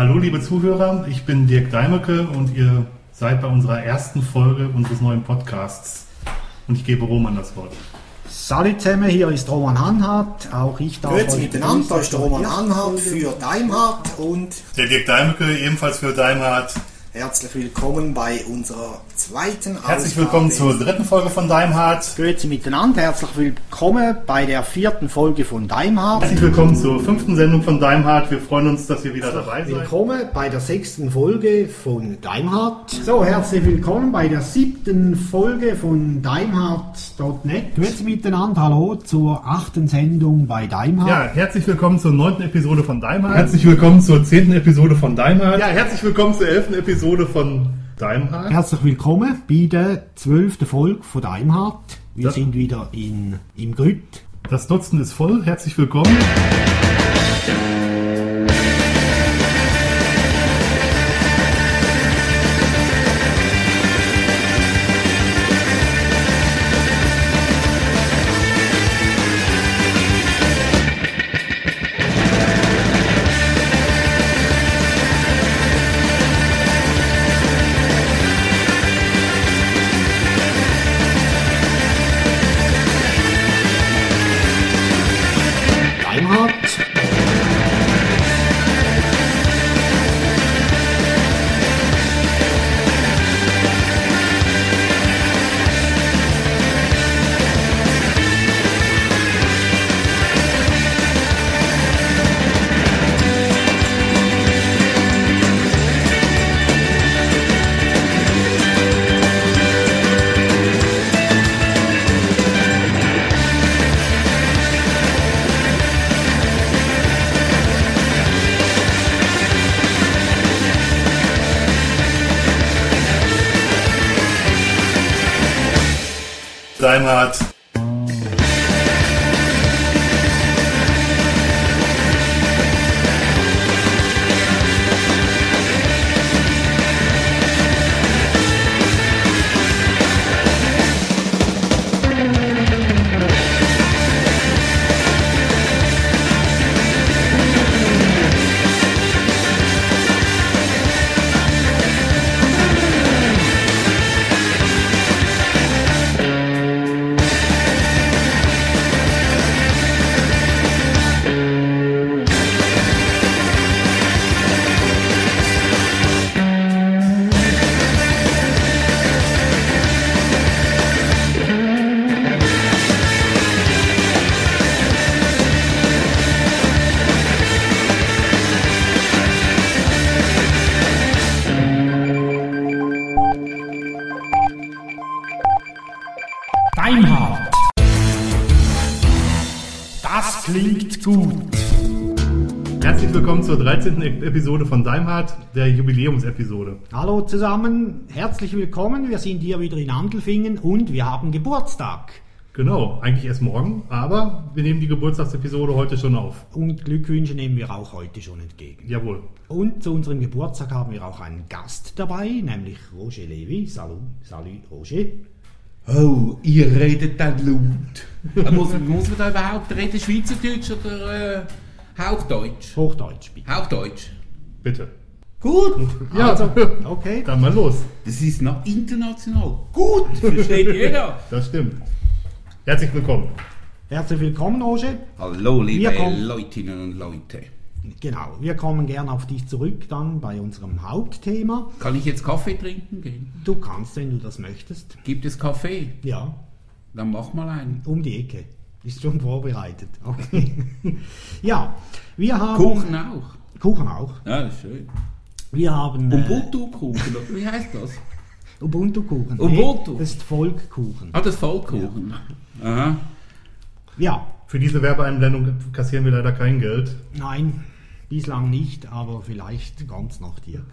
Hallo liebe Zuhörer, ich bin Dirk Deimecke und ihr seid bei unserer ersten Folge unseres neuen Podcasts. Und ich gebe Roman das Wort. Salut zusammen, hier ist Roman Hanhardt, auch ich darf Grüezi euch miteinander, da ist der Roman Folge. für Daimhardt und Der Dirk Deimecke, ebenfalls für Daimhardt. Herzlich willkommen bei unserer zweiten Herzlich Ausgabe. willkommen zur dritten Folge von Daimhardt. Grüezi miteinander, herzlich willkommen bei der vierten Folge von Daimhardt. Herzlich willkommen zur fünften Sendung von Daimhardt. Wir freuen uns, dass ihr wieder dabei seid. Willkommen bei der sechsten Folge von Daimhardt. So, herzlich willkommen bei der siebten Folge von Daimhardt.net. Grüezi miteinander, hallo zur achten Sendung bei Daimhardt. Ja, herzlich willkommen zur neunten Episode von Daimhardt. Herzlich willkommen zur zehnten Episode von Daimhardt. Ja, herzlich willkommen zur elften Episode von Daimhardt. Herzlich willkommen bei der zwölften Folge von Daimhardt. Wir Ja. sind wieder in, im Grüt. Das Dutzend ist voll. Herzlich willkommen. Daimhardt. Daimhardt. 13. E- Episode von Daimhardt, der Jubiläumsepisode. Hallo zusammen, herzlich willkommen. Wir sind hier wieder in Andelfingen und wir haben Geburtstag. Genau, eigentlich erst morgen, aber wir nehmen die Geburtstagsepisode heute schon auf. Und Glückwünsche nehmen wir auch heute schon entgegen. Jawohl. Und zu unserem Geburtstag haben wir auch einen Gast dabei, nämlich Roger Levi. Salut, salut Roger. Oh, ihr redet dann laut. Äh, muss, muss man da überhaupt reden, Schweizerdeutsch oder äh, Hauchdeutsch? Hochdeutsch bitte. Hauchdeutsch. Bitte. Gut. Ja, Also, Okay. dann mal los. das ist noch international. Gut, versteht jeder. Das stimmt. Herzlich willkommen. Herzlich willkommen, Roger. Hallo, liebe Leutinnen und Leute. Genau, wir kommen gern auf dich zurück dann bei unserem Hauptthema. Kann ich jetzt Kaffee trinken gehen? Du kannst, wenn du das möchtest. Gibt es Kaffee? Ja, Dann mach mal einen. um die Ecke. Ist schon vorbereitet. Okay. ja, wir haben. Kuchen auch. Kuchen auch. Ja, das ist schön. Wir haben. Äh, Ubuntu-Kuchen, wie heißt das? Ubuntu-Kuchen. Ubuntu. das ist Volkkuchen. Ah, das Vollkuchen. Aha. Ja, Für diese Werbeeinblendung kassieren wir leider kein Geld. nein, bislang nicht, aber vielleicht ganz noch, Dirk.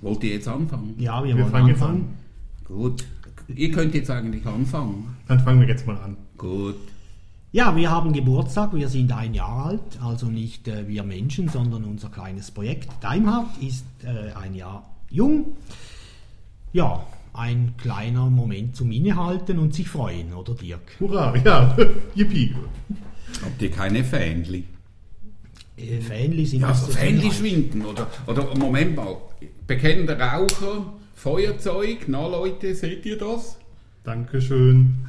Wollt ihr jetzt anfangen? Ja, wir, Wir wollen fangen jetzt anfangen. Gut. Ihr könnt jetzt eigentlich anfangen. Dann fangen wir jetzt mal an. Gut. Ja, wir haben Geburtstag, wir sind ein Jahr alt, also nicht äh, wir Menschen, sondern unser kleines Projekt. Daimhardt ist äh, ein Jahr jung. Ja, ein kleiner Moment zum Innehalten und sich freuen, oder Dirk? Hurra, ja, yippie. Habt ihr keine Fähnli? Äh, Fähnli sind Ja, nicht so so Fähnli hilfreich. schwinden. Oder, oder Moment mal, bekennender Raucher, Feuerzeug, na Leute, seht ihr das? Dankeschön.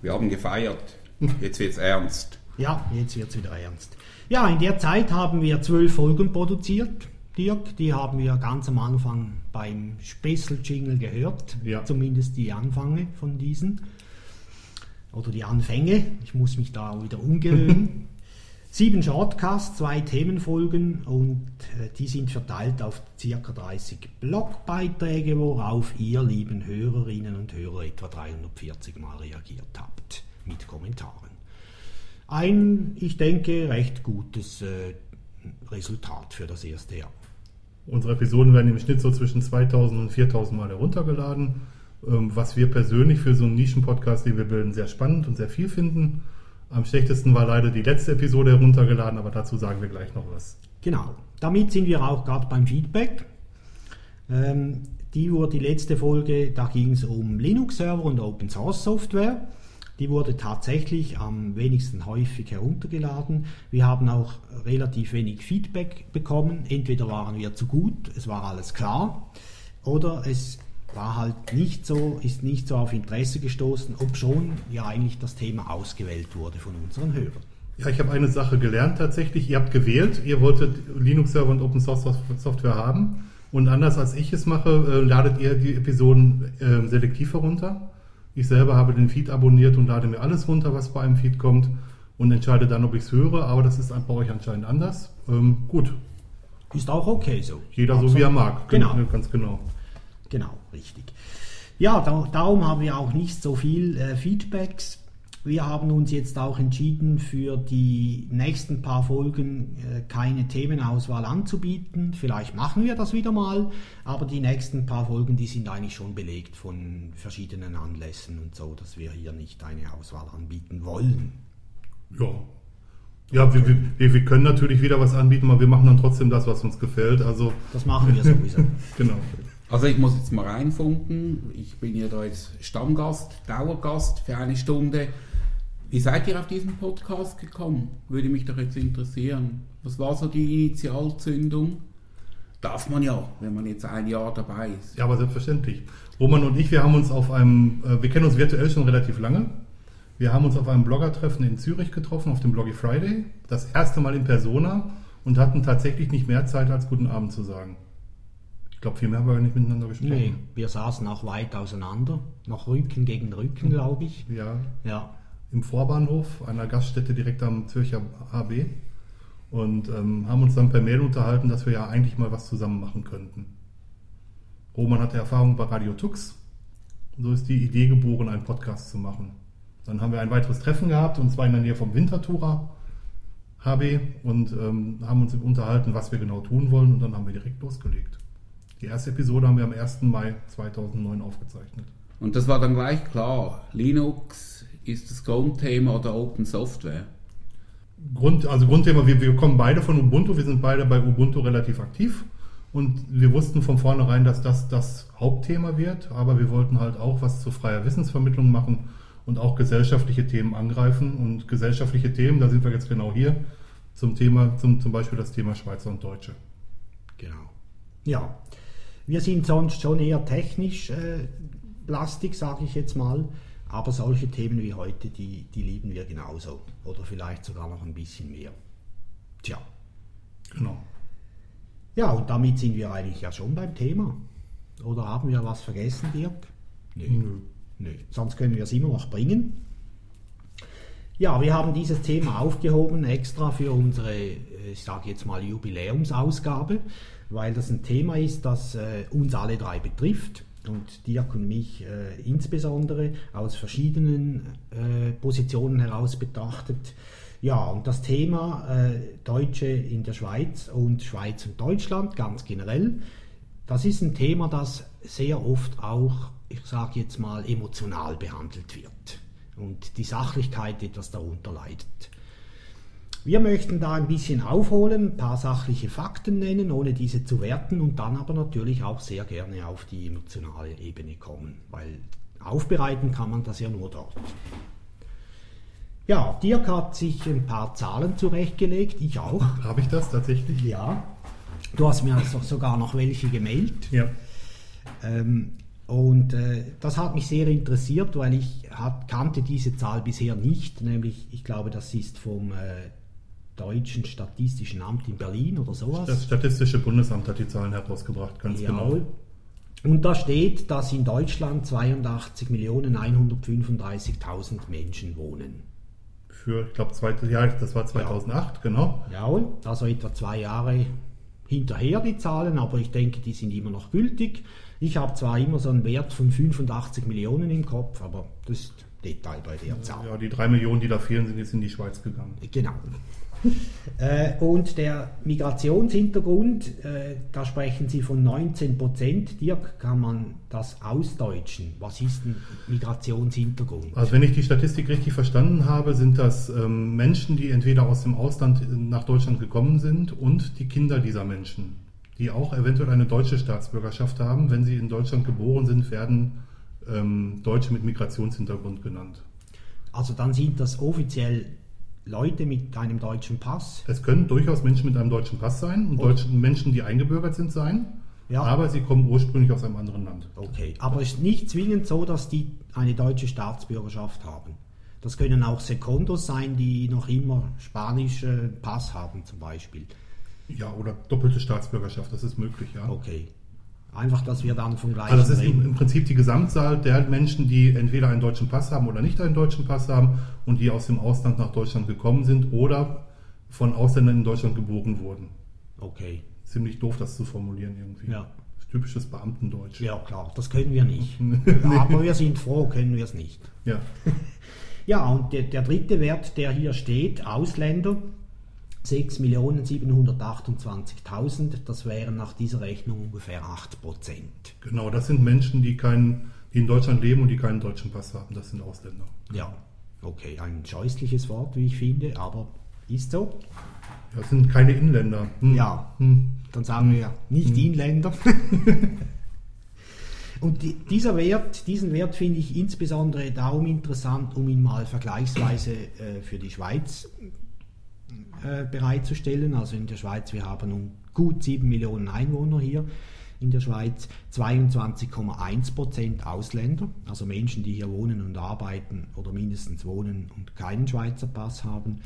Wir haben gefeiert. Jetzt wird's ernst. Ja, jetzt wird es wieder ernst. Ja, in der Zeit haben wir zwölf Folgen produziert. Dirk, die haben wir ganz am Anfang beim Special Jingle gehört. Ja. Zumindest die Anfänge von diesen. Oder die Anfänge. Ich muss mich da wieder umgewöhnen. Sieben Shortcasts, zwei Themenfolgen und äh, die sind verteilt auf ca. 30 Blogbeiträge, worauf ihr, lieben Hörerinnen und Hörer, etwa 340 Mal reagiert habt mit Kommentaren. Ein, ich denke, recht gutes äh, Resultat für das erste Jahr. Unsere Episoden werden im Schnitt so zwischen 2000 und 4000 Mal heruntergeladen, ähm, was wir persönlich für so einen Nischen-Podcast, den wir bilden, sehr spannend und sehr viel finden. Am schlechtesten war leider die letzte Episode heruntergeladen, aber dazu sagen wir gleich noch was. Genau. Damit sind wir auch gerade beim Feedback. Ähm, die wurde die letzte Folge, da ging es um Linux-Server und Open Source Software. Die wurde tatsächlich am wenigsten häufig heruntergeladen. Wir haben auch relativ wenig Feedback bekommen. Entweder waren wir zu gut, es war alles klar, oder es war halt nicht so, ist nicht so auf Interesse gestoßen, obschon ja eigentlich das Thema ausgewählt wurde von unseren Hörern. Ja, ich habe eine Sache gelernt tatsächlich. Ihr habt gewählt, ihr wolltet Linux-Server und Open Source Software haben. Und anders als ich es mache, äh, ladet ihr die Episoden äh, selektiv herunter. Ich selber habe den Feed abonniert und lade mir alles runter, was bei einem Feed kommt und entscheide dann, ob ich es höre. Aber das ist bei euch anscheinend anders. Ähm, gut, Ist auch okay so. jeder so wie er mag. Genau. Ganz genau. Genau, richtig. Ja, da, darum haben wir auch nicht so viel äh, Feedbacks. Wir haben uns jetzt auch entschieden, für die nächsten paar Folgen äh, keine Themenauswahl anzubieten. Vielleicht machen wir das wieder mal, aber die nächsten paar Folgen, die sind eigentlich schon belegt von verschiedenen Anlässen und so, dass wir hier nicht eine Auswahl anbieten wollen. Ja. Ja, wir, wir, wir können natürlich wieder was anbieten, aber wir machen dann trotzdem das, was uns gefällt. Also, Das machen wir sowieso. genau. Also ich muss jetzt mal reinfunken. Ich bin ja da jetzt Stammgast, Dauergast für eine Stunde. Wie seid ihr auf diesen Podcast gekommen? Würde mich doch jetzt interessieren. Was war so die Initialzündung? Darf man ja, wenn man jetzt ein Jahr dabei ist. Ja, aber selbstverständlich. Roman und ich, wir haben uns auf einem, äh, wir kennen uns virtuell schon relativ lange. Wir haben uns auf einem Bloggertreffen in Zürich getroffen, auf dem Bloggy Friday. Das erste Mal in Persona und hatten tatsächlich nicht mehr Zeit, als guten Abend zu sagen. Ich glaube, viel mehr haben wir gar nicht miteinander gesprochen. Nee, wir saßen auch weit auseinander, noch Rücken gegen Rücken, glaube ich. Ja, Ja, im Vorbahnhof einer Gaststätte direkt am Zürcher HB und ähm, haben uns dann per Mail unterhalten, dass wir ja eigentlich mal was zusammen machen könnten. Roman hatte Erfahrung bei Radio Tux. So ist die Idee geboren, einen Podcast zu machen. Dann haben wir ein weiteres Treffen gehabt, und zwar in der Nähe vom Winterthurer HB und ähm, haben uns unterhalten, was wir genau tun wollen und dann haben wir direkt losgelegt. Die erste Episode haben wir am 1. Mai 2009 aufgezeichnet. Und das war dann gleich klar. Linux ist das Grundthema oder Open Software. Grund, also Grundthema, wir, wir kommen beide von Ubuntu, wir sind beide bei Ubuntu relativ aktiv und wir wussten von vornherein, dass das das Hauptthema wird, aber wir wollten halt auch was zu freier Wissensvermittlung machen und auch gesellschaftliche Themen angreifen und gesellschaftliche Themen, da sind wir jetzt genau hier, zum Thema, zum, zum Beispiel das Thema Schweizer und Deutsche. Genau. Ja, wir sind sonst schon eher technisch äh, lastig, sage ich jetzt mal. Aber solche Themen wie heute, die, die lieben wir genauso. Oder vielleicht sogar noch ein bisschen mehr. Tja. Genau. Ja, und damit sind wir eigentlich ja schon beim Thema. Oder haben wir was vergessen, Dirk? Nö. Nö. Sonst können wir es immer noch bringen. Ja, wir haben dieses Thema aufgehoben extra für unsere, äh, ich sage jetzt mal, Jubiläumsausgabe, weil das ein Thema ist, das äh, uns alle drei betrifft und Dirk und mich äh, insbesondere aus verschiedenen äh, Positionen heraus betrachtet. Ja, und das Thema äh, Deutsche in der Schweiz und Schweiz und Deutschland ganz generell, das ist ein Thema, das sehr oft auch, ich sage jetzt mal, emotional behandelt wird und die Sachlichkeit etwas darunter leidet. Wir möchten da ein bisschen aufholen, ein paar sachliche Fakten nennen, ohne diese zu werten und dann aber natürlich auch sehr gerne auf die emotionale Ebene kommen, weil aufbereiten kann man das ja nur dort. Ja, Dirk hat sich ein paar Zahlen zurechtgelegt, ich auch. Habe ich das tatsächlich? Ja. Du hast mir so- sogar noch welche gemailt. Ja. Ähm, und äh, das hat mich sehr interessiert, weil ich hat, kannte diese Zahl bisher nicht. Nämlich, ich glaube, das ist vom äh, Deutschen Statistischen Amt in Berlin oder sowas. Das Statistische Bundesamt hat die Zahlen herausgebracht, ganz Jawohl. genau. Und da steht, dass in Deutschland 82.135.000 Menschen wohnen. Für, ich glaube, Jahr, das war 2008, genau. Jawohl, also etwa zwei Jahre hinterher die Zahlen, aber ich denke, die sind immer noch gültig. Ich habe zwar immer so einen Wert von 85 Millionen im Kopf, aber das ist Detail bei der Zahl. Ja, die drei Millionen, die da fehlen, sind jetzt in die Schweiz gegangen. Genau. Äh, und der Migrationshintergrund, äh, da sprechen Sie von 19 Prozent. Dirk, kann man das ausdeutschen? Was ist ein Migrationshintergrund? Also wenn ich die Statistik richtig verstanden habe, sind das ähm, Menschen, die entweder aus dem Ausland nach Deutschland gekommen sind und die Kinder dieser Menschen, die auch eventuell eine deutsche Staatsbürgerschaft haben. Wenn sie in Deutschland geboren sind, werden ähm, Deutsche mit Migrationshintergrund genannt. Also dann sind das offiziell Leute mit einem deutschen Pass. Es können durchaus Menschen mit einem deutschen Pass sein und deutsche Menschen, die eingebürgert sind, sein, Ja. aber sie kommen ursprünglich aus einem anderen Land. Okay, aber es ist nicht zwingend so, dass die eine deutsche Staatsbürgerschaft haben. Das können auch Secondos sein, die noch immer spanischen Pass haben zum Beispiel. Ja, oder doppelte Staatsbürgerschaft, das ist möglich, ja. Okay. Einfach, dass wir dann vom gleichen Also das ist im, Prinzip die Gesamtzahl der Menschen, die entweder einen deutschen Pass haben oder nicht einen deutschen Pass haben und die aus dem Ausland nach Deutschland gekommen sind oder von Ausländern in Deutschland geboren wurden. Okay. Ziemlich doof, das zu formulieren irgendwie. Ja. Typisches Beamtendeutsch. Ja, klar, das können wir nicht. Aber wir sind froh, können wir es nicht. Ja. Ja, und der, der dritte Wert, der hier steht, Ausländer, 6.728.000, das wären nach dieser Rechnung ungefähr 8 Prozent. Genau, das sind Menschen, die, keinen, die in Deutschland leben und die keinen deutschen Pass haben. Das sind Ausländer. Ja, okay, ein scheußliches Wort, wie ich finde, aber ist so. Ja, Das sind keine Inländer. Hm. Ja. Hm. Dann sagen wir nicht Inländer. Und die, dieser Wert, diesen Wert finde ich insbesondere darum interessant, um ihn mal vergleichsweise äh, für die Schweiz äh, bereitzustellen. Also in der Schweiz, wir haben um gut 7 Millionen Einwohner hier in der Schweiz, 22,1 Prozent Ausländer, also Menschen, die hier wohnen und arbeiten oder mindestens wohnen und keinen Schweizer Pass haben.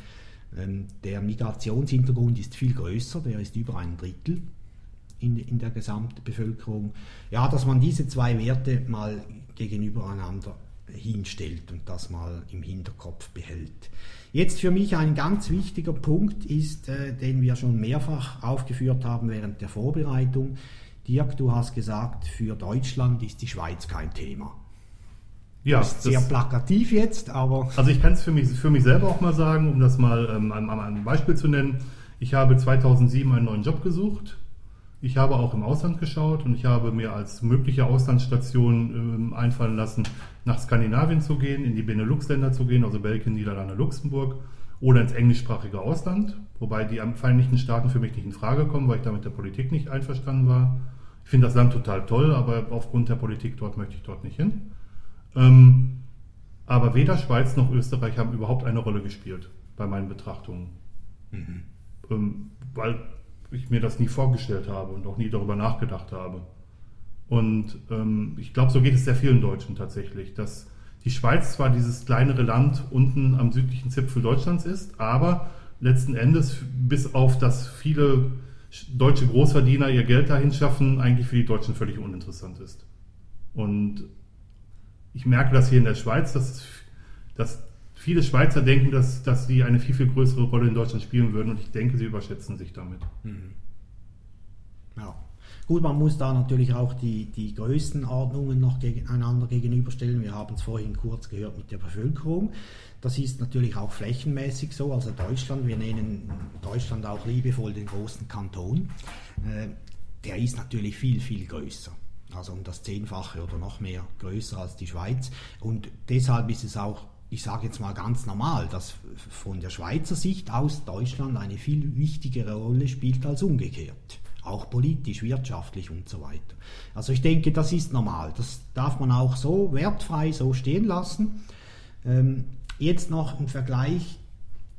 Ähm, der Migrationshintergrund ist viel größer, der ist über ein Drittel in, in der Gesamtbevölkerung. Ja, dass man diese zwei Werte mal gegenübereinander hinstellt und das mal im Hinterkopf behält. Jetzt für mich ein ganz wichtiger Punkt ist, äh, den wir schon mehrfach aufgeführt haben während der Vorbereitung. Dirk, du hast gesagt, für Deutschland ist die Schweiz kein Thema. Ja, Das ist sehr das, plakativ jetzt, aber Also ich kann es für mich, für mich selber auch mal sagen, um das mal ähm, an, an einem Beispiel zu nennen. Ich habe 2007 einen neuen Job gesucht. Ich habe auch im Ausland geschaut und ich habe mir als mögliche Auslandsstation ähm, einfallen lassen, nach Skandinavien zu gehen, in die Benelux-Länder zu gehen, also Belgien, Niederlande, Luxemburg oder ins englischsprachige Ausland, wobei die Vereinigten Staaten für mich nicht in Frage kommen, weil ich da mit der Politik nicht einverstanden war. Ich finde das Land total toll, aber aufgrund der Politik dort möchte ich dort nicht hin. Ähm, aber weder Schweiz noch Österreich haben überhaupt eine Rolle gespielt bei meinen Betrachtungen. Ähm, weil ich mir das nie vorgestellt habe und auch nie darüber nachgedacht habe. Und ähm, ich glaube, so geht es sehr vielen Deutschen tatsächlich, dass die Schweiz zwar dieses kleinere Land unten am südlichen Zipfel Deutschlands ist, aber letzten Endes, bis auf das viele deutsche Großverdiener ihr Geld dahin schaffen, eigentlich für die Deutschen völlig uninteressant ist. Und ich merke das hier in der Schweiz, dass, dass viele Schweizer denken, dass, dass sie eine viel, viel größere Rolle in Deutschland spielen würden und ich denke, sie überschätzen sich damit. Ja. Gut, man muss da natürlich auch die, die Größenordnungen noch gegeneinander gegenüberstellen. Wir haben es vorhin kurz gehört mit der Bevölkerung. Das ist natürlich auch flächenmäßig so. Also Deutschland, wir nennen Deutschland auch liebevoll den großen Kanton. Äh, der ist natürlich viel, viel größer. Also um das Zehnfache oder noch mehr größer als die Schweiz. Und deshalb ist es auch ich sage jetzt mal ganz normal, dass von der Schweizer Sicht aus Deutschland eine viel wichtigere Rolle spielt als umgekehrt. Auch politisch, wirtschaftlich und so weiter. Also ich denke, das ist normal. Das darf man auch so wertfrei so stehen lassen. Ähm, Jetzt noch ein Vergleich.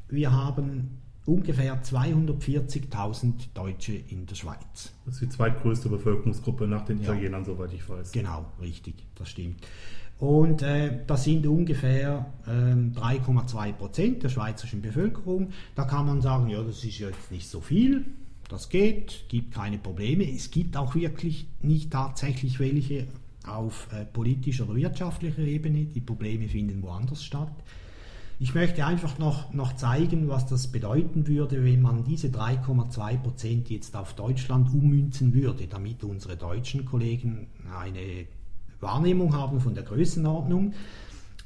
Wir haben ungefähr 240.000 Deutsche in der Schweiz. Das ist die zweitgrößte Bevölkerungsgruppe nach den Ja. Italienern, soweit ich weiß. Genau, richtig, das stimmt. Und äh, das sind ungefähr ähm, 3,2 Prozent der schweizerischen Bevölkerung. Da kann man sagen, ja, das ist jetzt nicht so viel, das geht, gibt keine Probleme. Es gibt auch wirklich nicht tatsächlich welche auf äh, politischer oder wirtschaftlicher Ebene. Die Probleme finden woanders statt. Ich möchte einfach noch, noch zeigen, was das bedeuten würde, wenn man diese 3,2 Prozent jetzt auf Deutschland ummünzen würde, damit unsere deutschen Kollegen eine Wahrnehmung haben von der Größenordnung.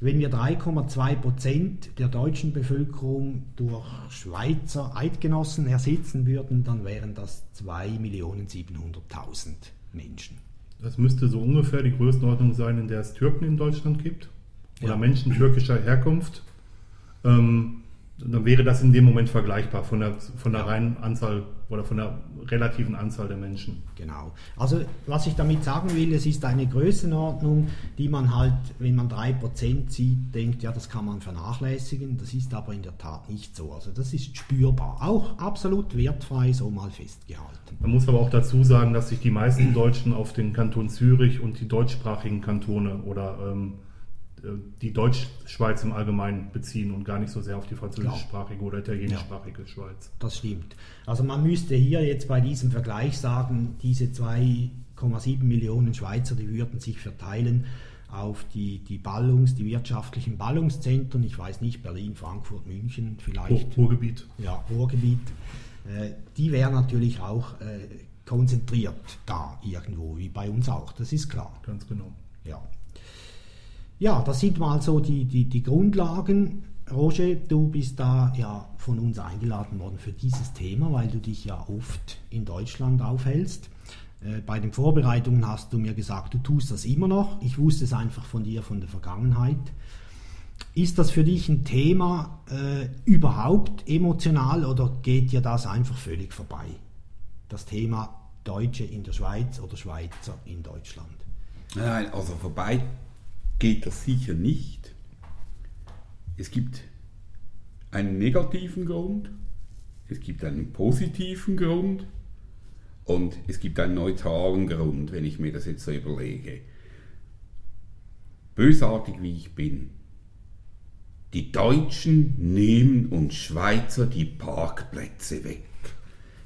Wenn wir 3,2 Prozent der deutschen Bevölkerung durch Schweizer Eidgenossen ersetzen würden, dann wären das 2.700.000 Menschen. Das müsste so ungefähr die Größenordnung sein, in der es Türken in Deutschland gibt. Oder Ja. Menschen türkischer Herkunft. Ähm, dann wäre das in dem Moment vergleichbar von der, von der reinen Anzahl oder von der relativen Anzahl der Menschen. Genau. Also was ich damit sagen will, es ist eine Größenordnung, die man halt, wenn man 3% sieht, denkt, ja, das kann man vernachlässigen. Das ist aber in der Tat nicht so. Also das ist spürbar. Auch absolut wertfrei so mal festgehalten. Man muss aber auch dazu sagen, dass sich die meisten Deutschen auf den Kanton Zürich und die deutschsprachigen Kantone oder ähm, äh, die Deutschschweiz im Allgemeinen beziehen und gar nicht so sehr auf die französischsprachige oder italienischsprachige Schweiz. Das stimmt. Also man müsste hier jetzt bei diesem Vergleich sagen, diese 2,7 Millionen Schweizer, die würden sich verteilen auf die, die Ballungs-, die wirtschaftlichen Ballungszentren, ich weiß nicht, Berlin, Frankfurt, München vielleicht. Ruhr, Ruhrgebiet. ja, Ruhrgebiet, äh, die wären natürlich auch äh, konzentriert da irgendwo, wie bei uns auch, das ist klar. Ganz genau. Ja, ja das sind mal so die, die, die Grundlagen. Roger, du bist da ja von uns eingeladen worden für dieses Thema, weil du dich ja oft in Deutschland aufhältst. Äh, Bei den Vorbereitungen hast du mir gesagt, du tust das immer noch. Ich wusste es einfach von dir von der Vergangenheit. Ist das für dich ein Thema äh, überhaupt emotional oder geht dir das einfach völlig vorbei? Das Thema Deutsche in der Schweiz oder Schweizer in Deutschland? Nein, also vorbei geht das sicher nicht. Es gibt einen negativen Grund, es gibt einen positiven Grund und es gibt einen neutralen Grund, wenn ich mir das jetzt so überlege. Bösartig wie ich bin. Die Deutschen nehmen uns Schweizer die Parkplätze weg.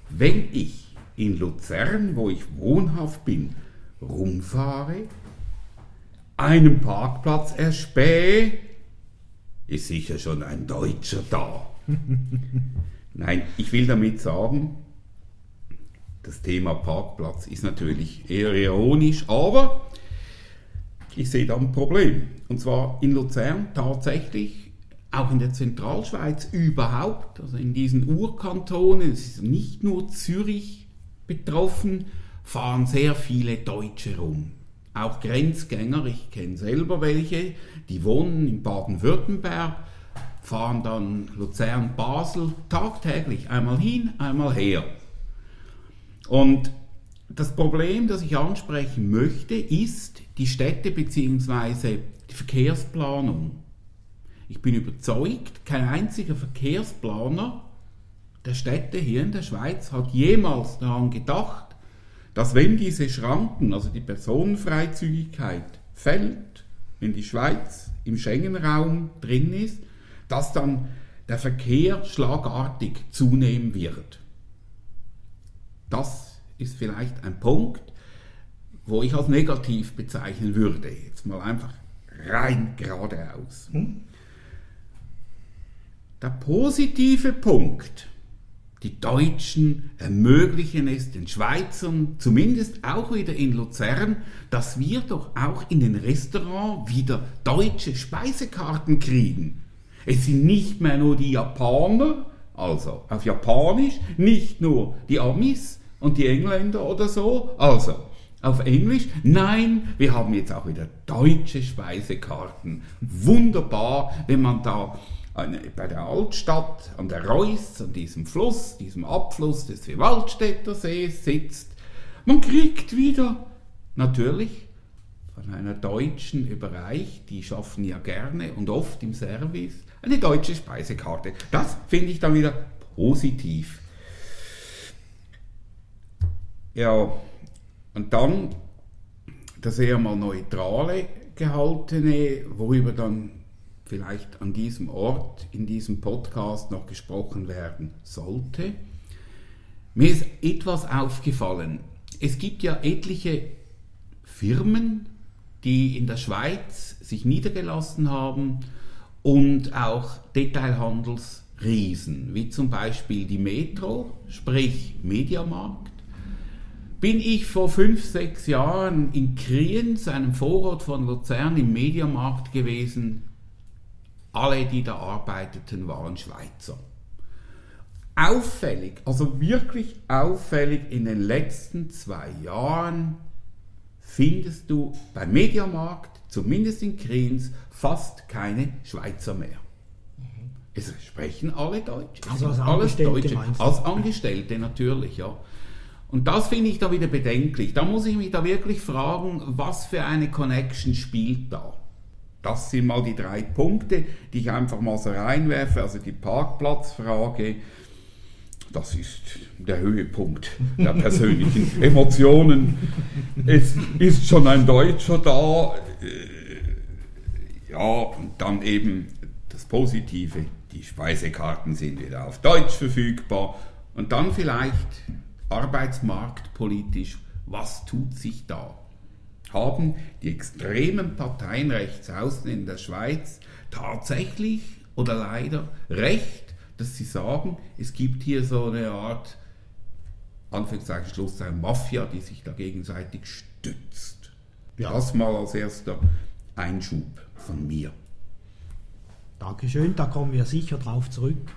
Wenn ich in Luzern, wo ich wohnhaft bin, rumfahre, einen Parkplatz erspähe, ist sicher schon ein Deutscher da. Nein, ich will damit sagen, das Thema Parkplatz ist natürlich eher ironisch, aber ich sehe da ein Problem. Und zwar in Luzern tatsächlich, auch in der Zentralschweiz überhaupt, also in diesen Urkantonen, es ist nicht nur Zürich betroffen, fahren sehr viele Deutsche rum. Auch Grenzgänger, ich kenne selber welche, die wohnen in Baden-Württemberg, fahren dann Luzern, Basel tagtäglich einmal hin, einmal her. Und das Problem, das ich ansprechen möchte, ist die Städte bzw. die Verkehrsplanung. Ich bin überzeugt, kein einziger Verkehrsplaner der Städte hier in der Schweiz hat jemals daran gedacht, dass wenn diese Schranken, also die Personenfreizügigkeit, fällt, wenn die Schweiz im Schengen-Raum drin ist, dass dann der Verkehr schlagartig zunehmen wird. Das ist vielleicht ein Punkt, wo ich als negativ bezeichnen würde. Jetzt mal einfach rein geradeaus. Der positive Punkt, die Deutschen ermöglichen es den Schweizern, zumindest auch wieder in Luzern, dass wir doch auch in den Restaurants wieder deutsche Speisekarten kriegen. Es sind nicht mehr nur die Japaner, also auf Japanisch, nicht nur die Amis und die Engländer oder so, also auf Englisch. Nein, wir haben jetzt auch wieder deutsche Speisekarten. Wunderbar, wenn man da bei der Altstadt an der Reuss, an diesem Fluss, diesem Abfluss des Waldstätter Sees sitzt. Man kriegt wieder natürlich von einer Deutschen überreicht. Die schaffen ja gerne und oft im Service eine deutsche Speisekarte. Das finde ich dann wieder positiv. Ja, und dann das eher mal neutrale gehaltene, worüber dann vielleicht an diesem Ort, in diesem Podcast noch gesprochen werden sollte. Mir ist etwas aufgefallen. Es gibt ja etliche Firmen, die in der Schweiz sich niedergelassen haben und auch Detailhandelsriesen, wie zum Beispiel die Metro, sprich Mediamarkt. Bin ich vor fünf, sechs Jahren in Kriens, einem Vorort von Luzern, im Mediamarkt gewesen. Alle, die da arbeiteten, waren Schweizer. Auffällig, also wirklich auffällig in den letzten zwei Jahren findest du beim Mediamarkt, zumindest in Kriens, fast keine Schweizer mehr. Es sprechen alle Deutsch. Es Also als alles Deutsche. Als Angestellte natürlich, ja. Und das finde ich da wieder bedenklich. Da muss ich mich da wirklich fragen, was für eine Connection spielt da? Das sind mal die drei Punkte, die ich einfach mal so reinwerfe. Also die Parkplatzfrage, das ist der Höhepunkt der persönlichen Emotionen. Es ist schon ein Deutscher da. Äh, Ja, und dann eben das Positive. Die Speisekarten sind wieder auf Deutsch verfügbar. Und dann vielleicht arbeitsmarktpolitisch, was tut sich da? Haben die extremen Parteien rechts außen in der Schweiz tatsächlich oder leider recht, dass sie sagen, es gibt hier so eine Art, Anführungszeichen, Schlusszeichen, Mafia, die sich da gegenseitig stützt. Ja. Das mal als erster Einschub von mir. Dankeschön, da kommen wir sicher drauf zurück.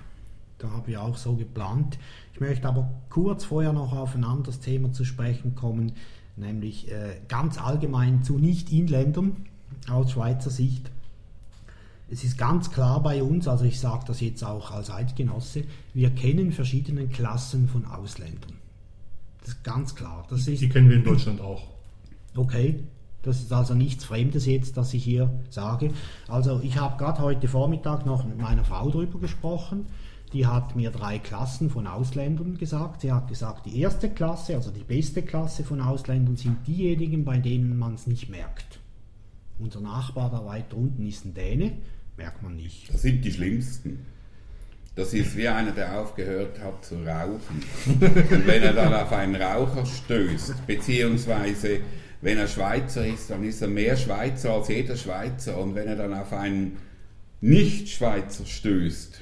Da haben wir auch so geplant. Ich möchte aber kurz vorher noch auf ein anderes Thema zu sprechen kommen, nämlich äh, ganz allgemein zu Nicht-Inländern aus Schweizer Sicht. Es ist ganz klar bei uns, also ich sage das jetzt auch als Eidgenosse, wir kennen verschiedene Klassen von Ausländern. Das ist ganz klar. Das ist Die kennen wir in Deutschland auch. Okay, das ist also nichts Fremdes jetzt, dass ich hier sage. Also ich habe gerade heute Vormittag noch mit meiner Frau darüber gesprochen. Die hat mir drei Klassen von Ausländern gesagt. Sie hat gesagt, die erste Klasse, also die beste Klasse von Ausländern sind diejenigen, bei denen man es nicht merkt. Unser Nachbar da weiter unten ist ein Däne, merkt man nicht. Das sind die schlimmsten. Das ist wie einer, der aufgehört hat zu rauchen. Und wenn er dann auf einen Raucher stößt, beziehungsweise wenn er Schweizer ist, dann ist er mehr Schweizer als jeder Schweizer. Und wenn er dann auf einen Nicht-Schweizer stößt,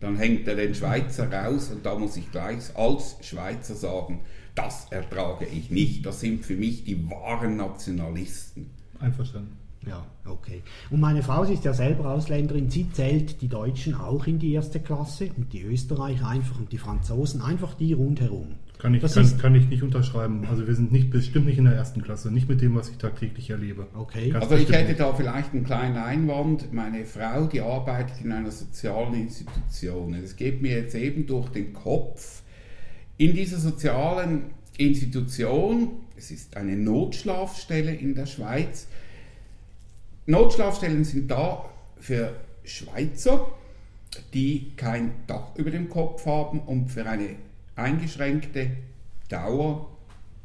dann hängt er den Schweizer raus und da muss ich gleich als Schweizer sagen, das ertrage ich nicht. Das sind für mich die wahren Nationalisten. Einverstanden. Ja, okay. Und meine Frau sie ist ja selber Ausländerin. Sie zählt die Deutschen auch in die erste Klasse und die Österreicher einfach und die Franzosen, einfach die rundherum. Kann ich, Das kann, kann ich nicht unterschreiben. Also wir sind nicht, bestimmt nicht in der ersten Klasse, nicht mit dem, was ich tagtäglich erlebe. Okay. Ganz Also ich hätte nicht. da vielleicht einen kleinen Einwand. Meine Frau, die arbeitet in einer sozialen Institution. Es geht mir jetzt eben durch den Kopf. In dieser sozialen Institution, es ist eine Notschlafstelle in der Schweiz, Notschlafstellen sind da für Schweizer, die kein Dach über dem Kopf haben und für eine eingeschränkte Dauer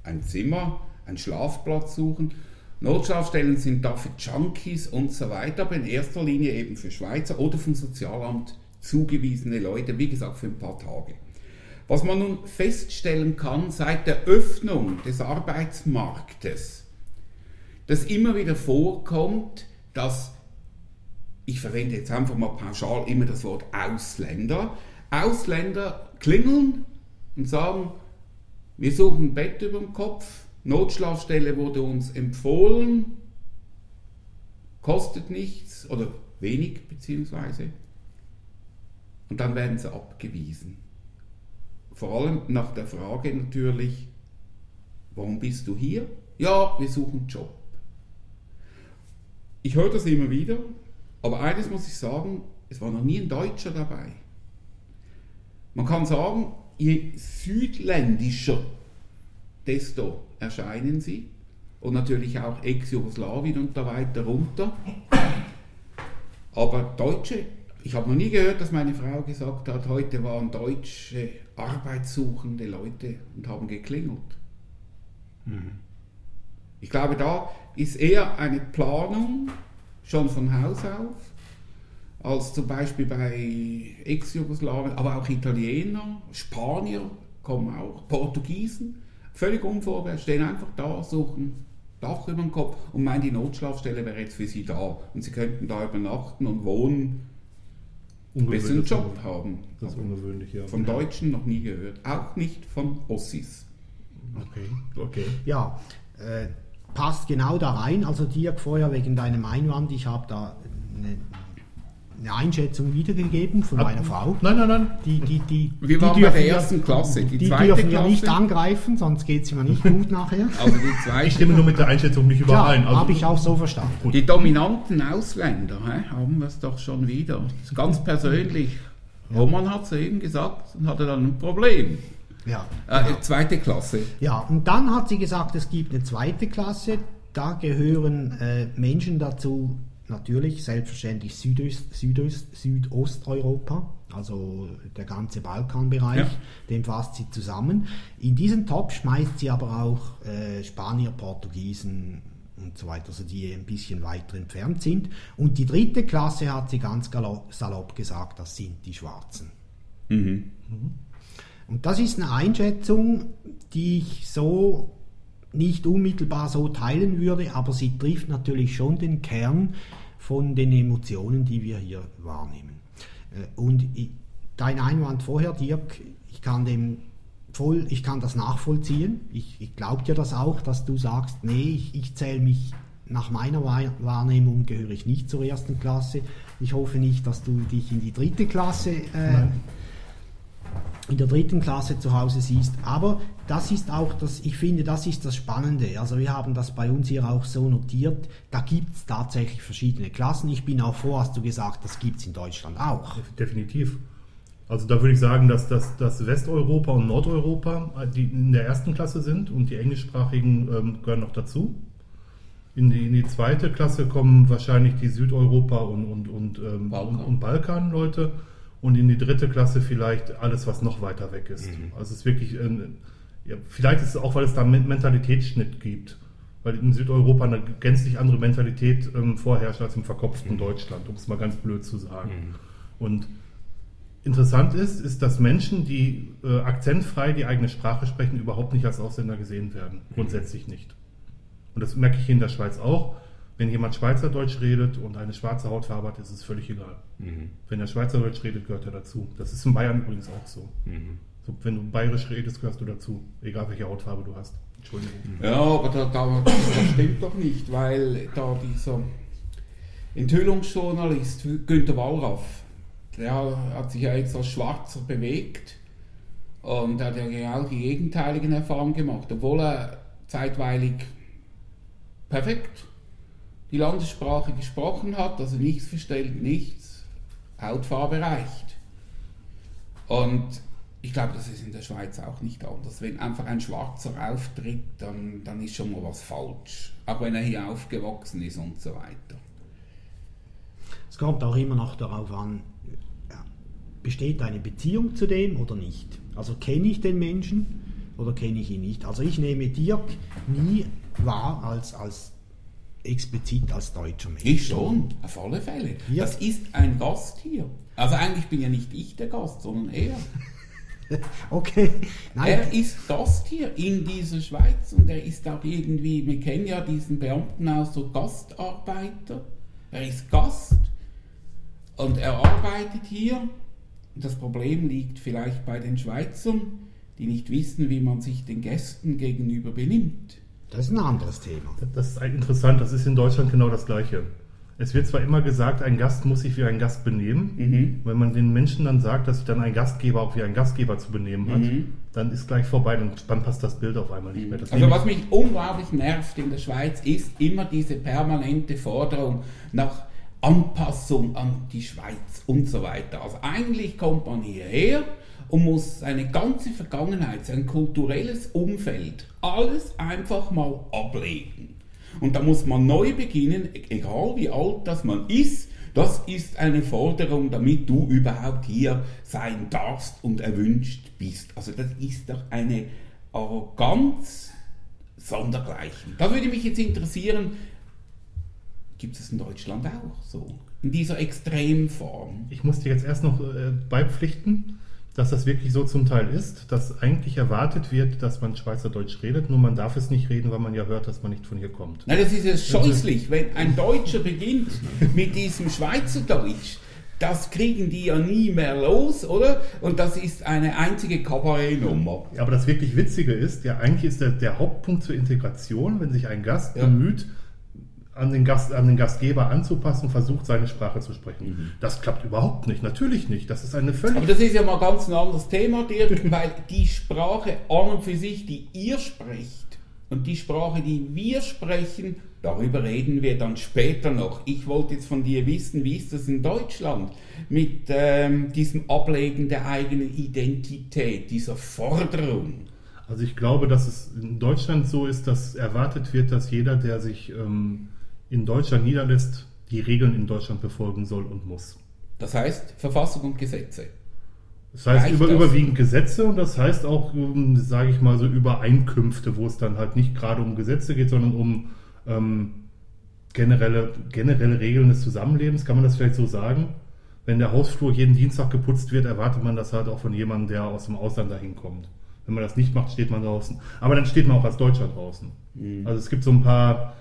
ein Zimmer, einen Schlafplatz suchen. Notschlafstellen sind da für Junkies und so weiter, aber in erster Linie eben für Schweizer oder vom Sozialamt zugewiesene Leute, wie gesagt, für ein paar Tage. Was man nun feststellen kann seit der Öffnung des Arbeitsmarktes, dass immer wieder vorkommt, dass ich verwende jetzt einfach mal pauschal immer das Wort Ausländer. Ausländer klingeln und sagen, wir suchen ein Bett über dem Kopf, Notschlafstelle wurde uns empfohlen, kostet nichts oder wenig beziehungsweise. Und dann werden sie abgewiesen. Vor allem nach der Frage natürlich, warum bist du hier? Ja, wir suchen einen Job. Ich höre das immer wieder, aber eines muss ich sagen, es war noch nie ein Deutscher dabei. Man kann sagen, je südländischer, desto erscheinen sie. und natürlich auch Ex-Jugoslawien und da weiter runter. Aber Deutsche, ich habe noch nie gehört, dass meine Frau gesagt hat, heute waren deutsche arbeitssuchende Leute und haben geklingelt. Ich glaube, da ist eher eine Planung schon von Haus aus, als zum Beispiel bei Ex-Jugoslawien, aber auch Italiener, Spanier kommen auch, Portugiesen, völlig unvorbereitet, stehen einfach da, suchen Dach über den Kopf und meinen, die Notschlafstelle wäre jetzt für sie da und sie könnten da übernachten und wohnen, bis sie einen Job haben. Das ist ungewöhnlich, ja. Von Deutschen noch nie gehört, auch nicht von Ossis. Okay. Okay. Ja, äh, passt genau da rein. Also Dirk, vorher wegen deinem Einwand, ich habe da eine, eine Einschätzung wiedergegeben von meiner Frau. Nein, nein, nein. Die, die, die, Wir die waren bei dürfen der ersten Klasse, die Die zweite dürfen wir nicht angreifen, sonst geht es mir nicht gut nachher. Also die Ich zweite stimme nur mit der Einschätzung nicht Ja, überein. Also, habe ich auch so verstanden. Die dominanten Ausländer hä, haben wir es doch schon wieder. Das ganz persönlich. Roman hat es eben gesagt und hatte dann ein Problem. Ja. Äh, Zweite Klasse. Ja, und dann hat sie gesagt, es gibt eine zweite Klasse, da gehören äh, Menschen dazu, natürlich selbstverständlich Südöst, Südöst, Südosteuropa, also der ganze Balkanbereich, Ja. den fasst sie zusammen. In diesen Topf schmeißt sie aber auch äh, Spanier, Portugiesen und so weiter, also die ein bisschen weiter entfernt sind. Und die dritte Klasse hat sie ganz salopp gesagt, das sind die Schwarzen. Und das ist eine Einschätzung, die ich so nicht unmittelbar so teilen würde, aber sie trifft natürlich schon den Kern von den Emotionen, die wir hier wahrnehmen. Äh, Und dein Einwand vorher, Dirk, ich kann dem voll, ich kann das nachvollziehen. Ich, ich glaube dir das auch, dass du sagst, nee, ich, ich zähle mich nach meiner Wahr- Wahrnehmung gehöre ich nicht zur ersten Klasse. Ich hoffe nicht, dass du dich in die dritte Klasse äh, in der dritten Klasse zu Hause siehst. Aber das ist auch das, ich finde, das ist das Spannende. Also wir haben das bei uns hier auch so notiert. Da gibt es tatsächlich verschiedene Klassen. Ich bin auch froh, hast du gesagt, das gibt es in Deutschland auch. Definitiv. Also da würde ich sagen, dass, dass, dass Westeuropa und Nordeuropa äh, die in der ersten Klasse sind und die englischsprachigen ähm, gehören noch dazu. In die, in die zweite Klasse kommen wahrscheinlich die Südeuropa und, und, und, ähm, Balkan. und, und Balkan-Leute und in die dritte Klasse vielleicht alles, was noch weiter weg ist. Also es ist wirklich, ähm, ja, vielleicht ist es auch, weil es da einen Mentalitätsschnitt gibt. Weil in Südeuropa eine gänzlich andere Mentalität ähm, vorherrscht als im verkopften Deutschland, um es mal ganz blöd zu sagen. Und Interessant ist, ist, dass Menschen, die äh, akzentfrei die eigene Sprache sprechen, überhaupt nicht als Ausländer gesehen werden. Grundsätzlich nicht. Und das merke ich hier in der Schweiz auch. Wenn jemand Schweizerdeutsch redet und eine schwarze Hautfarbe hat, ist es völlig egal. Wenn er Schweizerdeutsch redet, gehört er dazu. Das ist in Bayern übrigens auch so. so. Wenn du bayerisch redest, gehörst du dazu. Egal welche Hautfarbe du hast. Entschuldigung. Ja, aber da, da, das stimmt doch nicht, weil da dieser Enthüllungsjournalist Günter Wallraff, der hat sich ja jetzt als Schwarzer bewegt und hat ja genau die gegenteiligen Erfahrungen gemacht, obwohl er zeitweilig perfekt die Landessprache gesprochen hat, also nichts verstellt, nichts, Hautfarbe reicht. Und ich glaube, das ist in der Schweiz auch nicht anders. Wenn einfach ein Schwarzer auftritt, dann, dann ist schon mal was falsch. Auch wenn er hier aufgewachsen ist und so weiter. Es kommt auch immer noch darauf an, besteht eine Beziehung zu dem oder nicht. Also kenne ich den Menschen oder kenne ich ihn nicht. Also ich nehme Dirk nie wahr als, als explizit als deutscher Mensch. Ich schon, auf alle Fälle. Ja. Das ist ein Gast hier. Also eigentlich bin ja nicht ich der Gast, sondern er. Okay, nein, Er ist Gast hier in dieser Schweiz und er ist auch irgendwie, wir kennen ja diesen Beamten auch so Gastarbeiter. Er ist Gast und er arbeitet hier. Das Problem liegt vielleicht bei den Schweizern, die nicht wissen, wie man sich den Gästen gegenüber benimmt. Das ist ein anderes Thema. Das ist interessant. Das ist in Deutschland genau das Gleiche. Es wird zwar immer gesagt, ein Gast muss sich wie ein Gast benehmen. Wenn man den Menschen dann sagt, dass sich dann ein Gastgeber auch wie ein Gastgeber zu benehmen hat, dann ist gleich vorbei. Dann, dann passt das Bild auf einmal nicht mehr. Das Also was mich unglaublich nervt in der Schweiz, ist immer diese permanente Forderung nach Anpassung an die Schweiz und so weiter. Also eigentlich kommt man hierher und muss seine ganze Vergangenheit, sein kulturelles Umfeld, alles einfach mal ablegen. Und da muss man neu beginnen, egal wie alt das man ist. Das ist eine Forderung, damit du überhaupt hier sein darfst und erwünscht bist. Also das ist doch eine Arroganz sondergleichen. Da würde mich jetzt interessieren, gibt es in Deutschland auch so? In dieser Extremform? Ich muss dir jetzt erst noch äh, beipflichten, dass das wirklich so zum Teil ist, dass eigentlich erwartet wird, dass man Schweizerdeutsch redet, nur man darf es nicht reden, weil man ja hört, dass man nicht von hier kommt. Nein, das ist ja scheußlich, wenn ein Deutscher beginnt mit diesem Schweizerdeutsch. Das kriegen die ja nie mehr los, oder? Und das ist eine einzige Kabarettnummer. Aber das wirklich Witzige ist, ja, eigentlich ist der, der Hauptpunkt zur Integration, wenn sich ein Gast Ja. bemüht, an den, Gast, an den Gastgeber anzupassen, versucht, seine Sprache zu sprechen. Das klappt überhaupt nicht. Natürlich nicht. Das ist eine völlig Aber das ist ja mal ganz ein anderes Thema, Dirk, weil die Sprache an und für sich, die ihr sprecht, und die Sprache, die wir sprechen, darüber reden wir dann später noch. Ich wollte jetzt von dir wissen, wie ist das in Deutschland mit ähm, diesem Ablegen der eigenen Identität, dieser Forderung? Also ich glaube, dass es in Deutschland so ist, dass erwartet wird, dass jeder, der sich ähm, in Deutschland niederlässt, die Regeln in Deutschland befolgen soll und muss. Das heißt Verfassung und Gesetze. Das heißt über, überwiegend Gesetze und das heißt auch, ähm, sage ich mal, so Übereinkünfte, wo es dann halt nicht gerade um Gesetze geht, sondern um ähm, generelle, generelle Regeln des Zusammenlebens. Kann man das vielleicht so sagen? Wenn der Hausflur jeden Dienstag geputzt wird, erwartet man das halt auch von jemandem, der aus dem Ausland dahin kommt. Wenn man das nicht macht, steht man draußen. Aber dann steht man auch als Deutscher draußen. Mhm. Also es gibt so ein paar,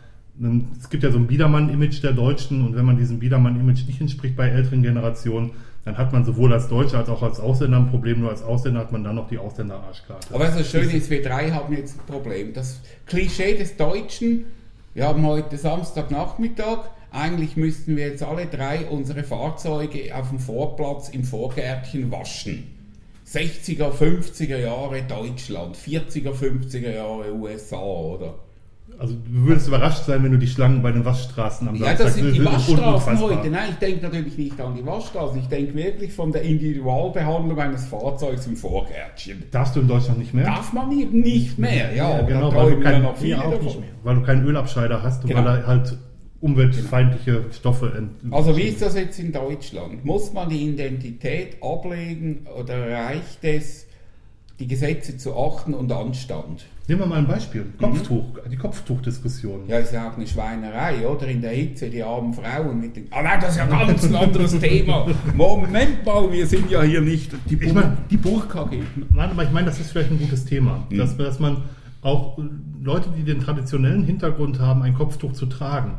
es gibt ja so ein Biedermann-Image der Deutschen und wenn man diesem Biedermann-Image nicht entspricht bei älteren Generationen, dann hat man sowohl als Deutscher als auch als Ausländer ein Problem. Nur als Ausländer hat man dann noch die Ausländer-Arschkarte. Aber das Schöne ist, wir drei haben jetzt ein Problem. Das Klischee des Deutschen, wir haben heute Samstagnachmittag, eigentlich müssten wir jetzt alle drei unsere Fahrzeuge auf dem Vorplatz im Vorgärtchen waschen. 60er, 50er Jahre Deutschland, 40er, 50er Jahre USA, oder? Also du würdest überrascht sein, wenn du die Schlangen bei den Waschstraßen am Ja, das sind die Waschstraßen heute. Nein, ich denke natürlich nicht an die Waschstraßen. Ich denke wirklich von der Individualbehandlung eines Fahrzeugs im Vorgärtchen. Darfst du in Deutschland nicht mehr? Darf man eben nicht mehr, ja. Ja, genau, weil du ja kein-. Weil du keinen Ölabscheider hast und Genau. weil er halt umweltfeindliche Stoffe ent Also wie ist das jetzt in Deutschland? Muss man die Identität ablegen oder reicht es, die Gesetze zu achten und Anstand? Nehmen wir mal ein Beispiel. Kopftuch, die Kopftuchdiskussion. Ja, ist ja auch eine Schweinerei, oder? In der Hitze, die armen Frauen mit den... Ah nein, das ist ja ganz ein anderes Thema. Moment mal, wir sind ja hier nicht die, Bur Ich mein- die Burka-Gegner. Nein, aber ich meine, das ist vielleicht ein gutes Thema. Mhm. Dass, dass man auch Leute, die den traditionellen Hintergrund haben, ein Kopftuch zu tragen,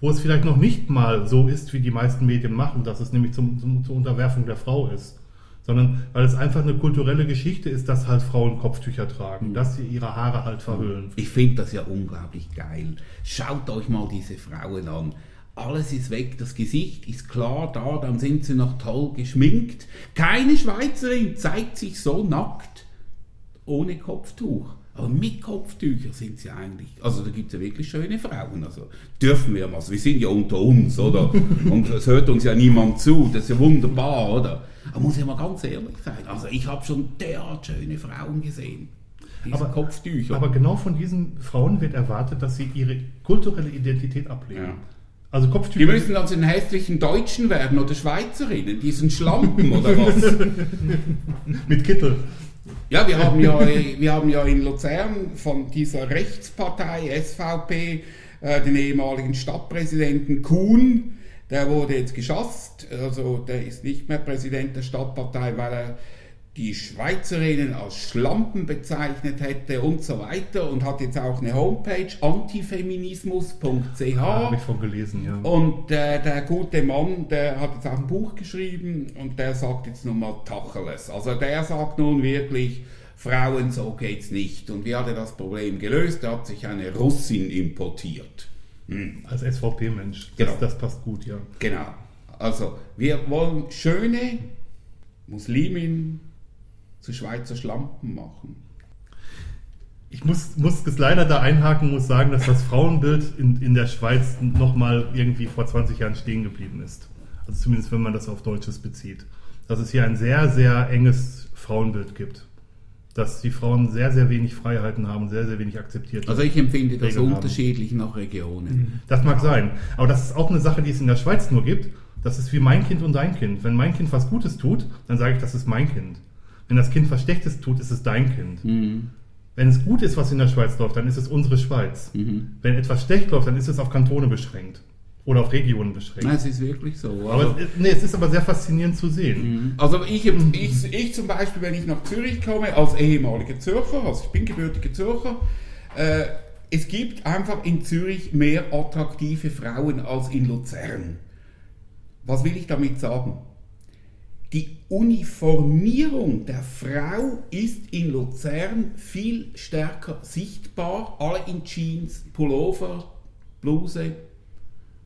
wo es vielleicht noch nicht mal so ist, wie die meisten Medien machen, dass es nämlich zum, zum, zur Unterwerfung der Frau ist, sondern weil es einfach eine kulturelle Geschichte ist, dass halt Frauen Kopftücher tragen, Mhm. dass sie ihre Haare halt verhüllen. Ich finde das ja unglaublich geil. Schaut euch mal diese Frauen an. Alles ist weg, das Gesicht ist klar da, dann sind sie noch toll geschminkt. Keine Schweizerin zeigt sich so nackt ohne Kopftuch. Aber mit Kopftüchern sind sie eigentlich, also da gibt es ja wirklich schöne Frauen, also dürfen wir mal, wir sind ja unter uns, oder? Und es hört uns ja niemand zu, das ist ja wunderbar, oder? Aber muss ich mal ganz ehrlich sein, also ich habe schon derart schöne Frauen gesehen. Aber- Kopftücher. Aber genau von diesen Frauen wird erwartet, dass sie ihre kulturelle Identität ablegen. Ja. Also Die Kopftücher. müssen dann zu den hässlichen Deutschen werden oder Schweizerinnen, diesen Schlampen oder was? mit Kittel. Ja, wir haben ja, wir haben ja in Luzern von dieser Rechtspartei SVP äh, den ehemaligen Stadtpräsidenten Kuhn, der wurde jetzt geschasst, also der ist nicht mehr Präsident der Stadtpartei, weil er die Schweizerinnen als Schlampen bezeichnet hätte und so weiter und hat jetzt auch eine Homepage antifeminismus.ch. Habe ich von gelesen, ja. Und äh, der gute Mann, der hat jetzt auch ein Buch geschrieben und der sagt jetzt nun mal Tacheles. Also der sagt nun wirklich, Frauen, so geht's nicht. Und wie hat er das Problem gelöst? Er hat sich eine Russin importiert. Hm. Als SVP-Mensch. Genau. Das, das passt gut, ja. Genau. Also, wir wollen schöne Musliminnen zu Schweizer Schlampen machen. Ich muss, muss es leider da einhaken, muss sagen, dass das Frauenbild in, in der Schweiz nochmal irgendwie vor 20 Jahren stehen geblieben ist. Also zumindest wenn man das auf Deutsches bezieht. Dass es hier ein sehr, sehr enges Frauenbild gibt. Dass die Frauen sehr, sehr wenig Freiheiten haben, sehr, sehr wenig akzeptiert Also ich empfinde das Regeln haben. unterschiedlich nach Regionen. Das mag sein. Aber das ist auch eine Sache, die es in der Schweiz nur gibt. Das ist wie mein Kind und dein Kind. Wenn mein Kind was Gutes tut, dann sage ich, das ist mein Kind. Wenn das Kind was Schlechtes tut, ist es dein Kind. Mhm. Wenn es gut ist, was in der Schweiz läuft, dann ist es unsere Schweiz. Mhm. Wenn etwas schlecht läuft, dann ist es auf Kantone beschränkt. Oder auf Regionen beschränkt. Nein, es ist wirklich so. aber Also, es- nee, es ist aber sehr faszinierend zu sehen. also ich, ich, ich zum Beispiel, wenn ich nach Zürich komme, als ehemaliger Zürcher, also ich bin gebürtiger Zürcher, äh, es gibt einfach in Zürich mehr attraktive Frauen als in Luzern. Was will ich damit sagen? Die Uniformierung der Frau ist in Luzern viel stärker sichtbar. Alle in Jeans, Pullover, Bluse,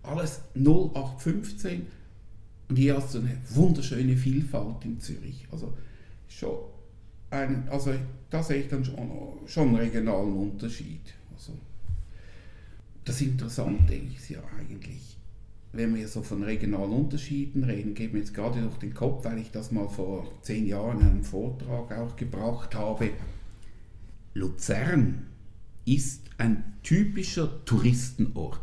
alles 0815. Und hier hast du eine wunderschöne Vielfalt in Zürich. Also schon ein, also da sehe ich dann schon, schon einen regionalen Unterschied. Also, das Interessante ist ja eigentlich, wenn wir so von regionalen Unterschieden reden, geht mir jetzt gerade durch den Kopf, weil ich das mal vor zehn Jahren in einem Vortrag auch gebracht habe. Luzern ist ein typischer Touristenort.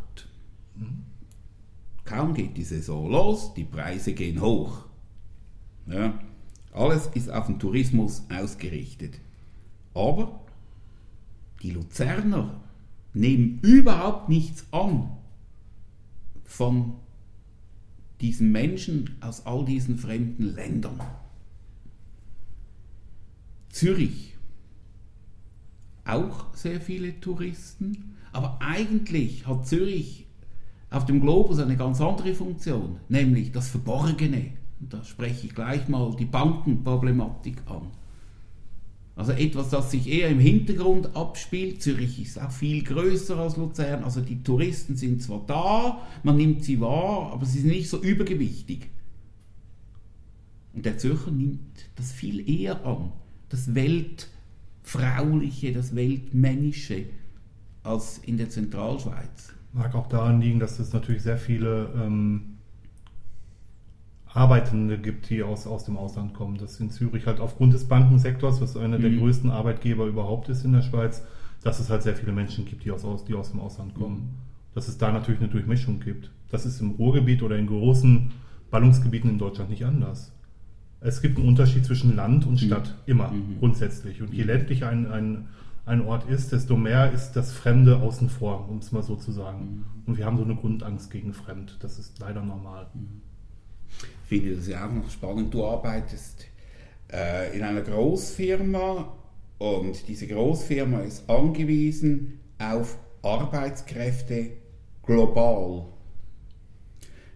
Kaum geht die Saison los, die Preise gehen hoch. Ja, alles ist auf den Tourismus ausgerichtet. Aber die Luzerner nehmen überhaupt nichts an von diesen Menschen aus all diesen fremden Ländern. Zürich, auch sehr viele Touristen, aber eigentlich hat Zürich auf dem Globus eine ganz andere Funktion, nämlich das Verborgene. Und da spreche ich gleich mal die Bankenproblematik an. Also etwas, das sich eher im Hintergrund abspielt. Zürich ist auch viel größer als Luzern. Also die Touristen sind zwar da, man nimmt sie wahr, aber sie sind nicht so übergewichtig. Und der Zürcher nimmt das viel eher an. Das Weltfrauliche, das Weltmännische als in der Zentralschweiz. Mag auch daran liegen, dass es natürlich sehr viele ähm, Arbeitende gibt, die aus, aus dem Ausland kommen. Das in Zürich halt aufgrund des Bankensektors, was einer der Mhm. größten Arbeitgeber überhaupt ist in der Schweiz, dass es halt sehr viele Menschen gibt, die aus, aus, die aus dem Ausland kommen. Dass es da natürlich eine Durchmischung gibt. Das ist im Ruhrgebiet oder in großen Ballungsgebieten in Deutschland nicht anders. Es gibt einen Unterschied zwischen Land und Stadt, immer, Mhm. grundsätzlich. Und je ländlicher ein, ein, ein Ort ist, desto mehr ist das Fremde außen vor, um es mal so zu sagen. Und wir haben so eine Grundangst gegen Fremd. Das ist leider normal. Ich finde das ja auch noch spannend. Du arbeitest äh, in einer Großfirma und diese Großfirma ist angewiesen auf Arbeitskräfte global.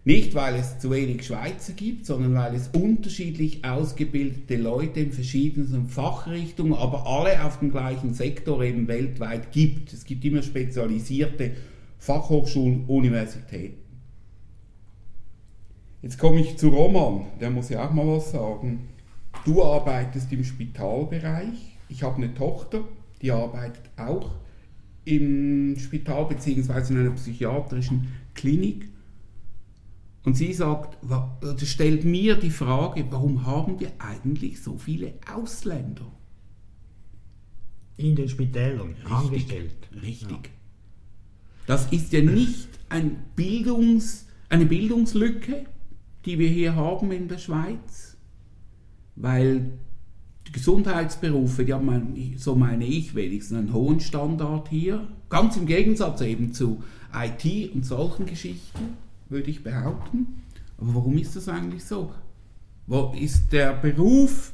Nicht, weil es zu wenig Schweizer gibt, sondern weil es unterschiedlich ausgebildete Leute in verschiedenen Fachrichtungen, aber alle auf dem gleichen Sektor eben weltweit gibt. Es gibt immer spezialisierte Fachhochschulen, Universitäten. Jetzt komme ich zu Roman, der muss ja auch mal was sagen. Du arbeitest im Spitalbereich. Ich habe eine Tochter, die arbeitet auch im Spital bzw. in einer psychiatrischen Klinik. Und sie sagt, oder stellt mir die Frage, warum haben wir eigentlich so viele Ausländer? In den Spitälern angestellt. Richtig. Das ist ja nicht ein Bildungs, eine Bildungslücke, die wir hier haben in der Schweiz, weil die Gesundheitsberufe, die haben, so meine ich wenigstens, einen hohen Standard hier. Ganz im Gegensatz eben zu IT und solchen Geschichten, würde ich behaupten. Aber warum ist das eigentlich so? Wo ist der Beruf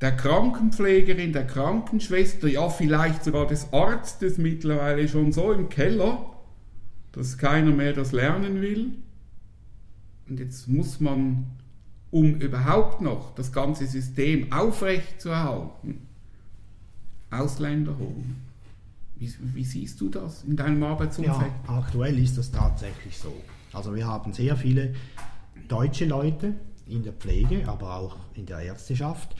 der Krankenpflegerin, der Krankenschwester, ja vielleicht sogar des Arztes mittlerweile schon so im Keller, dass keiner mehr das lernen will. Und jetzt muss man, um überhaupt noch das ganze System aufrechtzuerhalten, Ausländer holen. Wie, wie siehst du das in deinem Arbeitsumfeld? Ja, aktuell ist das tatsächlich so. Also wir haben sehr viele deutsche Leute in der Pflege, aber auch in der Ärzteschaft.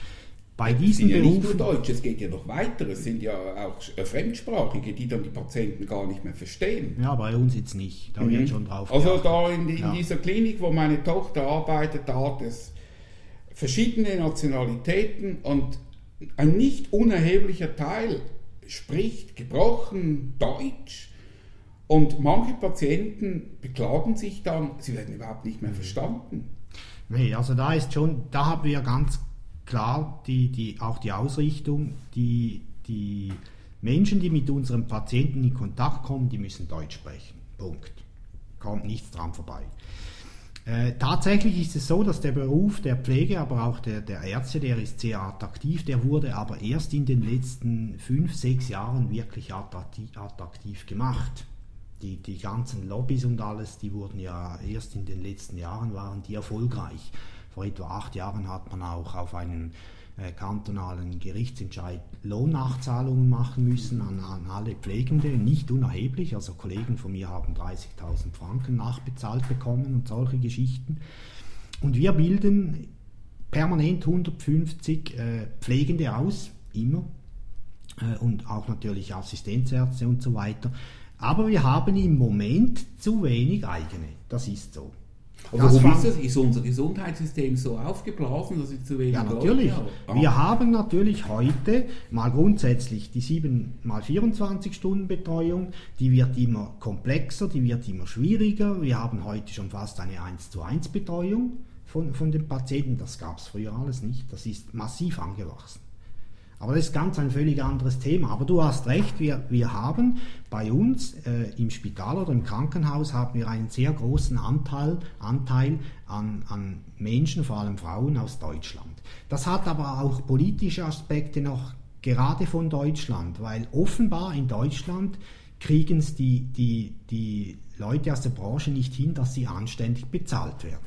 Bei Es diesen ja nicht nur Berufen, Deutsche, es geht ja noch weiter. Es sind ja auch äh, Fremdsprachige, die dann die Patienten gar nicht mehr verstehen. ja, bei uns jetzt nicht, da wird schon drauf Also geachtet. da in, in Ja. dieser Klinik, wo meine Tochter arbeitet, da hat es verschiedene Nationalitäten und ein nicht unerheblicher Teil spricht gebrochen Deutsch. Und manche Patienten beklagen sich dann, sie werden überhaupt nicht mehr verstanden. Nee, also da ist schon, da haben wir ganz klar die, die, auch die Ausrichtung, die, die Menschen, die mit unseren Patienten in Kontakt kommen, die müssen Deutsch sprechen. Punkt. Kommt nichts dran vorbei. Äh, tatsächlich ist es so, dass der Beruf der Pflege, aber auch der, der Ärzte, der ist sehr attraktiv, der wurde aber erst in den letzten fünf, sechs Jahren wirklich attraktiv, attraktiv gemacht. Die, die ganzen Lobbys und alles, die wurden ja erst in den letzten Jahren, waren die erfolgreich. Vor etwa acht Jahren hat man auch auf einen äh, kantonalen Gerichtsentscheid Lohnnachzahlungen machen müssen an, an, alle Pflegende, nicht unerheblich. Also Kollegen von mir haben 30.000 Franken nachbezahlt bekommen und solche Geschichten. Und wir bilden permanent 150 äh, Pflegende aus, immer. Äh, und auch natürlich Assistenzärzte und so weiter. Aber wir haben im Moment zu wenig eigene. Das ist so. Das warum ist das? Ist unser Gesundheitssystem so aufgeblasen, dass wir zu wenig Ja, natürlich. Haben? Ah. Wir haben natürlich heute mal grundsätzlich die 7 mal 24 Stunden Betreuung, die wird immer komplexer, die wird immer schwieriger. Wir haben heute schon fast eine 1 zu 1 Betreuung von, von den Patienten. Das gab es früher alles nicht. Das ist massiv angewachsen. Aber das ist ganz ein völlig anderes Thema. Aber du hast recht, wir, wir haben bei uns äh, im Spital oder im Krankenhaus haben wir einen sehr großen Anteil, Anteil an, an Menschen, vor allem Frauen aus Deutschland. Das hat aber auch politische Aspekte noch gerade von Deutschland, weil offenbar in Deutschland kriegen es die, die, die Leute aus der Branche nicht hin, dass sie anständig bezahlt werden.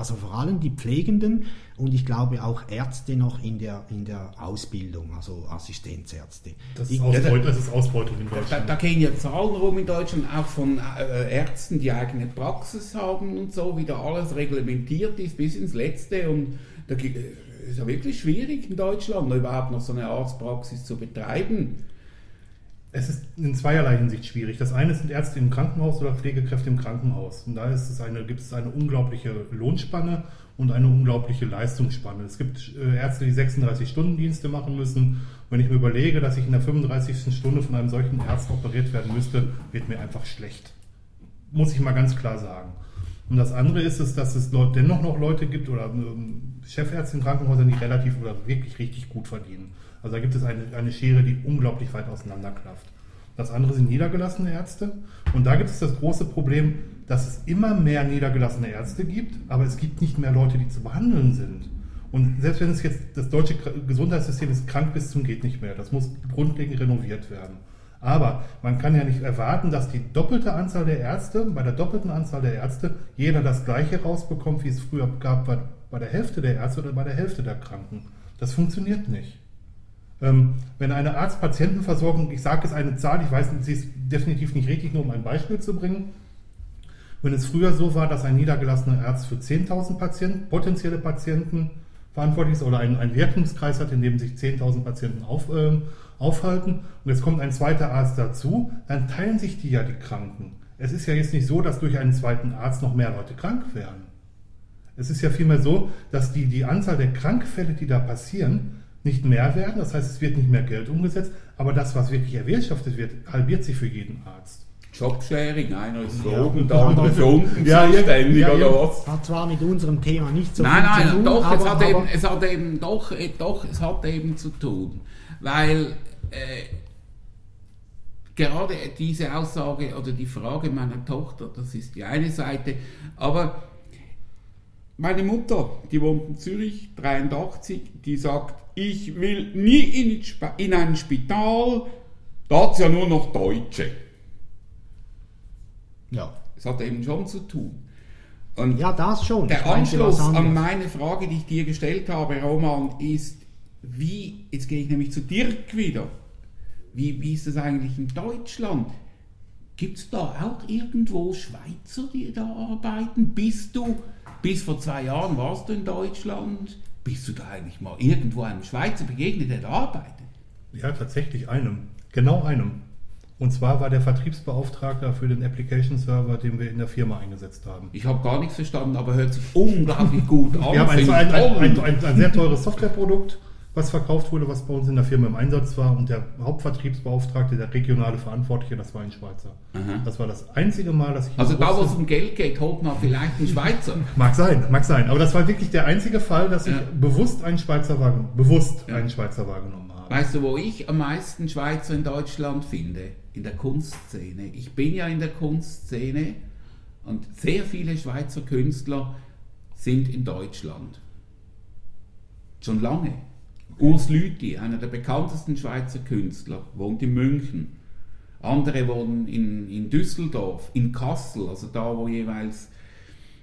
Also vor allem die Pflegenden und ich glaube auch Ärzte noch in der, in der Ausbildung, also Assistenzärzte. Das ist, Ausbeut, das ist Ausbeutung in Deutschland. Da, da, gehen ja Zahlen rum in Deutschland, auch von äh, Ärzten, die eigene Praxis haben und so, wie da alles reglementiert ist bis ins Letzte. Und da äh, ist ja wirklich schwierig in Deutschland, überhaupt noch so eine Arztpraxis zu betreiben. Es ist in zweierlei Hinsicht schwierig. Das eine sind Ärzte im Krankenhaus oder Pflegekräfte im Krankenhaus. Und da es eine, gibt es eine unglaubliche Lohnspanne und eine unglaubliche Leistungsspanne. Es gibt äh, Ärzte, die 36-Stunden-Dienste machen müssen. Wenn ich mir überlege, dass ich in der 35. Stunde von einem solchen Arzt operiert werden müsste, wird mir einfach schlecht. Muss ich mal ganz klar sagen. Und das andere ist es, dass es dennoch noch Leute gibt oder ähm, Chefärzte in Krankenhäusern, die relativ oder wirklich richtig gut verdienen. Also da gibt es eine, eine Schere, die unglaublich weit auseinanderklafft. Das andere sind niedergelassene Ärzte. Und da gibt es das große Problem, dass es immer mehr niedergelassene Ärzte gibt, aber es gibt nicht mehr Leute, die zu behandeln sind. Und selbst wenn es jetzt das deutsche Gesundheitssystem ist krank bis zum geht nicht mehr, das muss grundlegend renoviert werden. Aber man kann ja nicht erwarten, dass die doppelte Anzahl der Ärzte, bei der doppelten Anzahl der Ärzte, jeder das gleiche rausbekommt, wie es früher gab bei, bei der Hälfte der Ärzte oder bei der Hälfte der Kranken. Das funktioniert nicht. Ähm, wenn eine Arzt-Patientenversorgung, ich sage es eine Zahl, ich weiß, sie ist definitiv nicht richtig, nur um ein Beispiel zu bringen. Wenn es früher so war, dass ein niedergelassener Arzt für 10.000 Patienten, potenzielle Patienten verantwortlich ist oder einen, einen Wirkungskreis hat, in dem sich 10.000 Patienten auf, äh, aufhalten und jetzt kommt ein zweiter Arzt dazu, dann teilen sich die ja die Kranken. Es ist ja jetzt nicht so, dass durch einen zweiten Arzt noch mehr Leute krank werden. Es ist ja vielmehr so, dass die, die Anzahl der Krankfälle, die da passieren, nicht mehr werden. Das heißt, es wird nicht mehr Geld umgesetzt, aber das, was wirklich erwirtschaftet wird, halbiert sich für jeden Arzt. Jobsharing, einer ist so oben, der andere für unten ja, zuständig ja, oder was? Hat zwar mit unserem Thema nicht so nein, viel nein, zu tun, doch, aber, es, hat eben, es hat eben doch, äh, doch, es hat eben zu tun, weil äh, gerade diese Aussage oder die Frage meiner Tochter, das ist die eine Seite, aber meine Mutter, die wohnt in Zürich, 83, die sagt, ich will nie in, in ein Spital, da hat es ja nur noch Deutsche. Ja. Das hat eben schon zu tun. Und ja, das schon. Der Anschluss an meine Frage, die ich dir gestellt habe, Roman, ist, wie, jetzt gehe ich nämlich zu Dirk wieder, wie, wie ist das eigentlich in Deutschland? Gibt es da auch irgendwo Schweizer, die da arbeiten? Bist du, bis vor zwei Jahren warst du in Deutschland, bist du da eigentlich mal irgendwo einem Schweizer begegnet, der da arbeitet? Ja, tatsächlich einem. Genau einem. Und zwar war der Vertriebsbeauftragter für den Application Server, den wir in der Firma eingesetzt haben. Ich habe gar nichts verstanden, aber hört sich unglaublich gut an. Wir haben ein, ein, ein, ein sehr teures Softwareprodukt, was verkauft wurde, was bei uns in der Firma im Einsatz war. Und der Hauptvertriebsbeauftragte, der regionale Verantwortliche, das war ein Schweizer. Aha. Das war das einzige Mal, dass ich. Also da, wo es um Geld geht, holt man vielleicht einen Schweizer. Mag sein, mag sein. Aber das war wirklich der einzige Fall, dass ich Ja. bewusst einen Schweizer wahrgenommen, bewusst Ja. einen Schweizer wahrgenommen habe. Weißt du, wo ich am meisten Schweizer in Deutschland finde? In der Kunstszene. Ich bin ja in der Kunstszene und sehr viele Schweizer Künstler sind in Deutschland. Schon lange. Urs Lüthi, einer der bekanntesten Schweizer Künstler, wohnt in München. Andere wohnen in, in Düsseldorf, in Kassel, also da, wo jeweils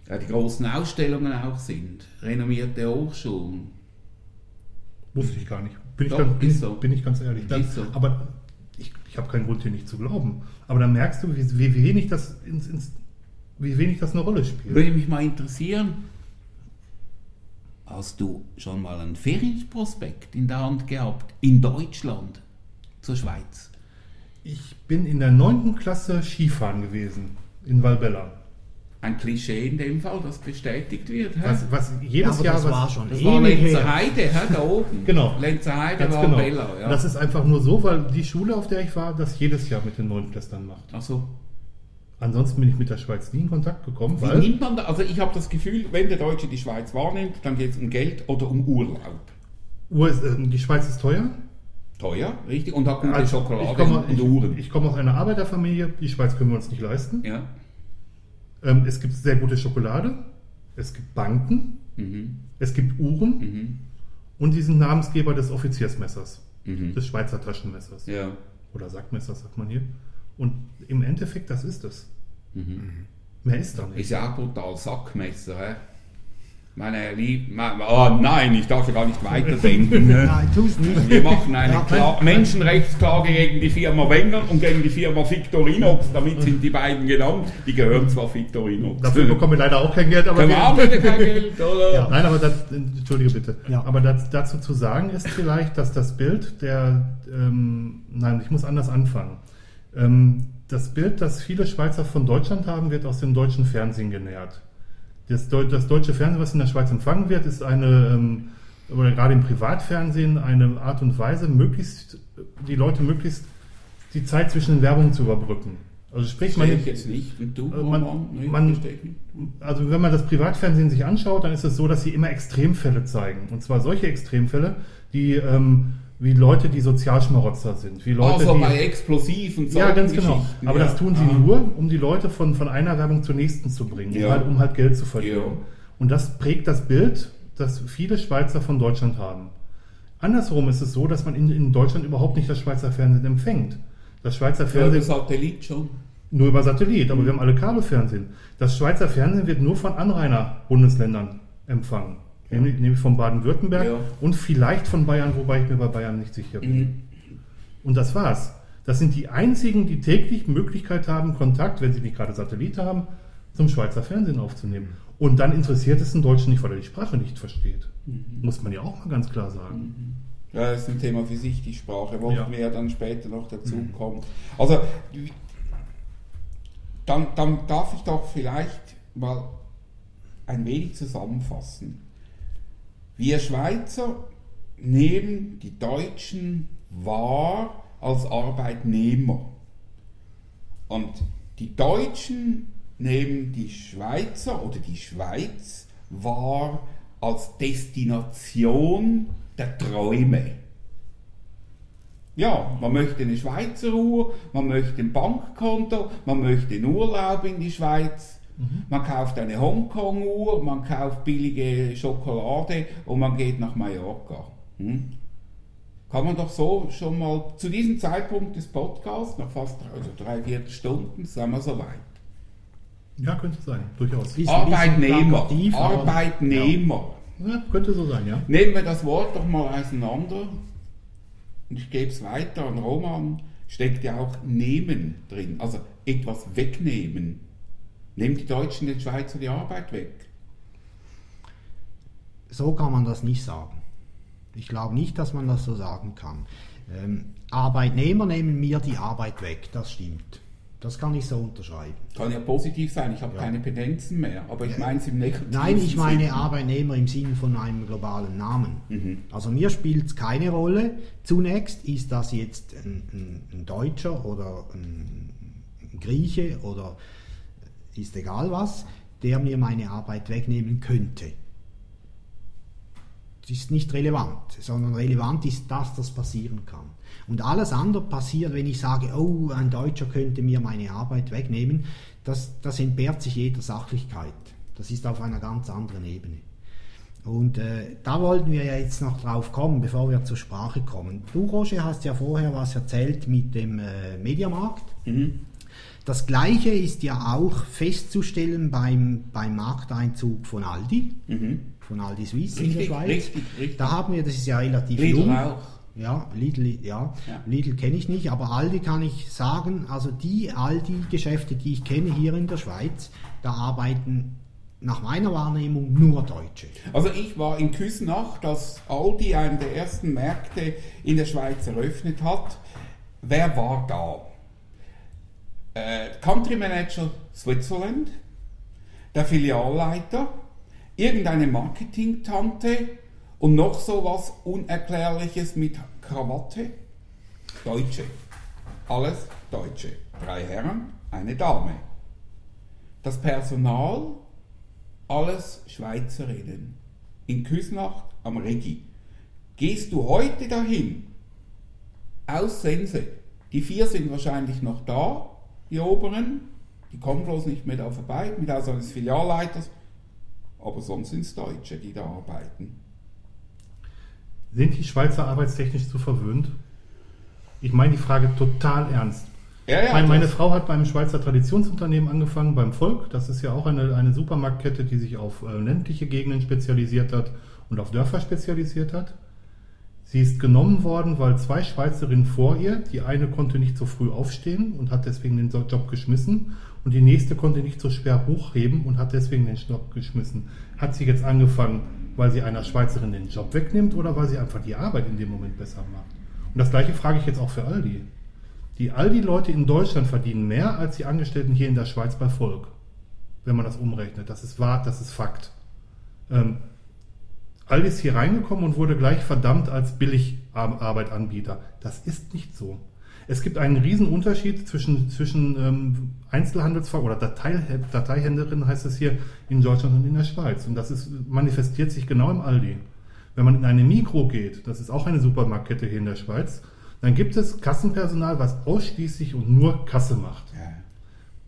äh, die großen Ausstellungen auch sind. Renommierte Hochschulen. Wusste ich gar nicht. Bin ich, Doch, ganz, bin, so. bin ich ganz ehrlich. Dann, so. Aber ich, ich habe keinen Grund hier nicht zu glauben. Aber dann merkst du, wie, wie wenig das ins, ins, wie wenig das eine Rolle spielt. Würde mich mal interessieren, hast du schon mal einen Ferienprospekt in der Hand gehabt, in Deutschland, zur Schweiz? Ich bin in der 9. Klasse Skifahren gewesen in Valbella. Ein Klischee in dem Fall, das bestätigt wird. Was, was Ja, jedes aber Jahr das was, war schon das war ewig Lenzer her. Heide, hä, da oben. Genau. Lenzer Heide Ganz war genau. Bella. Ja. Das ist einfach nur so, weil die Schule, auf der ich war, das jedes Jahr mit den Neunklässlern macht. Ach so. Ansonsten bin ich mit der Schweiz nie in Kontakt gekommen, Wie nimmt man da? Also ich habe das Gefühl, wenn der Deutsche die Schweiz wahrnimmt, dann geht es um Geld oder um Urlaub. US, ähm, die Schweiz ist teuer. Teuer, richtig? Und hat gute Also, Schokolade ich komme, und Uhren. ich, ich komme aus einer Arbeiterfamilie, die Schweiz können wir uns nicht leisten. ja. Ähm, es gibt sehr gute Schokolade, es gibt Banken, Mhm. es gibt Uhren Mhm. und diesen Namensgeber des Offiziersmessers, Mhm. des Schweizer Taschenmessers. Ja. Oder Sackmessers, sagt man hier. Und im Endeffekt, das ist es. Mhm. Mehr ist da nicht. Ist ja auch brutal, Sackmesser, hä? Meine Lieb... me- Oh nein, ich darf ja gar nicht weiterdenken. ne? Nein, tu's nicht. Wir machen eine Ja, Kla Menschenrechtsklage gegen die Firma Wenger und gegen die Firma Victorinox. Damit sind die beiden genannt. Die gehören zwar Victorinox. Dafür bekommen wir leider auch kein Geld, aber Können wir auch wieder kein Geld, oder? Ja, nein, aber das, entschuldige bitte. Ja. Aber das, dazu zu sagen ist vielleicht, dass das Bild der, ähm, nein, ich muss anders anfangen. Ähm, das Bild, das viele Schweizer von Deutschland haben, wird aus dem deutschen Fernsehen genährt. Das, das deutsche Fernsehen, was in der Schweiz empfangen wird, ist eine, ähm, oder gerade im Privatfernsehen, eine Art und Weise, möglichst, die Leute möglichst die Zeit zwischen den Werbungen zu überbrücken. Also sprich, man, ich jetzt nicht. Und du, Äh, man- man- also wenn man das Privatfernsehen sich anschaut, dann ist es so, dass sie immer Extremfälle zeigen. Und zwar solche Extremfälle, die ähm, wie Leute, die Sozialschmarotzer sind, wie Leute, also die bei explosiven ja, ganz genau. Aber ja. das tun sie Ah. nur, um die Leute von, von einer Werbung zur nächsten zu bringen, Ja. um, halt, um halt Geld zu verdienen. Ja. Und das prägt das Bild, das viele Schweizer von Deutschland haben. Andersherum ist es so, dass man in, in Deutschland überhaupt nicht das Schweizer Fernsehen empfängt. Das Schweizer Ja, Fernsehen der Satellit schon. nur über Satellit, aber wir haben alle Kabelfernsehen. Das Schweizer Fernsehen wird nur von Anrainer-Bundesländern empfangen. Nämlich, nämlich von Baden-Württemberg Ja. und vielleicht von Bayern, wobei ich mir bei Bayern nicht sicher bin. Mhm. Und das war's. Das sind die einzigen, die täglich Möglichkeit haben, Kontakt, wenn sie nicht gerade Satellit haben, zum Schweizer Fernsehen aufzunehmen. Und dann interessiert es einen Deutschen nicht, weil er die Sprache nicht versteht. Mhm. Muss man ja auch mal ganz klar sagen. Ja, das ist ein Thema für sich, die Sprache. Wollten Ja. wir ja dann später noch dazu kommen. Also, dann, dann darf ich doch vielleicht mal ein wenig zusammenfassen. Wir Schweizer nehmen die Deutschen wahr als Arbeitnehmer. Und die Deutschen nehmen die Schweizer oder die Schweiz wahr als Destination der Träume. Ja, man möchte eine Schweizer Uhr, man möchte ein Bankkonto, man möchte einen Urlaub in die Schweiz, man kauft eine Hongkong-Uhr, man kauft billige Schokolade und man geht nach Mallorca. Hm? Kann man doch so schon mal zu diesem Zeitpunkt des Podcasts, nach fast drei, also drei Viertelstunden, sind wir soweit. Ja, könnte sein, durchaus. Ist Arbeitnehmer, Arbeitnehmer. Ja, könnte so sein, ja. Nehmen wir das Wort doch mal auseinander und ich gebe es weiter an Roman. Steckt ja auch nehmen drin, also etwas wegnehmen. Nehmen die Deutschen den Schweizer die Arbeit weg? So kann man das nicht sagen. Ich glaube nicht, dass man das so sagen kann. Ähm, Arbeitnehmer nehmen mir die Arbeit weg, das stimmt. Das kann ich so unterschreiben. Kann ja positiv sein, ich habe Ja. keine Pendenzen mehr, aber ich meine es im negativen Nein, ich meine Sinn. Arbeitnehmer im Sinne von einem globalen Namen. Mhm. Also mir spielt es keine Rolle. Zunächst ist das jetzt ein, ein, ein Deutscher oder ein, ein Grieche oder ist egal was, der mir meine Arbeit wegnehmen könnte. Das ist nicht relevant, sondern relevant ist, dass das passieren kann. Und alles andere passiert, wenn ich sage, oh, ein Deutscher könnte mir meine Arbeit wegnehmen, das, das entbehrt sich jeder Sachlichkeit. Das ist auf einer ganz anderen Ebene. Und äh, da wollten wir ja jetzt noch drauf kommen, bevor wir zur Sprache kommen. Du, Roger, hast ja vorher was erzählt mit dem äh, Mediamarkt. Mhm. Das Gleiche ist ja auch festzustellen beim, beim Markteinzug von Aldi, Mhm. von Aldi Suisse in der Richtig, Schweiz. richtig, richtig. Da haben wir, das ist ja relativ Lidl jung. auch. Ja, Lidl, ja. Ja. Lidl kenne ich nicht, aber Aldi kann ich sagen, also die Aldi-Geschäfte, die ich kenne hier in der Schweiz, da arbeiten nach meiner Wahrnehmung nur Deutsche. Also ich war in Küsnacht, als Aldi einen der ersten Märkte in der Schweiz eröffnet hat. Wer war da? Äh, Country Manager Switzerland, der Filialleiter, irgendeine Marketing-Tante und noch so was Unerklärliches mit Krawatte. Deutsche. Alles Deutsche. Drei Herren, eine Dame. Das Personal alles Schweizerinnen. In Küsnacht am Regi. Gehst du heute dahin? Aus Sense. Die vier sind wahrscheinlich noch da, die oberen. Die kommen bloß nicht mehr da vorbei, mit Ausnahme des Filialleiters. Aber sonst sind es Deutsche, die da arbeiten. Sind die Schweizer arbeitstechnisch zu verwöhnt? Ich meine die Frage total ernst. Ja, ja, meine, meine Frau hat beim Schweizer Traditionsunternehmen angefangen, beim Volk. Das ist ja auch eine, eine Supermarktkette, die sich auf äh, ländliche Gegenden spezialisiert hat und auf Dörfer spezialisiert hat. Sie ist genommen worden, weil zwei Schweizerinnen vor ihr, die eine konnte nicht so früh aufstehen und hat deswegen den Job geschmissen und die nächste konnte nicht so schwer hochheben und hat deswegen den Job geschmissen. Hat sie jetzt angefangen, weil sie einer Schweizerin den Job wegnimmt oder weil sie einfach die Arbeit in dem Moment besser macht? Und das gleiche frage ich jetzt auch für Aldi. Die Aldi-Leute in Deutschland verdienen mehr als die Angestellten hier in der Schweiz bei Volk. Wenn man das umrechnet. Das ist wahr, das ist Fakt. Ähm, Aldi ist hier reingekommen und wurde gleich verdammt als Billigarbeitanbieter. Das ist nicht so. Es gibt einen riesen Unterschied zwischen, zwischen ähm, Einzelhandelsfach oder Datei, Dateihändlerin heißt es hier in Deutschland und in der Schweiz. Und das ist, manifestiert sich genau im Aldi. Wenn man in eine Mikro geht, das ist auch eine Supermarktkette hier in der Schweiz, dann gibt es Kassenpersonal, was ausschließlich und nur Kasse macht. Ja.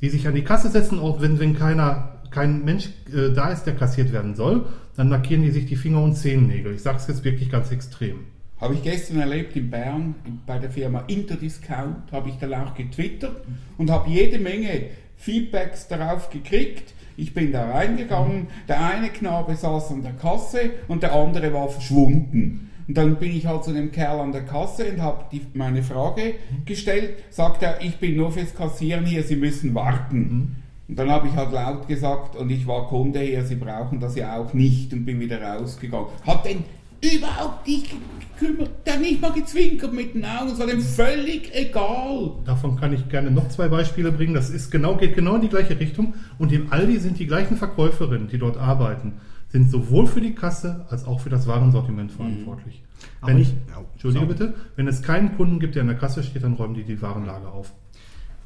Die sich an die Kasse setzen, auch wenn, wenn keiner, kein Mensch äh, da ist, der kassiert werden soll, dann markieren die sich die Finger und Zehennägel. Ich sage es jetzt wirklich ganz extrem. Habe ich gestern erlebt in Bern bei der Firma Interdiscount, habe ich dann auch getwittert und habe jede Menge Feedbacks darauf gekriegt. Ich bin da reingegangen, der eine Knabe saß an der Kasse und der andere war verschwunden. Und dann bin ich halt zu dem Kerl an der Kasse und habe meine Frage gestellt. Sagt er, ich bin nur fürs Kassieren hier, Sie müssen warten. Und dann habe ich halt laut gesagt, und ich war Kunde hier, Sie brauchen das ja auch nicht und bin wieder rausgegangen. Hat den überhaupt nicht gekümmert, der hat nicht mal gezwinkert mit den Augen, es war dem völlig egal. Davon kann ich gerne noch zwei Beispiele bringen. Das ist genau, geht genau in die gleiche Richtung. Und im Aldi sind die gleichen Verkäuferinnen, die dort arbeiten, sind sowohl für die Kasse als auch für das Warensortiment verantwortlich. Aber Wenn ich- ich, ja, Entschuldige sorry. bitte, wenn es keinen Kunden gibt, der an der Kasse steht, dann räumen die die Warenlage auf.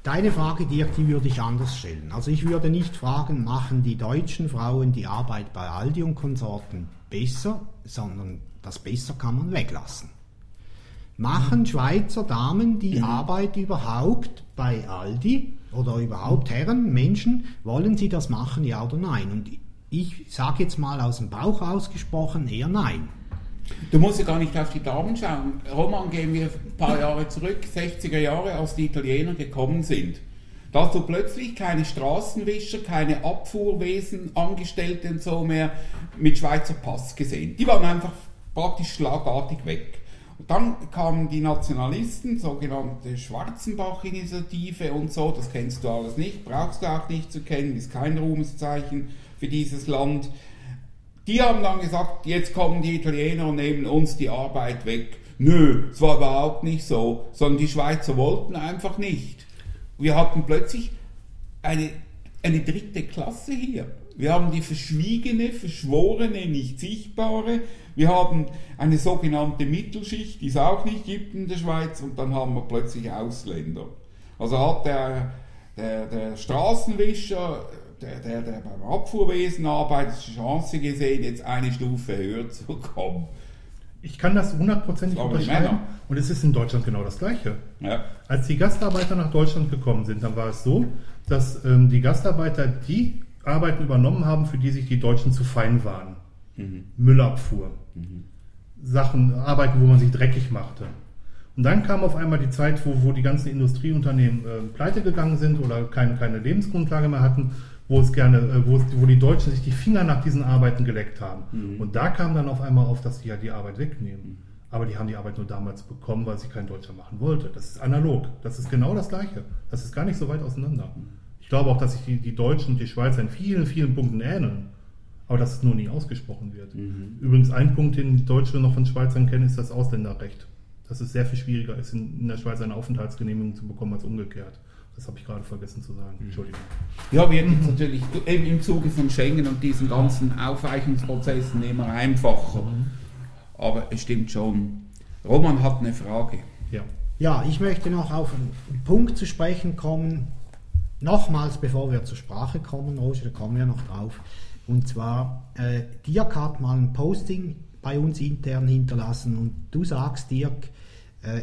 Deine Frage, Dirk, die würde ich anders stellen. Also ich würde nicht fragen, machen die deutschen Frauen die Arbeit bei Aldi und Konsorten besser, sondern das besser kann man weglassen. Machen Schweizer Damen die Arbeit überhaupt bei Aldi oder überhaupt Herren, Menschen, wollen sie das machen, ja oder nein? Und ich sage jetzt mal aus dem Bauch ausgesprochen, eher nein. Du musst ja gar nicht auf die Damen schauen. Roman, gehen wir ein paar Jahre zurück, 60er Jahre, als die Italiener gekommen sind. Da hast du plötzlich keine Straßenwischer, keine Abfuhrwesen, und so mehr mit Schweizer Pass gesehen. Die waren einfach praktisch schlagartig weg. Und dann kamen die Nationalisten, sogenannte Schwarzenbach-Initiative und so, das kennst du alles nicht, brauchst du auch nicht zu kennen, ist kein Ruhmeszeichen für dieses Land. Die haben dann gesagt, jetzt kommen die Italiener und nehmen uns die Arbeit weg. Nö, es war überhaupt nicht so, sondern die Schweizer wollten einfach nicht. Wir hatten plötzlich eine, eine dritte Klasse hier. Wir haben die verschwiegene, verschworene, nicht sichtbare. Wir haben eine sogenannte Mittelschicht, die es auch nicht gibt in der Schweiz. Und dann haben wir plötzlich Ausländer. Also hat der, der, der Straßenwischer, der, der, der beim Abfuhrwesen arbeitet, die Chance gesehen, jetzt eine Stufe höher zu kommen. Ich kann das hundertprozentig unterschreiben. Und es ist in Deutschland genau das Gleiche. Ja. Als die Gastarbeiter nach Deutschland gekommen sind, dann war es so, dass ähm, die Gastarbeiter die Arbeiten übernommen haben, für die sich die Deutschen zu fein waren. Müllabfuhr. Sachen, Arbeiten, wo man sich dreckig machte. Und dann kam auf einmal die Zeit, wo, wo die ganzen Industrieunternehmen äh, pleite gegangen sind oder keine, keine Lebensgrundlage mehr hatten, wo es gerne, äh, wo, es, wo die Deutschen sich die Finger nach diesen Arbeiten geleckt haben. Und da kam dann auf einmal auf, dass die ja die Arbeit wegnehmen. Aber die haben die Arbeit nur damals bekommen, weil sie kein Deutscher machen wollte. Das ist analog. Das ist genau das Gleiche. Das ist gar nicht so weit auseinander. Ich glaube auch, dass sich die, die Deutschen und die Schweizer in vielen, vielen Punkten ähneln. Aber dass es nur nie ausgesprochen wird. Übrigens, ein Punkt, den die Deutsche noch von Schweizern kennen, ist das Ausländerrecht. Dass es sehr viel schwieriger ist, in, in der Schweiz eine Aufenthaltsgenehmigung zu bekommen als umgekehrt. Das habe ich gerade vergessen zu sagen. Entschuldigung. Ja, wird jetzt natürlich eben im Zuge von Schengen und diesen ganzen Aufweichungsprozessen immer einfacher. Aber es stimmt schon. Roman hat eine Frage. Ja. Ja, ich möchte noch auf einen Punkt zu sprechen kommen. Nochmals, bevor wir zur Sprache kommen, Roger, da kommen wir noch drauf. Und zwar, äh, Dirk hat mal ein Posting bei uns intern hinterlassen und du sagst, Dirk, äh,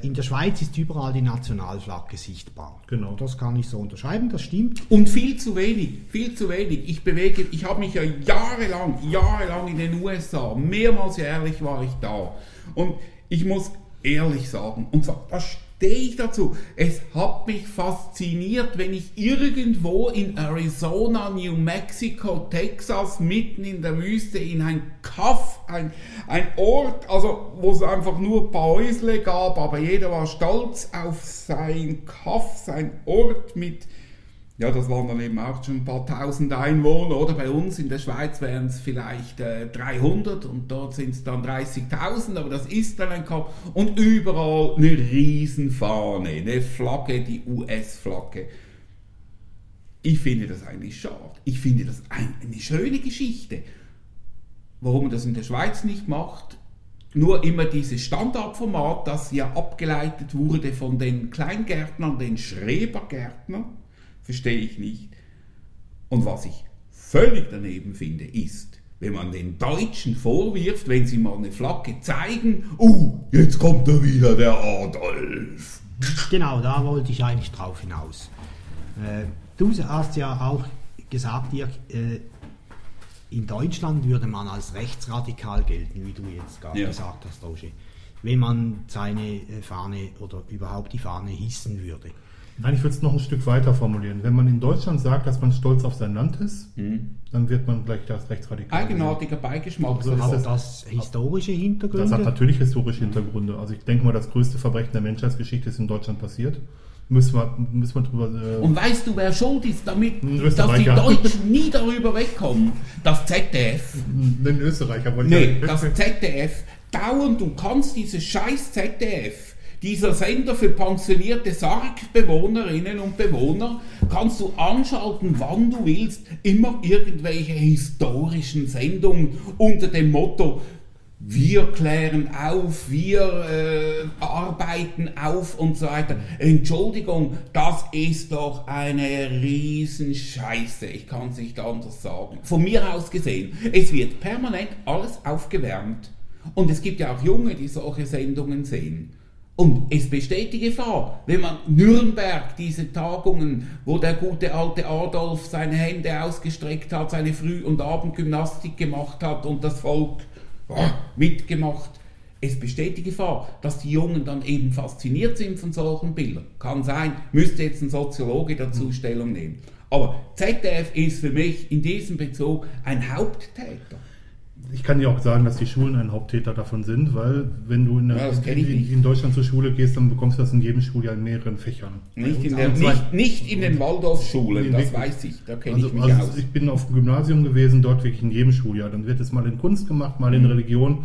in der Schweiz ist überall die Nationalflagge sichtbar. Genau. Das kann ich so unterschreiben, das stimmt. Und viel zu wenig, viel zu wenig. Ich bewege, ich habe mich ja jahrelang, jahrelang in den USA, mehrmals jährlich war ich da. Und ich muss ehrlich sagen, und zwar, da stehe ich dazu, es hat mich fasziniert, wenn ich irgendwo in Arizona, New Mexico, Texas, mitten in der Wüste, in ein Kaff, ein, ein Ort, also wo es einfach nur ein paar Häusle gab, aber jeder war stolz auf sein Kaff, sein Ort mit ja, das waren dann eben auch schon ein paar tausend Einwohner, oder bei uns in der Schweiz wären es vielleicht äh, 300 und dort sind es dann 30.000, aber das ist dann ein Kopf. Und überall eine Riesenfahne, eine Flagge, die US-Flagge. Ich finde das eigentlich schade. Ich finde das ein, eine schöne Geschichte. Warum man das in der Schweiz nicht macht, nur immer dieses Standardformat, das ja abgeleitet wurde von den Kleingärtnern, den Schrebergärtnern, verstehe ich nicht. Und was ich völlig daneben finde, ist, wenn man den Deutschen vorwirft, wenn sie mal eine Flagge zeigen, uh, jetzt kommt da wieder der Adolf. Genau, da wollte ich eigentlich drauf hinaus. Äh, du hast ja auch gesagt, Dirk, äh, in Deutschland würde man als rechtsradikal gelten, wie du jetzt gerade Ja. gesagt hast, Roger, wenn man seine äh, Fahne oder überhaupt die Fahne hissen würde. Nein, ich würde es noch ein Stück weiter formulieren. Wenn man in Deutschland sagt, dass man stolz auf sein Land ist, dann wird man gleich als rechtsradikal. Eigenartiger Beigeschmack. So ist Hat es. das historische Hintergründe? Das hat natürlich historische Hintergründe. Also ich denke mal, das größte Verbrechen der Menschheitsgeschichte ist in Deutschland passiert. Müssen wir, müssen wir drüber. Äh, Und weißt du, wer schuld ist, damit dass die. Deutschen nie darüber wegkommen? Das ZDF. den Österreicher wollte Nee, ich das ZDF. Dauernd, du kannst dieses scheiß ZDF, dieser Sender für pensionierte Sargbewohnerinnen und Bewohner, kannst du anschalten, wann du willst, immer irgendwelche historischen Sendungen unter dem Motto, wir klären auf, wir äh, arbeiten auf und so weiter. Entschuldigung, das ist doch eine Riesenscheiße. Ich kann es nicht anders sagen. Von mir aus gesehen, es wird permanent alles aufgewärmt. Und es gibt ja auch Junge, die solche Sendungen sehen. Und es besteht die Gefahr, wenn man Nürnberg, diese Tagungen, wo der gute alte Adolf seine Hände ausgestreckt hat, seine Früh- und Abendgymnastik gemacht hat und das Volk ah, mitgemacht. Es besteht die Gefahr, dass die Jungen dann eben fasziniert sind von solchen Bildern. Kann sein, müsste jetzt ein Soziologe dazu Stellung nehmen. Aber ZDF ist für mich in diesem Bezug ein Haupttäter. Ich kann dir auch sagen, dass die Schulen ein Haupttäter davon sind, weil wenn du in, der, Ja, in, in Deutschland zur Schule gehst, dann bekommst du das in jedem Schuljahr in mehreren Fächern. Nicht in, der, nicht, nicht in den Waldorfschulen, das wirklich. weiß ich, da kenne Also, ich mich also aus. ich bin auf dem Gymnasium gewesen, dort wirklich in jedem Schuljahr. Dann wird es mal in Kunst gemacht, mal in Mhm. Religion,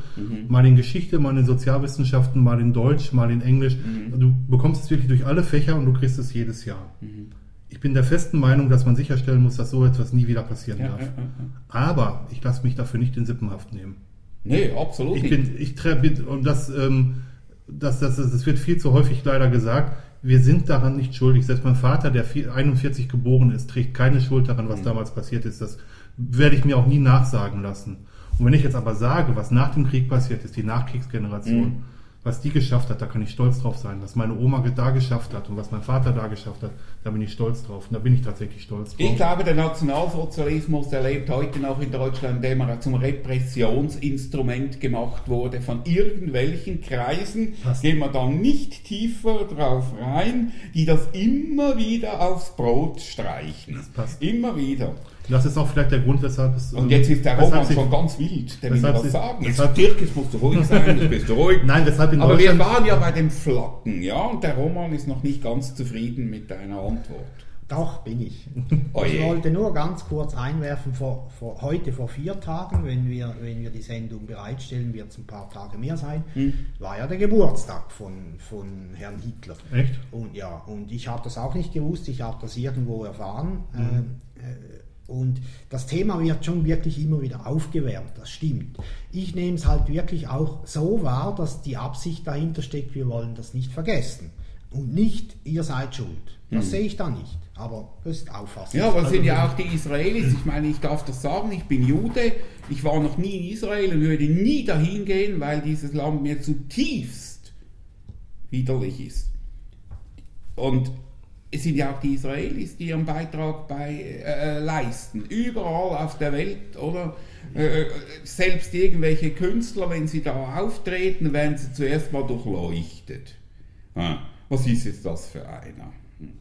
mal in Geschichte, mal in Sozialwissenschaften, mal in Deutsch, mal in Englisch. Mhm. Du bekommst es wirklich durch alle Fächer und du kriegst es jedes Jahr. Mhm. Ich bin der festen Meinung, dass man sicherstellen muss, dass so etwas nie wieder passieren Ja, darf. ja. Aber ich lasse mich dafür nicht in Sippenhaft nehmen. Nee, absolut Ich nicht. bin, ich bin, und das, ähm, das, das, das, das wird viel zu häufig leider gesagt. Wir sind daran nicht schuldig. Selbst mein Vater, der vier- 41 geboren ist, trägt keine Schuld daran, Mhm. was damals passiert ist. Das werde ich mir auch nie nachsagen lassen. Und wenn ich jetzt aber sage, was nach dem Krieg passiert ist, die Nachkriegsgeneration, Mhm. was die geschafft hat, da kann ich stolz drauf sein. Was meine Oma da geschafft hat und was mein Vater da geschafft hat, da bin ich stolz drauf. Und da bin ich tatsächlich stolz drauf. Ich glaube, der Nationalsozialismus, der lebt heute noch in Deutschland, indem er zum Repressionsinstrument gemacht wurde von irgendwelchen Kreisen. Passt. Gehen wir dann nicht tiefer drauf rein, die das immer wieder aufs Brot streichen. passt. Immer wieder. Das ist auch vielleicht der Grund, weshalb es. Und ähm, jetzt ist der Roman schon ganz wild. Der will was sagen. Jetzt, Dirk, jetzt musst du ruhig sein, jetzt bist du ruhig. Nein, weshalb in Aber wir waren ja bei dem Flacken, ja, und der Roman ist noch nicht ganz zufrieden mit deiner Antwort. Doch, bin ich. Oh ich wollte nur ganz kurz einwerfen, vor, vor, heute vor vier Tagen, wenn wir, wenn wir die Sendung bereitstellen, wird es ein paar Tage mehr sein, Hm. war ja der Geburtstag von, von Herrn Hitler. Echt? Und ja, und ich habe das auch nicht gewusst, ich habe das irgendwo erfahren. Mhm. Ähm, äh, und das Thema wird schon wirklich immer wieder aufgewärmt, das stimmt. Ich nehme es halt wirklich auch so wahr, dass die Absicht dahinter steckt, wir wollen das nicht vergessen. Und nicht, ihr seid schuld. Das sehe ich da nicht. Aber das ist Auffassung. Ja, aber es Also sind ja das- auch die Israelis. Ich meine, ich darf das sagen, ich bin Jude, ich war noch nie in Israel und würde nie dahin gehen, weil dieses Land mir zutiefst widerlich ist. Und es sind ja auch die Israelis, die ihren Beitrag bei, äh, leisten. Überall auf der Welt, oder? Äh, selbst irgendwelche Künstler, wenn sie da auftreten, werden sie zuerst mal durchleuchtet. Ah, was ist jetzt das für einer? Hm.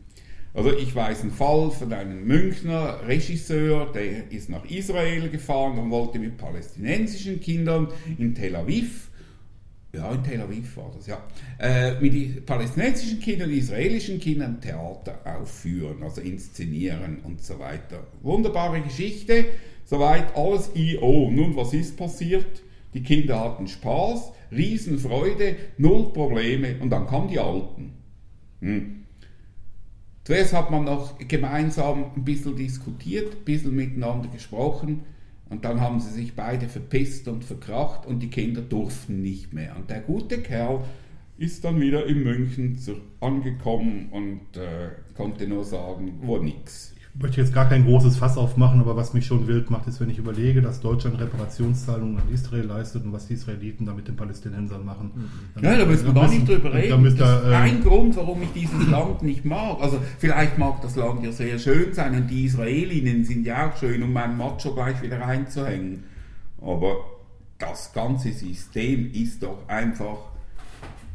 Also ich weiß einen Fall von einem Münchner Regisseur, der ist nach Israel gefahren und wollte mit palästinensischen Kindern in Tel Aviv, ja in Tel Aviv war das, ja, äh, mit palästinensischen Kindern israelischen Kindern Theater aufführen, also inszenieren und so weiter. Wunderbare Geschichte, soweit alles IO. Nun, was ist passiert? Die Kinder hatten Spaß, Riesenfreude, null Probleme und dann kamen die Alten. Hm. Zuerst hat man noch gemeinsam ein bisschen diskutiert, ein bisschen miteinander gesprochen und dann haben sie sich beide verpisst und verkracht und die Kinder durften nicht mehr. Und der gute Kerl ist dann wieder in München angekommen und äh, konnte nur sagen, wo nix. Ich möchte jetzt gar kein großes Fass aufmachen, aber was mich schon wild macht, ist, wenn ich überlege, dass Deutschland Reparationszahlungen an Israel leistet und was die Israeliten da mit den Palästinensern machen. Dann- Ja, da müssen wir gar nicht drüber da reden. müsst das ist ähm, ein Grund, warum ich dieses Land nicht mag. Also vielleicht mag das Land ja sehr schön sein und die Israelinnen sind ja auch schön, um meinen Macho gleich wieder reinzuhängen. Aber das ganze System ist doch einfach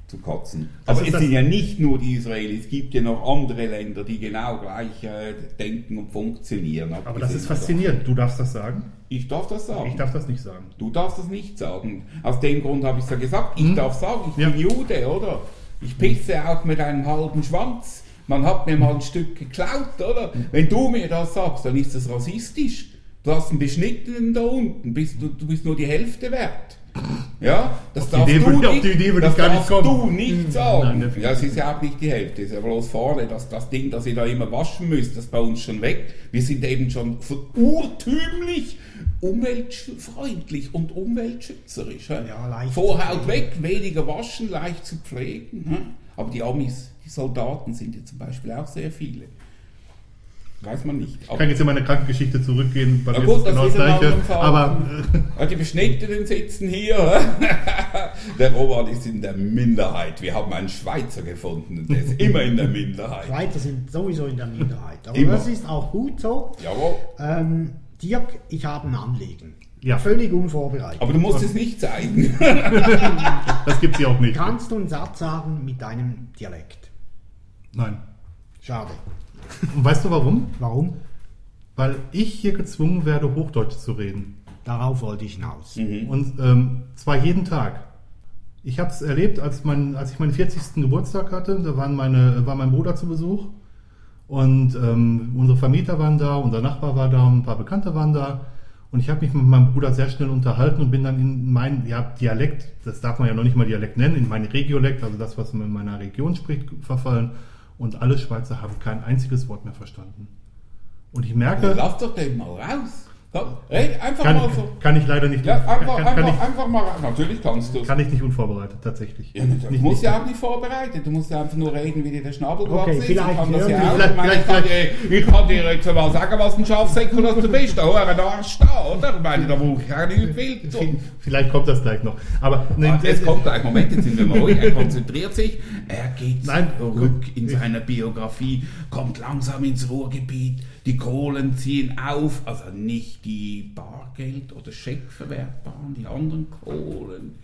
zu kotzen. Das Aber es sind ja nicht nur die Israelis, es gibt ja noch andere Länder, die genau gleich äh, denken und funktionieren. aber das ist faszinierend. Du darfst das sagen. Ich darf das sagen. Ich darf das nicht sagen. Du darfst das nicht sagen. Aus dem Grund habe ich es ja gesagt. Ich darf sagen, ich Ja. bin Jude, oder? Ich pisse auch mit einem halben Schwanz. Man hat mir mal ein Stück geklaut, oder? Wenn du mir das sagst, dann ist das rassistisch. Du hast einen Beschnittenen da unten, bist, du, du bist nur die Hälfte wert. Ja, das darfst du nicht, auf die Idee würde das ich gar nicht kommen. du nicht Nein, sagen. definitiv ja, es ist ja auch nicht die Hälfte, es ist ja bloß vorne, das, das Ding, das ihr da immer waschen müsst, das ist bei uns schon weg. Wir sind eben schon urtümlich umweltfreundlich und umweltschützerisch. Ja, leicht Vorhaut weg, weniger waschen, leicht zu pflegen. Aber die Amis, die Soldaten sind ja zum Beispiel auch sehr viele. Weiß man nicht. Ich kann jetzt in meine Krankengeschichte zurückgehen, bei Ja mir gut, ist genau ist das Gleiche. Aber äh, ja, die Beschnittenen sitzen hier. der Roman ist in der Minderheit. Wir haben einen Schweizer gefunden und der ist immer in der Minderheit. Schweizer sind sowieso in der Minderheit. Aber Immer. das ist auch gut so. Jawohl. Ähm, Dirk, ich habe ein Anliegen. Ja. Völlig unvorbereitet. Aber du musst es nicht zeigen. das gibt es ja auch nicht. Kannst du einen Satz sagen mit deinem Dialekt? Nein. Schade. Und weißt du warum? Warum? Weil ich hier gezwungen werde, Hochdeutsch zu reden. darauf wollte ich hinaus. Und ähm, zwar jeden Tag. Ich habe es erlebt, als, mein, als ich meinen 40. Geburtstag hatte, da waren meine, war mein Bruder zu Besuch und ähm, unsere Vermieter waren da, unser Nachbar war da ein paar Bekannte waren da. Und ich habe mich mit meinem Bruder sehr schnell unterhalten und bin dann in mein ja, Dialekt, das darf man ja noch nicht mal Dialekt nennen, in mein Regiolekt, also das, was man in meiner Region spricht, verfallen. Und alle Schweizer haben kein einziges Wort mehr verstanden. Und ich merke, Lass doch den mal raus. Komm, red einfach kann, mal so. kann ich leider nicht, Ja, einfach, kann, kann, einfach, ich, einfach mal. Natürlich kannst du kann ich nicht unvorbereitet, tatsächlich. Ja, du Nicht- musst nicht- ja auch nicht vorbereitet. Du musst ja einfach nur reden, wie dir der Schnabel Okay, gewachsen ist. vielleicht ich kann das ja auch. Ich, meine, ich, ich kann dir jetzt mal sagen, was ein Schafsäckel das du bist. Da hoher Arsch da, oder? Ich meine, da brauche ich auch nicht. V- zu. Vielleicht kommt das gleich noch. Aber nein, Ah, Jetzt kommt gleich, Moment, jetzt sind wir mal ruhig. Er konzentriert sich, er geht Nein. zurück in seiner Biografie, kommt langsam ins Ruhrgebiet, die Kohlen ziehen auf, also nicht die Bargeld- oder Scheckverwertbaren, die anderen Kohlen.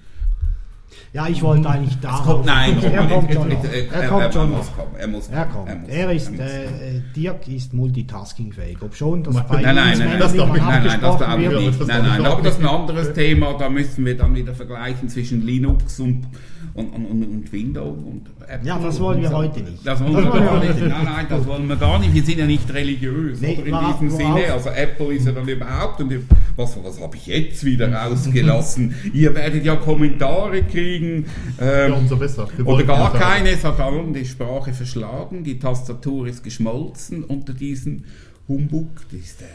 Ja, ich wollte eigentlich darauf. kommt, nein, er kommt schon Er er- kommt schon muss kommen, er muss Er kommt. er muss- Er ist, äh, Dirk ist multitaskingfähig. Ob schon das Nein, bei Nein, nein, nein, das immer nicht. Nein, nein, das wird. das nicht. Nein, nein, aber das ist ein anderes Thema. Da müssen wir dann wieder vergleichen zwischen Linux und, und, und, und, und Windows und Apple. Ja, das wollen wir so. heute nicht. Das wollen Das wir gar nicht. Nein, nein, das wollen wir gar nicht. Wir sind ja nicht religiös Nee, oder in war- diesem Sinne. auch- Also Apple ist ja dann überhaupt und was, was habe ich jetzt wieder rausgelassen? Ihr werdet ja Kommentare kriegen. Ähm, Ja, umso besser. Wir oder gar keine, es hat dann die Sprache verschlagen, die Tastatur ist geschmolzen unter diesem Humbug. Das ist der,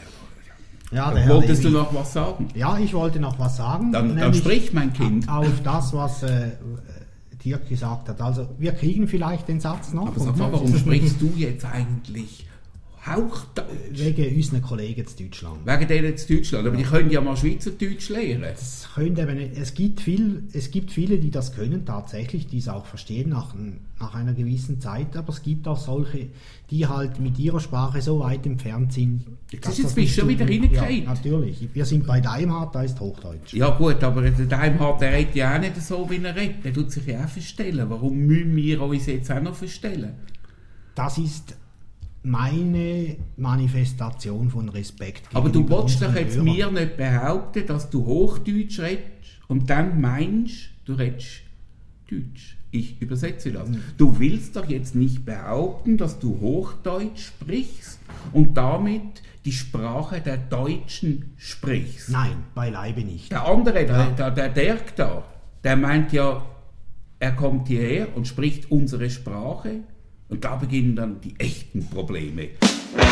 Ja, der Herr Wolltest du noch was sagen? Ja, ich wollte noch was sagen. Dann, dann nämlich sprich, mein Kind. Auf das, was äh, Dirk gesagt hat. Also, wir kriegen vielleicht den Satz noch. Aber sag mal, warum sprichst du jetzt eigentlich Hauchdeutsch? Wegen unseren Kollegen in Deutschland. Wegen denen jetzt Deutschland. Aber die können ja mal Schweizerdeutsch lernen. Es, könnte eben, nicht- es, gibt viel, es gibt viele, die das können tatsächlich, die es auch verstehen nach, nach einer gewissen Zeit, aber es gibt auch solche, die halt mit ihrer Sprache so weit entfernt sind. Dass ist- jetzt das bist du schon wieder Ja, reingefallen. natürlich. Wir sind bei Daimhardt, da ist Hochdeutsch. Ja gut, aber der Daimhardt, der redet ja auch nicht so, wie er redet. Der tut sich ja auch verstellen. Warum müssen wir uns jetzt auch noch verstellen? Das ist meine Manifestation von Respekt. Aber du willst doch jetzt Hörern. mir nicht behaupten, dass du Hochdeutsch redest und dann meinst, du redest Deutsch. Ich übersetze das. Du willst doch jetzt nicht behaupten, dass du Hochdeutsch sprichst und damit die Sprache der Deutschen sprichst. Nein, beileibe nicht. Der andere, der, der, der Dirk da, der meint ja, er kommt hierher und spricht unsere Sprache und da beginnen dann die echten Probleme. Wenn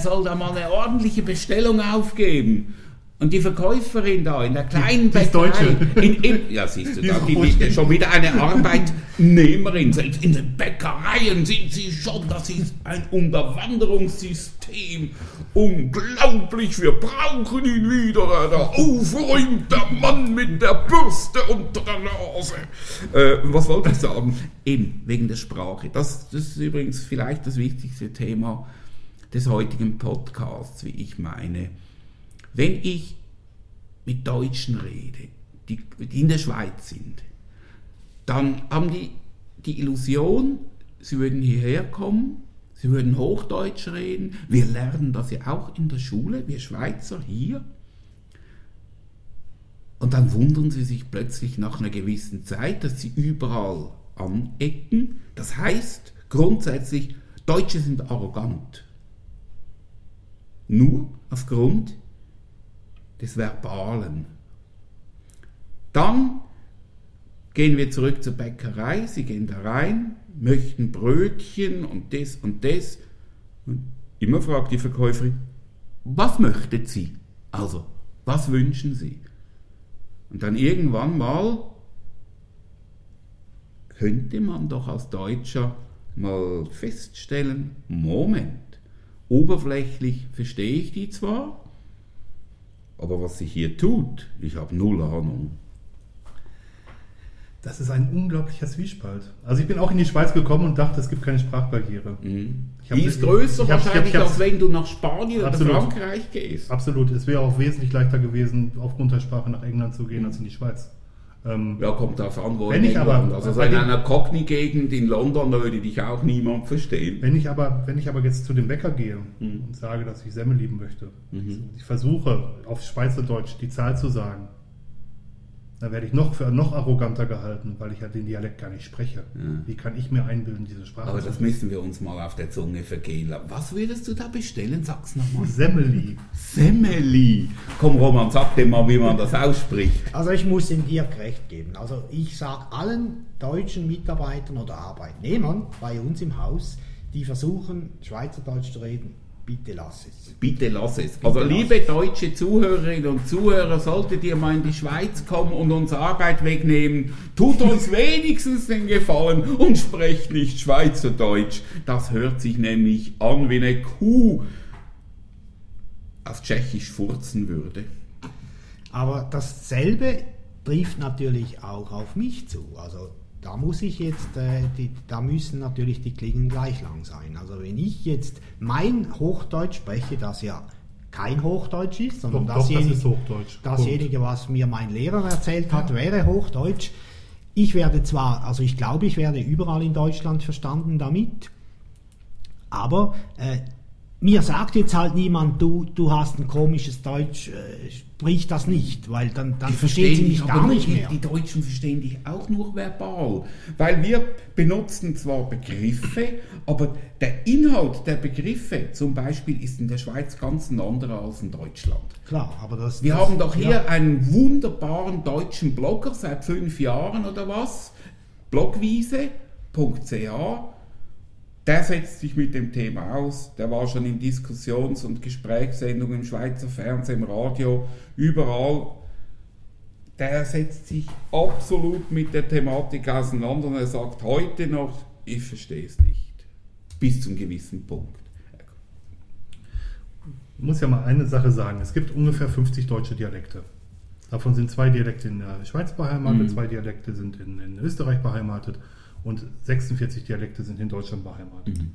soll da mal eine ordentliche Bestellung aufgeben und die Verkäuferin da in der kleinen Die ist Bäckerei, Deutsche. in, in, ja siehst du, Die da, ist die, die, schon wieder eine Arbeitnehmerin. Selbst in den Bäckereien sind sie schon, das ist ein Unterwanderungssystem. Unglaublich, wir brauchen ihn wieder, der aufräumt, der Mann mit der Bürste unter der Nase. Äh, was wollte ich sagen? Eben, wegen der Sprache. Das, das ist übrigens vielleicht das wichtigste Thema des heutigen Podcasts, wie ich meine. Wenn ich mit Deutschen rede, die, in der Schweiz sind, dann haben die die Illusion, sie würden hierher kommen, sie würden Hochdeutsch reden. Wir lernen das ja auch in der Schule, wir Schweizer hier. Und dann wundern sie sich plötzlich nach einer gewissen Zeit, dass sie überall anecken. Das heißt grundsätzlich, Deutsche sind arrogant. Nur aufgrund des Verbalen. Dann gehen wir zurück zur Bäckerei, sie gehen da rein, möchten Brötchen und das und das. Und immer fragt die Verkäuferin, was möchten Sie? Also, was wünschen Sie? Und dann irgendwann mal könnte man doch als Deutscher mal feststellen, Moment, oberflächlich verstehe ich die zwar, aber was sich hier tut, ich habe null Ahnung. Das ist ein unglaublicher Zwiespalt. Also ich bin auch in die Schweiz gekommen und dachte, es gibt keine Sprachbarriere. Hab- Die ist größer ich wahrscheinlich, ich hab's- als wenn du nach Spanien Absolut. oder Frankreich gehst. Absolut. Es wäre auch wesentlich leichter gewesen, aufgrund der Sprache nach England zu gehen, als in die Schweiz. Ähm, Ja, kommt darauf an, wo Wenn ich aber-. Also so in einer Cockney-Gegend in London, da würde dich auch niemand verstehen. Wenn ich aber, wenn ich aber jetzt zu dem Bäcker gehe Mhm. und sage, dass ich Semmel lieben möchte, ich versuche auf Schweizerdeutsch die Zahl zu sagen, dann werde ich noch für noch arroganter gehalten, weil ich ja den Dialekt gar nicht spreche. Wie kann ich mir einbilden, diese Sprache Aber zu das müssen wir uns mal auf der Zunge vergehen lassen. Was würdest du da bestellen? Sag's nochmal. Semmeli. Semmeli. Komm Roman, sag dir mal, wie man das ausspricht. Also ich muss dem Dirk recht geben. Also ich sage allen deutschen Mitarbeitern oder Arbeitnehmern bei uns im Haus, die versuchen, Schweizerdeutsch zu reden, bitte lass es. Bitte lass es. Also lass liebe deutsche Zuhörerinnen und Zuhörer, solltet ihr mal in die Schweiz kommen und uns Arbeit wegnehmen, tut uns wenigstens den Gefallen und sprecht nicht Schweizerdeutsch. Das hört sich nämlich an, wie eine Kuh auf Tschechisch furzen würde. Aber dasselbe trifft natürlich auch auf mich zu. Also da muss ich jetzt, äh, die, da müssen natürlich die Klingen gleich lang sein. Also wenn ich jetzt mein Hochdeutsch spreche, das ja kein Hochdeutsch ist, sondern Doch, doch, das dasjenige, dasjenige, was mir mein Lehrer erzählt hat, wäre Hochdeutsch. Ich werde zwar, also ich glaube, ich werde überall in Deutschland verstanden damit, aber äh, mir sagt jetzt halt niemand, du, du hast ein komisches Deutsch, äh, sprich das nicht, weil dann, dann verstehen sie mich gar nicht mehr. Die Deutschen verstehen dich auch nur verbal. Weil wir benutzen zwar Begriffe, aber der Inhalt der Begriffe zum Beispiel ist in der Schweiz ganz ein anderer als in Deutschland. Klar, aber das. Wir das, haben doch hier ja. einen wunderbaren deutschen Blogger seit fünf Jahren oder was, blogwiese.ch. Der setzt sich mit dem Thema aus. Der war schon in Diskussions- und Gesprächssendungen im Schweizer Fernsehen, im Radio, überall. Der setzt sich absolut mit der Thematik auseinander und er sagt heute noch, ich verstehe es nicht. Bis zum gewissen Punkt. Ich muss ja mal eine Sache sagen. Es gibt ungefähr 50 deutsche Dialekte. Davon sind zwei Dialekte in der Schweiz beheimatet, Mhm. zwei Dialekte sind in, in Österreich beheimatet und 46 Dialekte sind in Deutschland beheimatet. Mhm.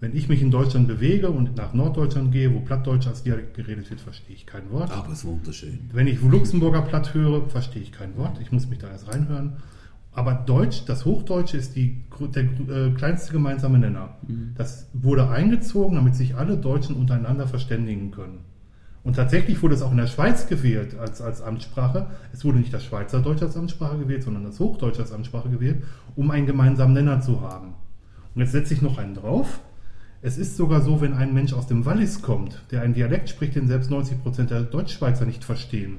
Wenn ich mich in Deutschland bewege und nach Norddeutschland gehe, wo Plattdeutsch als Dialekt geredet wird, verstehe ich kein Wort. Aber es ist wunderschön. Wenn ich Luxemburger Platt höre, verstehe ich kein Wort. Ich muss mich da erst reinhören. Aber Deutsch, das Hochdeutsche ist die, der äh, kleinste gemeinsame Nenner. Das wurde eingezogen, damit sich alle Deutschen untereinander verständigen können. Und tatsächlich wurde es auch in der Schweiz gewählt als, als Amtssprache. Es wurde nicht das Schweizerdeutsch als Amtssprache gewählt, sondern das Hochdeutsch als Amtssprache gewählt, um einen gemeinsamen Nenner zu haben. Und jetzt setze ich noch einen drauf. Es ist sogar so, wenn ein Mensch aus dem Wallis kommt, der einen Dialekt spricht, den selbst 90% der Deutschschweizer nicht verstehen.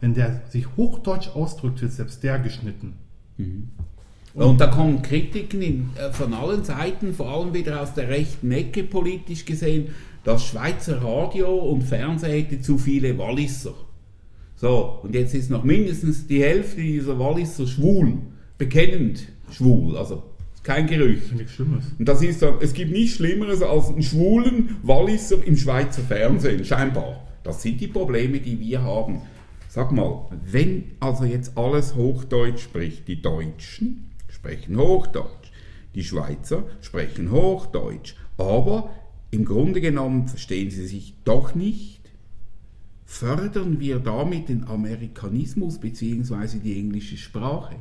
Wenn der sich Hochdeutsch ausdrückt, wird selbst der geschnitten. Und da kommen Kritiken in, äh, von allen Seiten, vor allem wieder aus der rechten Ecke politisch gesehen, das Schweizer Radio und Fernsehen hätte zu viele Walliser. So, und jetzt ist noch mindestens die Hälfte dieser Walliser schwul, bekennend schwul, also kein Gerücht. Nichts Schlimmes. Und das ist dann, es gibt nichts Schlimmeres als einen schwulen Walliser im Schweizer Fernsehen, scheinbar. Das sind die Probleme, die wir haben. Sag mal, wenn also jetzt alles Hochdeutsch spricht, die Deutschen sprechen Hochdeutsch, die Schweizer sprechen Hochdeutsch, aber im Grunde genommen verstehen sie sich doch nicht, fördern wir damit den Amerikanismus bzw. die englische Sprache.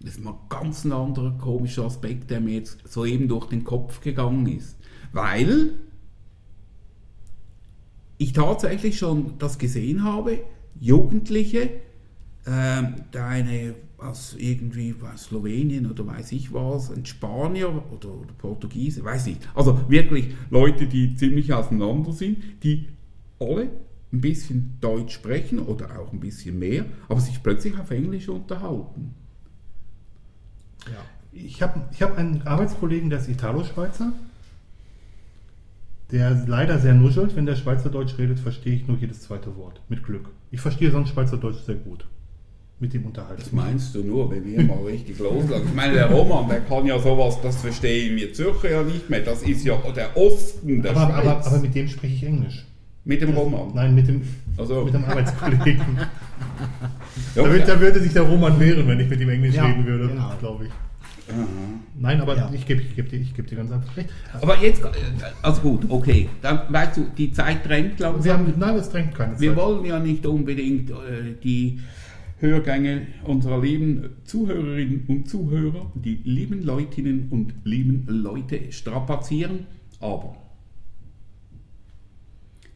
Das ist mal ganz ein anderer komischer Aspekt, der mir jetzt soeben durch den Kopf gegangen ist. Weil ich tatsächlich schon das gesehen habe, Jugendliche, der eine aus irgendwie aus Slowenien oder weiß ich was, ein Spanier oder, oder Portugiese, weiß nicht. Also wirklich Leute, die ziemlich auseinander sind, die alle ein bisschen Deutsch sprechen oder auch ein bisschen mehr, aber sich plötzlich auf Englisch unterhalten. Ja. Ich habe ich hab einen Arbeitskollegen, der ist Italo-Schweizer. Der leider sehr nuschelt. Wenn der Schweizerdeutsch redet, verstehe ich nur jedes zweite Wort. Mit Glück. Ich verstehe sonst Schweizerdeutsch sehr gut. Mit dem unterhalten. Das meinst du nur, wenn wir mal richtig loslassen? Ich meine, der Roman, der kann ja sowas, das verstehen wir Zürcher ja nicht mehr. Das ist ja der Osten der aber, Schweiz. aber, aber mit dem spreche ich Englisch. Mit dem Roman? Nein, mit dem, Also- mit dem Arbeitskollegen. Ja, da, wird, da würde sich der Roman wehren, wenn ich mit ihm Englisch Ja, reden würde, genau. glaube ich. Aha. Nein, aber Ja. ich gebe ich geb dir, ich geb dir ganz einfach recht. Aber jetzt, also gut, okay. Dann weißt du, die Zeit drängt langsam. Wir haben, nein, es drängt keine Wir Zeit. wollen ja nicht unbedingt äh, die Hörgänge unserer lieben Zuhörerinnen und Zuhörer, die lieben Leutinnen und lieben Leute strapazieren, aber.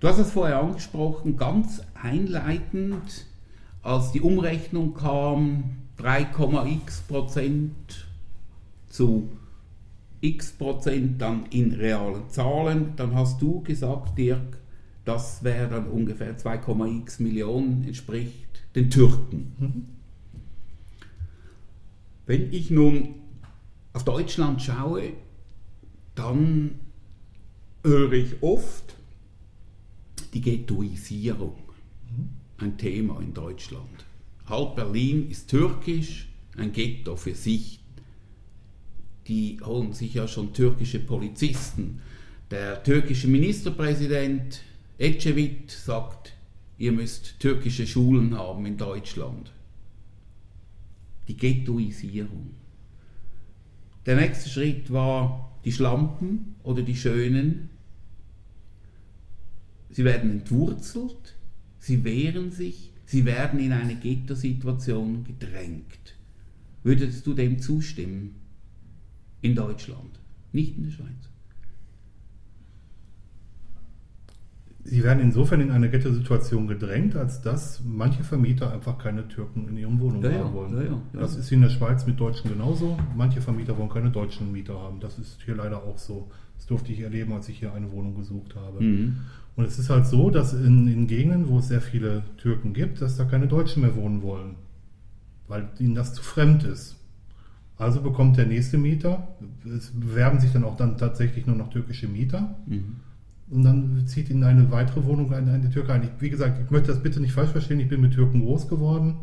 Du hast es vorher angesprochen, ganz einleitend, als die Umrechnung kam, 3,x Prozent zu x Prozent dann in realen Zahlen, dann hast du gesagt, Dirk, das wäre dann ungefähr 2,x Millionen, entspricht den Türken. Wenn ich nun auf Deutschland schaue, dann höre ich oft die Ghettoisierung, ein Thema in Deutschland. Halb Berlin ist türkisch, ein Ghetto für sich. Die holen sich ja schon türkische Polizisten. Der türkische Ministerpräsident Ecevit sagt, ihr müsst türkische Schulen haben in Deutschland. Die Ghettoisierung. Der nächste Schritt war die Schlampen oder die Schönen. Sie werden entwurzelt, sie wehren sich, sie werden in eine Ghetto-Situation gedrängt. Würdest du dem zustimmen? In Deutschland, nicht in der Schweiz. Sie werden insofern in eine Ghetto-Situation gedrängt, als dass manche Vermieter einfach keine Türken in ihren Wohnungen Ja, haben wollen. ja, ja, ja. Das ist in der Schweiz mit Deutschen genauso. Manche Vermieter wollen keine deutschen Mieter haben. Das ist hier leider auch so. Das durfte ich erleben, als ich hier eine Wohnung gesucht habe. Mhm. Und es ist halt so, dass in, in Gegenden, wo es sehr viele Türken gibt, dass da keine Deutschen mehr wohnen wollen, weil ihnen das zu fremd ist. Also bekommt der nächste Mieter, es bewerben sich dann auch dann tatsächlich nur noch türkische Mieter Mhm. Und dann zieht in eine weitere Wohnung eine, eine Türke ein. Ich, wie gesagt, ich möchte das bitte nicht falsch verstehen, ich bin mit Türken groß geworden.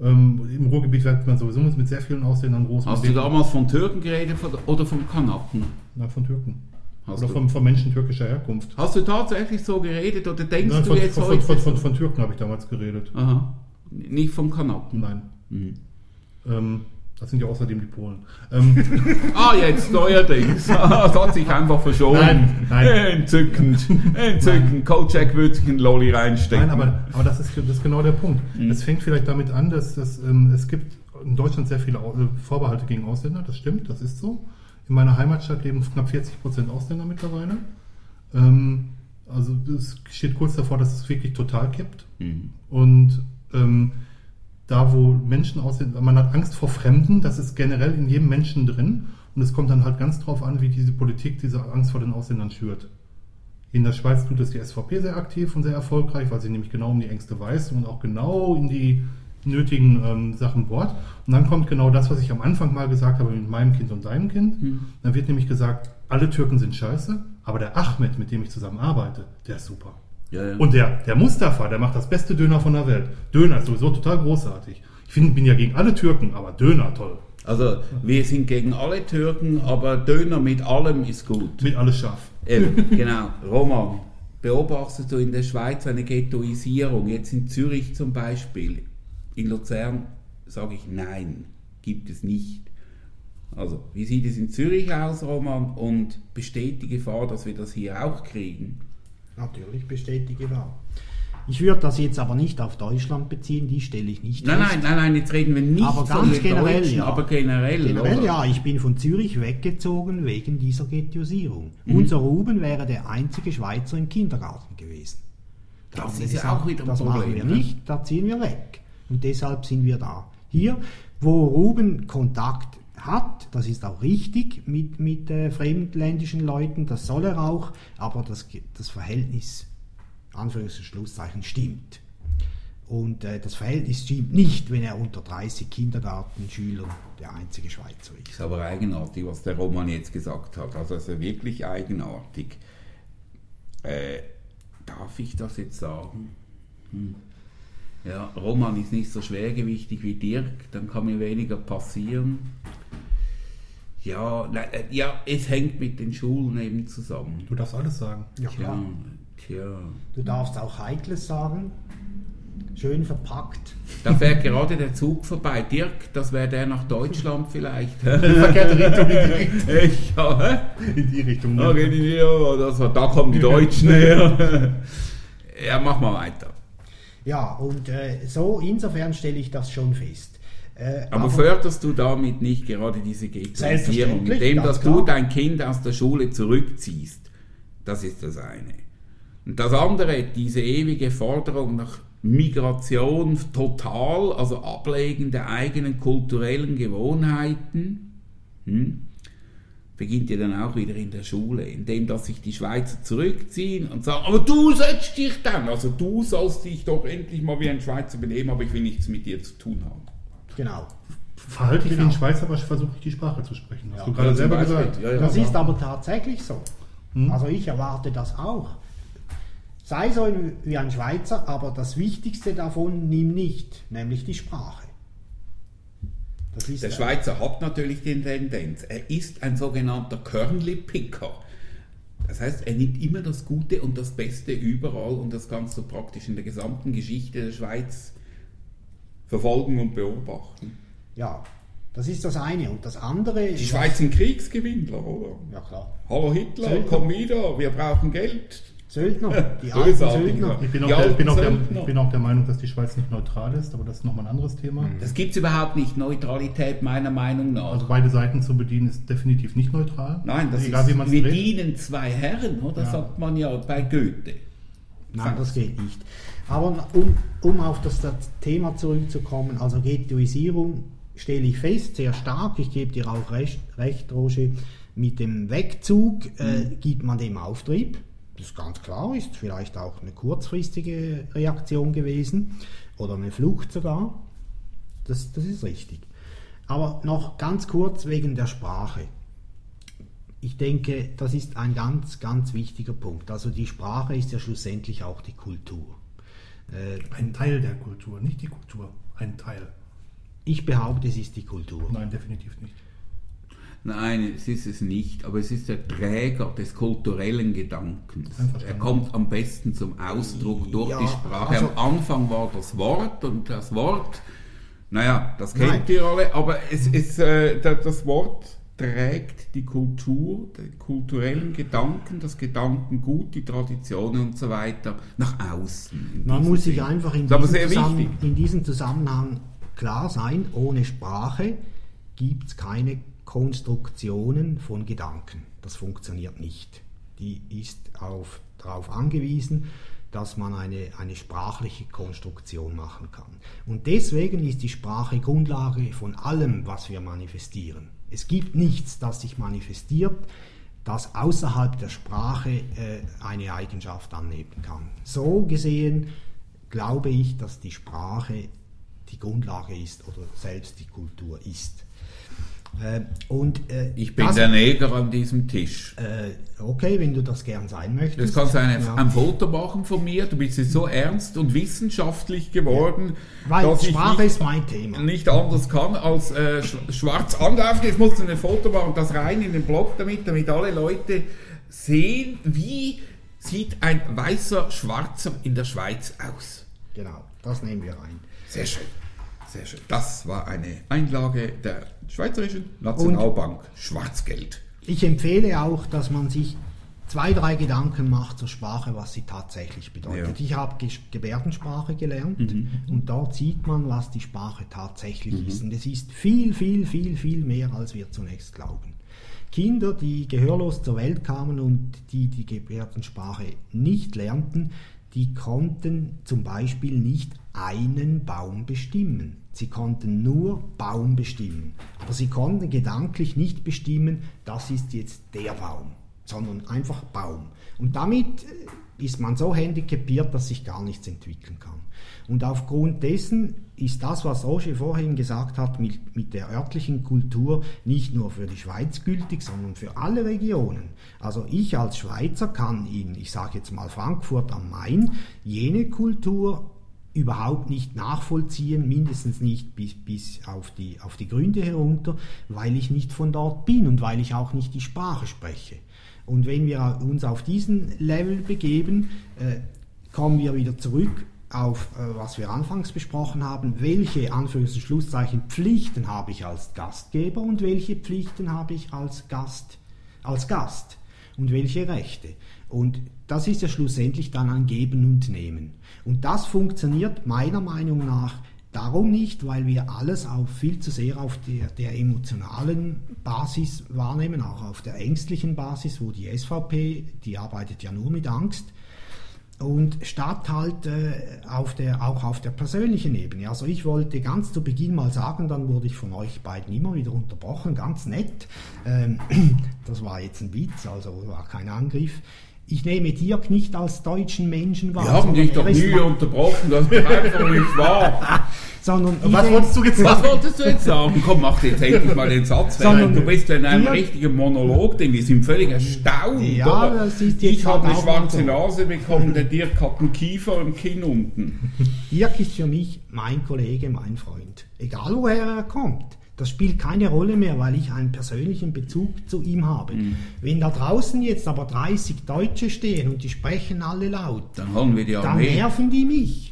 Ähm, Im Ruhrgebiet wird man sowieso mit sehr vielen Ausländern groß. Hast du damals von Türken geredet von- oder von Kanaken? Na, von Türken. Hast Oder du? von, von Menschen türkischer Herkunft. Hast du tatsächlich so geredet oder denkst Nein, du von, jetzt von, heute? von, von, von Türken habe ich damals geredet. Aha. Nicht vom Kanaken? Nein. Mhm. Ähm, das sind ja außerdem die Polen. Ähm, Ah, jetzt neuerdings. das hat sich einfach verschoben. Nein, nein. Entzückend. Entzückend. Kojak würde sich einen Lolli reinstecken. nein, aber, aber das, ist, das ist genau der Punkt. Mhm. Es fängt vielleicht damit an, dass, dass ähm, es gibt in Deutschland sehr viele äh, Vorbehalte gegen Ausländer. Das stimmt, das ist so. In meiner Heimatstadt leben knapp 40 Prozent Ausländer mittlerweile. Ähm, also es steht kurz davor, dass es wirklich total kippt. Mhm. Und ähm, da, wo Menschen aussehen, man hat Angst vor Fremden, das ist generell in jedem Menschen drin. Und es kommt dann halt ganz drauf an, wie diese Politik diese Angst vor den Ausländern schürt. In der Schweiz tut es die SVP sehr aktiv und sehr erfolgreich, weil sie nämlich genau um die Ängste weiß und auch genau in die nötigen ähm, Sachen Wort. Und dann kommt genau das, was ich am Anfang mal gesagt habe mit meinem Kind und deinem Kind. Dann wird nämlich gesagt, alle Türken sind scheiße, aber der Ahmed, mit dem ich zusammen arbeite, der ist super. Ja, ja. Und der, der Mustafa, der macht das beste Döner von der Welt. Döner ist sowieso total großartig. Ich find, bin ja gegen alle Türken, aber Döner toll. Also wir sind gegen alle Türken, aber Döner mit allem ist gut. Mit alles scharf. Eben, genau. Roman, beobachtest du in der Schweiz eine Ghettoisierung? Jetzt in Zürich zum Beispiel. In Luzern sage ich nein, gibt es nicht. Also, wie sieht es in Zürich aus, Roman? Und besteht die Gefahr, dass wir das hier auch kriegen? Natürlich besteht die Gefahr. Ich würde das jetzt aber nicht auf Deutschland beziehen, die stelle ich nicht Nein, fest. nein, nein, nein, jetzt reden wir nicht Aber von ganz generell, ja. aber generell. Generell oder? ja, ich bin von Zürich weggezogen wegen dieser Ghettoisierung. Mhm. Unser Ruben wäre der einzige Schweizer im Kindergarten gewesen. Da Das ist ja gesagt, auch wieder ein Das Problem, machen wir ne? nicht, da ziehen wir weg. Und deshalb sind wir da. Hier, wo Ruben Kontakt hat, das ist auch richtig mit, mit äh, fremdländischen Leuten, das soll er auch, aber das, das Verhältnis, Anführungs- und Schlusszeichen, stimmt. Und äh, das Verhältnis stimmt nicht, wenn er unter 30 Kindergartenschülern der einzige Schweizer ist. ist aber eigenartig, was der Roman jetzt gesagt hat. Also ist wirklich eigenartig. Äh, darf ich das jetzt sagen? Hm. Ja, Roman ist nicht so schwergewichtig wie Dirk, dann kann mir weniger passieren. Ja, nein, äh, ja, es hängt mit den Schulen eben zusammen. Du darfst alles sagen. Ja, klar. tja. Du darfst auch Heikles sagen. Schön verpackt. Da fährt gerade der Zug vorbei. Dirk, das wäre der nach Deutschland vielleicht. Verkehrte Richtung in die, Ich, ja, in die Richtung. Da, gehen die, ja, das war, da kommen die Deutschen her. ja, mach mal weiter. Ja, und äh, so insofern stelle ich das schon fest. Äh, Aber förderst du damit nicht gerade diese Ghettoisierung, indem dass du dein Kind aus der Schule zurückziehst? Das ist das eine. Und das andere, diese ewige Forderung nach Migration total, also Ablegen der eigenen kulturellen Gewohnheiten, hm, beginnt ja dann auch wieder in der Schule, indem dass sich die Schweizer zurückziehen und sagen, aber du setzt dich dann, also du sollst dich doch endlich mal wie ein Schweizer benehmen, aber ich will nichts mit dir zu tun haben. Genau. Verhalte dich wie Genau. ein Schweizer, aber versuche nicht die Sprache zu sprechen. Hast Ja. du gerade Ja, zum selber Beispiel. gesagt. Ja, ja. Das ist aber tatsächlich so. Also ich erwarte das auch. Sei so ein- wie ein Schweizer, aber das Wichtigste davon nimm nicht, nämlich die Sprache. Das ist Der Schweizer hat natürlich die Tendenz, er ist ein sogenannter Körnli-Picker. Das heißt, er nimmt immer das Gute und das Beste überall und das kannst du praktisch in der gesamten Geschichte der Schweiz verfolgen und beobachten. Ja, das ist das eine. Und das andere. Die Schweiz sind Kriegsgewinnler, oder? Ja klar. Hallo Hitler, Söldner. komm wieder, wir brauchen Geld. Söldner, die alten. Söldner. Ich bin auch, Die der, ich, bin auch der, ich bin auch der Meinung, dass die Schweiz nicht neutral ist, aber das ist nochmal ein anderes Thema. Das gibt es überhaupt nicht, Neutralität meiner Meinung nach. Also beide Seiten zu bedienen ist definitiv nicht neutral. Nein, das Egal, ist, wir dreht. dienen zwei Herren, oder? Ja. Sagt man ja bei Goethe. Nein, das geht nicht. Aber um, um auf das, das Thema zurückzukommen, also Ghettoisierung stelle ich fest, sehr stark. Ich gebe dir auch recht, recht Roger. Mit dem Wegzug äh, gibt man dem Auftrieb. Das ist ganz klar, ist vielleicht auch eine kurzfristige Reaktion gewesen oder eine Flucht sogar. Das, das ist richtig. Aber noch ganz kurz wegen der Sprache. Ich denke, das ist ein ganz, ganz wichtiger Punkt. Also die Sprache ist ja schlussendlich auch die Kultur. Äh, Ein Teil der Kultur, nicht die Kultur. Ein Teil. Ich behaupte, es ist die Kultur. Nein, definitiv nicht. Nein, es ist es nicht, aber es ist der Träger des kulturellen Gedankens. Er kommt am besten zum Ausdruck durch Ja, die Sprache. also- am Anfang war das Wort und das Wort, naja, das kennt Nein. ihr alle, aber es ist, äh, da- das Wort trägt die Kultur, den kulturellen Gedanken, das Gedankengut, die Traditionen und so weiter nach außen. Man muss sich Sinn. einfach in diesem, in diesem Zusammenhang klar sein, ohne Sprache gibt es keine Konstruktionen von Gedanken. Das funktioniert nicht. Die ist auf, darauf angewiesen, dass man eine, eine sprachliche Konstruktion machen kann. Und deswegen ist die Sprache Grundlage von allem, was wir manifestieren. Es gibt nichts, das sich manifestiert, das außerhalb der Sprache äh, eine Eigenschaft annehmen kann. So gesehen glaube ich, dass die Sprache die Grundlage ist oder selbst die Kultur ist. Äh, und, äh, Ich bin das- der Neger an diesem Tisch. äh, okay, wenn du das gern sein möchtest. Das kannst du eine, Ja. ein Foto machen von mir. Du bist jetzt so ernst und wissenschaftlich geworden, Weil dass ich Sprache nicht, ist mein Thema. nicht anders kann als äh, sch schwarz anlaufen. Jetzt musst du ein Foto machen, das rein in den Blog damit, damit alle Leute sehen, wie sieht ein weißer Schwarzer in der Schweiz aus. Genau, das nehmen wir ein. Sehr schön. Sehr schön. Das war eine Einlage der Schweizerischen Nationalbank Schwarzgeld. Ich empfehle auch, dass man sich zwei, drei Gedanken macht zur Sprache, was sie tatsächlich bedeutet. Ja. Ich habe Ge- Gebärdensprache gelernt und dort sieht man, was die Sprache tatsächlich ist. Und es ist viel, viel, viel, viel mehr, als wir zunächst glauben. Kinder, die gehörlos zur Welt kamen und die die Gebärdensprache nicht lernten, die konnten zum Beispiel nicht einen Baum bestimmen. Sie konnten nur Baum bestimmen. Aber sie konnten gedanklich nicht bestimmen, das ist jetzt der Baum, sondern einfach Baum. Und damit äh, ist man so handicapiert, dass sich gar nichts entwickeln kann. Und aufgrund dessen ist das, was Roger vorhin gesagt hat, mit, mit der örtlichen Kultur nicht nur für die Schweiz gültig, sondern für alle Regionen. Also ich als Schweizer kann in, ich sage jetzt mal Frankfurt am Main, jene Kultur überhaupt nicht nachvollziehen, mindestens nicht bis, bis auf, die, auf die Gründe herunter, weil ich nicht von dort bin und weil ich auch nicht die Sprache spreche. Und wenn wir uns auf diesen Level begeben, äh, kommen wir wieder zurück auf, äh, was wir anfangs besprochen haben, welche Anführungs- und Schlusszeichen Pflichten habe ich als Gastgeber und welche Pflichten habe ich als Gast, als Gast und welche Rechte. Und das ist ja schlussendlich dann ein Geben und Nehmen. Und das funktioniert meiner Meinung nach darum nicht, weil wir alles auf, viel zu sehr auf der, der emotionalen Basis wahrnehmen, auch auf der ängstlichen Basis, wo die SVP, die arbeitet ja nur mit Angst, und statt halt äh, auf der, auch auf der persönlichen Ebene. Also ich wollte ganz zu Beginn mal sagen, dann wurde ich von euch beiden immer wieder unterbrochen, ganz nett. Ähm, das war jetzt ein Witz, also war kein Angriff. Ich nehme Dirk nicht als deutschen Menschen wahr. Wir haben dich doch nie unterbrochen, das ist einfach nicht wahr. sondern Was wolltest du jetzt Was sagen? wolltest du jetzt sagen? Komm, mach jetzt endlich mal den Satz Sondern fertig. Du bist ja in einem dir- richtigen Monolog, denn wir sind völlig erstaunt. Ja, oder? das ist jetzt ich habe eine halt schwarze so. Nase bekommen, der Dirk hat einen Kiefer im Kinn unten. Dirk ist für mich mein Kollege, mein Freund. Egal woher er kommt. Das spielt keine Rolle mehr, weil ich einen persönlichen Bezug zu ihm habe. Mhm. Wenn da draußen jetzt aber 30 Deutsche stehen und die sprechen alle laut, Dann holen wir die dann Armee. nerven die mich.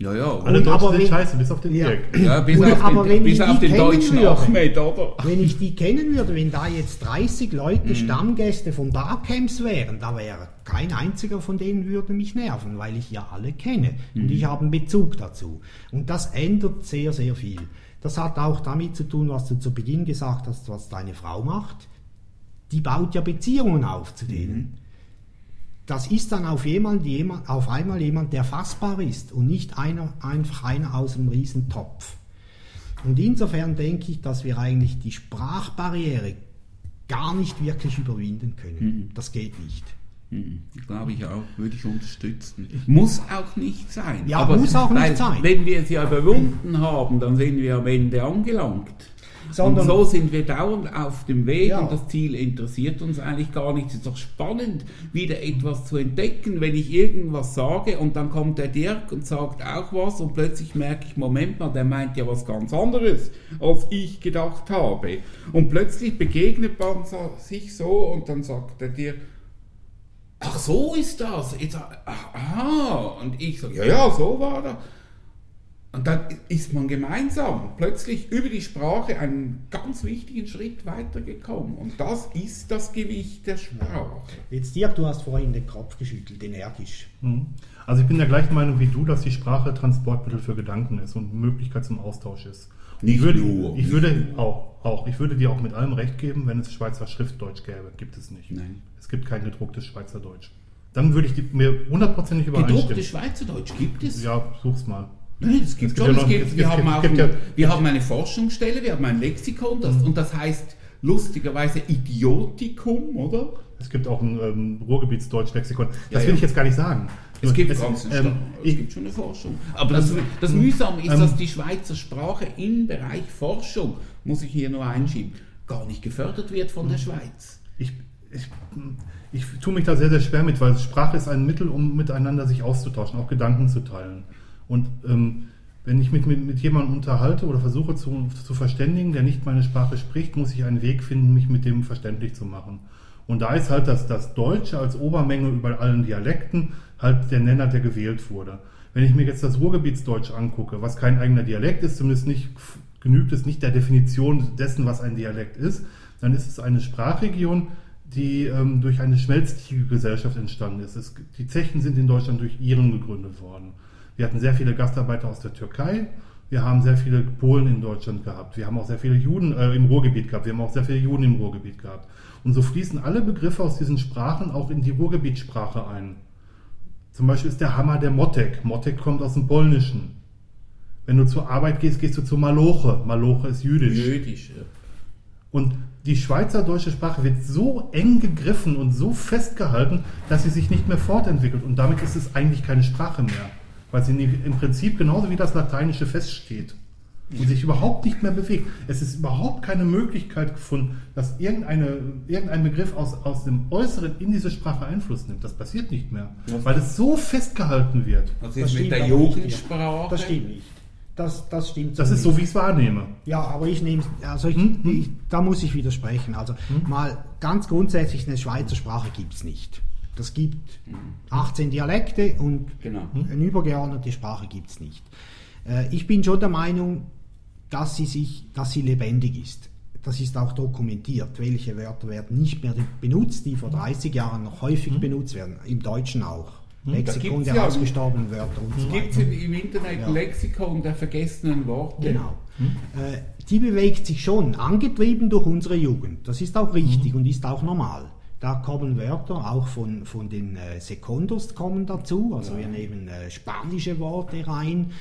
Ja, ja. Alle Und aber sind wenn- scheiße, bis auf den Ja. Dirk. ja bis Und auf aber den, wenn bis ich auf die den kennen deutschen würde- Ahmed, oder? Wenn ich die kennen würde, wenn da jetzt 30 Mhm. Leute Stammgäste von Barcamps wären, da wäre kein einziger von denen würde mich nerven, weil ich ja alle kenne Mhm. und ich habe einen Bezug dazu. Und das ändert sehr, sehr viel. Das hat auch damit zu tun, was du zu Beginn gesagt hast, was deine Frau macht. Die baut ja Beziehungen auf zu denen. Mhm. Das ist dann auf, jemand, jemand, auf einmal jemand, der fassbar ist und nicht einer, einfach einer aus einem Riesentopf. Und insofern denke ich, dass wir eigentlich die Sprachbarriere gar nicht wirklich überwinden können. Das geht nicht. Hm, Glaube ich auch, würde ich unterstützen. Muss auch nicht sein. Ja, muss auch nicht sein. Wenn wir es ja überwunden haben, dann sind wir am Ende angelangt. Sondern- und so sind wir dauernd auf dem Weg Ja. und das Ziel interessiert uns eigentlich gar nicht. Es ist doch spannend, wieder etwas zu entdecken, wenn ich irgendwas sage und dann kommt der Dirk und sagt auch was und plötzlich merke ich, Moment mal, der meint ja was ganz anderes, als ich gedacht habe. Und plötzlich begegnet man sich so und dann sagt der Dirk, Ach, so ist das. Jetzt, ach, aha. Und ich so, ja, ja, so war das. Und dann ist man gemeinsam plötzlich über die Sprache einen ganz wichtigen Schritt weitergekommen. Und das ist das Gewicht der Sprache. Jetzt Dirk, du hast vorhin den Kopf geschüttelt, energisch. Mhm. Also ich bin der gleichen Meinung wie du, dass die Sprache Transportmittel für Gedanken ist und Möglichkeit zum Austausch ist. Nicht ich würde, nur, Ich nicht würde auch, auch, ich würde dir auch mit allem recht geben, wenn es Schweizer Schriftdeutsch gäbe. Gibt es nicht. Nein. Es gibt kein gedrucktes Schweizerdeutsch. Dann würde ich die, mir hundertprozentig übereinstimmen. Schweizerdeutsch gibt es? Ja, such's mal. Nein, es gibt Es gibt schon. ja Es noch- gibt, es wir, gibt- haben es auch gibt ein, ja- wir haben eine Forschungsstelle, wir haben ein Lexikon das, und das heißt lustigerweise Idiotikum, oder? Es gibt auch ein ähm, Ruhrgebietsdeutsch-Lexikon. Das Ja, will ja. ich jetzt gar nicht sagen. Es gibt, Es- ähm, ähm, es gibt schon eine Forschung. Aber das, das Mühsame ist, ähm, dass die Schweizer Sprache im Bereich Forschung, muss ich hier nur einschieben, gar nicht gefördert wird von der Schweiz. ich, ich, ich tue mich da sehr, sehr schwer mit, weil Sprache ist ein Mittel, um miteinander sich auszutauschen, auch Gedanken zu teilen. Und ähm, wenn ich mich mit, mit jemandem unterhalte oder versuche zu, zu verständigen, der nicht meine Sprache spricht, muss ich einen Weg finden, mich mit dem verständlich zu machen. Und da ist halt das, das Deutsche als Obermenge über allen Dialekten halt der Nenner, der gewählt wurde. Wenn ich mir jetzt das Ruhrgebietsdeutsch angucke, was kein eigener Dialekt ist, zumindest nicht genügt es nicht der Definition dessen, was ein Dialekt ist, dann ist es eine Sprachregion, die ähm, durch eine schmelztiege Gesellschaft entstanden ist. Es, die Zechen sind in Deutschland durch Iren gegründet worden. Wir hatten sehr viele Gastarbeiter aus der Türkei. Wir haben sehr viele Polen in Deutschland gehabt. Wir haben auch sehr viele Juden äh, im Ruhrgebiet gehabt. Wir haben auch sehr viele Juden im Ruhrgebiet gehabt. Und so fließen alle Begriffe aus diesen Sprachen auch in die Ruhrgebietssprache ein. Zum Beispiel ist der Hammer der Motek. Motek kommt aus dem Polnischen. Wenn du zur Arbeit gehst, gehst du zu Maloche. Maloche ist jüdisch. Jüdisch. ja. Und die schweizerdeutsche Sprache wird so eng gegriffen und so festgehalten, dass sie sich nicht mehr fortentwickelt. Und damit ist es eigentlich keine Sprache mehr. Weil sie im Prinzip genauso wie das Lateinische feststeht und sich überhaupt nicht mehr bewegt. Es ist überhaupt keine Möglichkeit gefunden, dass irgendeine, irgendein Begriff aus, aus dem Äußeren in diese Sprache Einfluss nimmt. Das passiert nicht mehr, weil es so festgehalten wird. Was Das ist mit stimmt der Jugendsprache? Das stimmt nicht. Das, das stimmt Das ist so, wie ich es wahrnehme. Ja, aber ich nehme also ich, Hm, hm. ich, da muss ich widersprechen. Also mal ganz grundsätzlich eine Schweizer Sprache gibt es nicht. Das gibt 18 Dialekte und Genau. eine übergeordnete Sprache gibt es nicht. Äh, ich bin schon der Meinung, dass sie, sich, dass sie lebendig ist. Das ist auch dokumentiert. Welche Wörter werden nicht mehr benutzt, die vor 30 Jahren noch häufig benutzt werden. Im Deutschen auch. Lexikon gibt's der ja- ausgestorbenen Wörter und so Gibt es im Internet Ja. Lexikon der vergessenen Worte? Genau. Äh, die bewegt sich schon, angetrieben durch unsere Jugend. Das ist auch richtig und ist auch normal. Da kommen Wörter auch von, von den äh, Sekundos kommen dazu. Also wir nehmen äh, spanische Worte rein.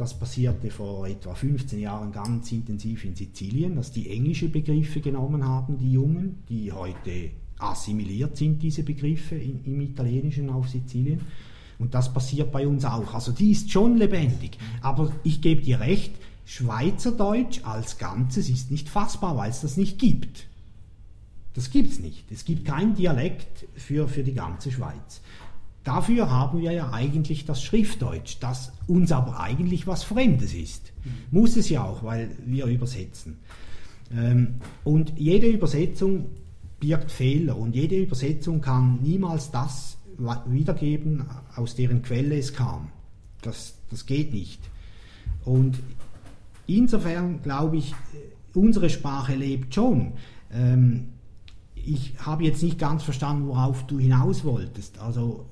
Das passierte vor etwa 15 Jahren ganz intensiv in Sizilien, dass die englische Begriffe genommen haben, die Jungen, die heute assimiliert sind, diese Begriffe in, im Italienischen auf Sizilien. Und das passiert bei uns auch. Also die ist schon lebendig. Aber ich gebe dir recht, Schweizerdeutsch als Ganzes ist nicht fassbar, weil es das nicht gibt. Das gibt es nicht. Es gibt kein Dialekt für, für die ganze Schweiz. Dafür haben wir ja eigentlich das Schriftdeutsch, das uns aber eigentlich was Fremdes ist. Muss es ja auch, weil wir übersetzen. Ähm, und jede Übersetzung birgt Fehler und jede Übersetzung kann niemals das wiedergeben, aus deren Quelle es kam. Das, das geht nicht. Und insofern glaube ich, äh, unsere Sprache lebt schon. Ähm, ich habe jetzt nicht ganz verstanden, worauf du hinaus wolltest. Also,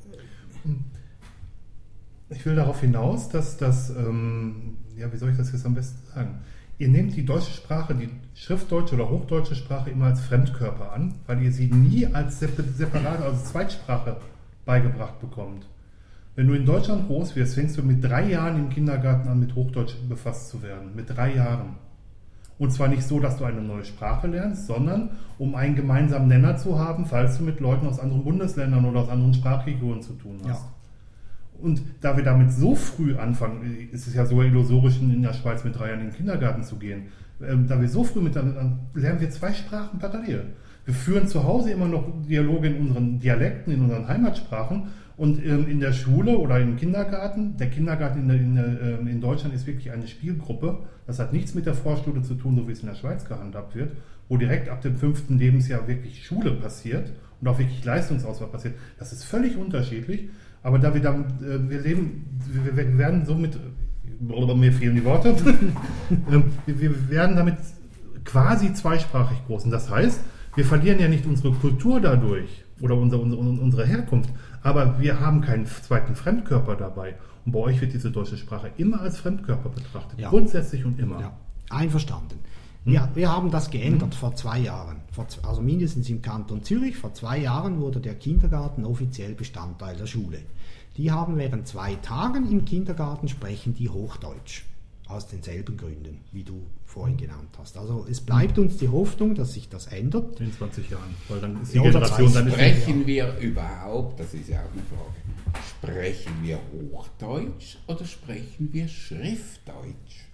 Ich will darauf hinaus, dass das, ähm, ja, wie soll ich das jetzt am besten sagen? Ihr nehmt die deutsche Sprache, die schriftdeutsche oder hochdeutsche Sprache immer als Fremdkörper an, weil ihr sie nie als sep- separate, also Zweitsprache beigebracht bekommt. Wenn du in Deutschland groß wirst, fängst du mit drei Jahren im Kindergarten an, mit Hochdeutsch befasst zu werden. Mit drei Jahren. Und zwar nicht so, dass du eine neue Sprache lernst, sondern um einen gemeinsamen Nenner zu haben, falls du mit Leuten aus anderen Bundesländern oder aus anderen Sprachregionen zu tun hast. Ja. Und da wir damit so früh anfangen, ist es ja so illusorisch, in der Schweiz mit drei Jahren in den Kindergarten zu gehen, ähm, da wir so früh mit dann lernen wir zwei Sprachen parallel. Wir führen zu Hause immer noch Dialoge in unseren Dialekten, in unseren Heimatsprachen und ähm, in der Schule oder im Kindergarten, der Kindergarten in, der, in, der, ähm, in Deutschland ist wirklich eine Spielgruppe. Das hat nichts mit der Vorschule zu tun, so wie es in der Schweiz gehandhabt wird, wo direkt ab dem fünften Lebensjahr wirklich Schule passiert und auch wirklich Leistungsauswahl passiert. Das ist völlig unterschiedlich. Aber da wir dann, äh, wir leben, wir, wir werden somit, blablabla, mir fehlen die Worte, Ähm, wir, wir werden damit quasi zweisprachig groß. Und das heißt, wir verlieren ja nicht unsere Kultur dadurch oder unsere, unsere, unsere Herkunft, aber wir haben keinen zweiten Fremdkörper dabei. Und bei euch wird diese deutsche Sprache immer als Fremdkörper betrachtet. Ja. Grundsätzlich und immer. Ja, einverstanden. Ja, wir haben das geändert vor zwei Jahren. Vor, also mindestens im Kanton Zürich. Vor zwei Jahren wurde der Kindergarten offiziell Bestandteil der Schule. Die haben während zwei Tagen im Kindergarten sprechen die Hochdeutsch. Aus denselben Gründen, wie du vorhin genannt hast. Also es bleibt uns die Hoffnung, dass sich das ändert. In 20 Jahren. Weil dann ist die Ja, Generation 30. dann ist Sprechen wir überhaupt, das ist ja auch eine Frage, Sprechen wir Hochdeutsch oder sprechen wir Schriftdeutsch?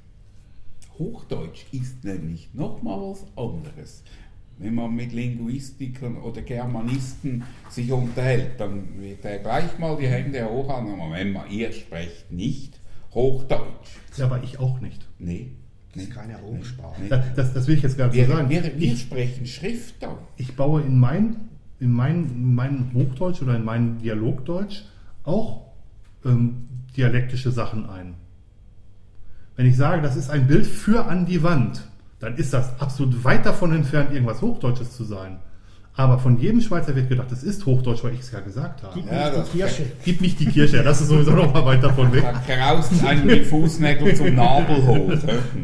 Hochdeutsch ist nämlich nochmal was anderes. Wenn man mit Linguistikern oder Germanisten sich unterhält, dann wird er gleich mal die Hände hoch an. Moment mal, ihr sprecht nicht Hochdeutsch. Ja, aber ich auch nicht. Nee. Das ist nee, keine Hochsprache. nee. Das, das, das will ich jetzt gar nicht Wir, so sagen. wir, wir ich, sprechen Schriftdeutsch. ich baue in mein, in mein, in mein Hochdeutsch oder in mein Dialogdeutsch auch ähm, dialektische Sachen ein. Wenn ich sage, das ist ein Bild für an die Wand, dann ist das absolut weit davon entfernt, irgendwas Hochdeutsches zu sein. Aber von jedem Schweizer wird gedacht, das ist Hochdeutsch, weil ich es ja gesagt habe. Gib Ja, nicht die Kirche. Gib nicht die Kirche, das ist sowieso noch mal weit davon weg. Kraust einem die Fußnägel zum Nabel hoch.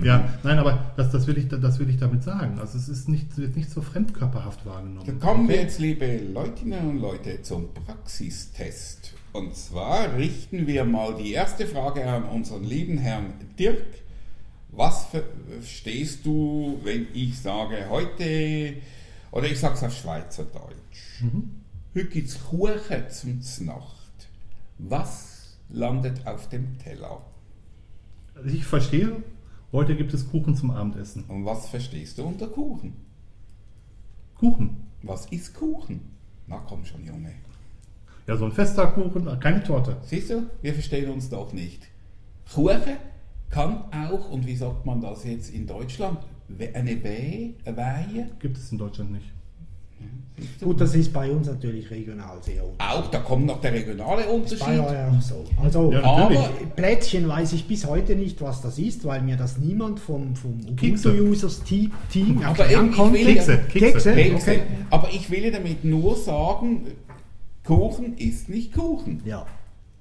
Ja, nein, aber das, das, will ich, das will ich damit sagen. Also es ist nicht, wird nicht so fremdkörperhaft wahrgenommen. Dann kommen wir jetzt, liebe Leutinnen und Leute, zum Praxistest. Und zwar richten wir mal die erste Frage an unseren lieben Herrn Dirk. Was ver- verstehst du, wenn ich sage heute, oder ich sage es auf Schweizerdeutsch, heute gibt es Kuchen zum Znacht. Was landet auf dem Teller? Also ich verstehe, heute gibt es Kuchen zum Abendessen. Und was verstehst du unter Kuchen? Kuchen. Was ist Kuchen? Na komm schon, Junge. Ja, so ein fester Kuchen, keine Torte. Siehst du, wir verstehen uns doch nicht. Kuchen kann auch, und wie sagt man das jetzt in Deutschland, eine Wehe, eine Weihe? Gibt es in Deutschland nicht. Gut, das ist bei uns natürlich regional sehr unterschiedlich. Auch, da kommt noch der regionale Unterschied. Bei euch auch so. Also, Ja. Aber Plätzchen weiß ich bis heute nicht, was das ist, weil mir das niemand vom, vom. Ubuntu-Users-Team Team Aber erklären ich konnte. Kekse, Kekse. Kekse, Kekse. okay. Aber ich will damit nur sagen, Kuchen ist nicht Kuchen. Ja,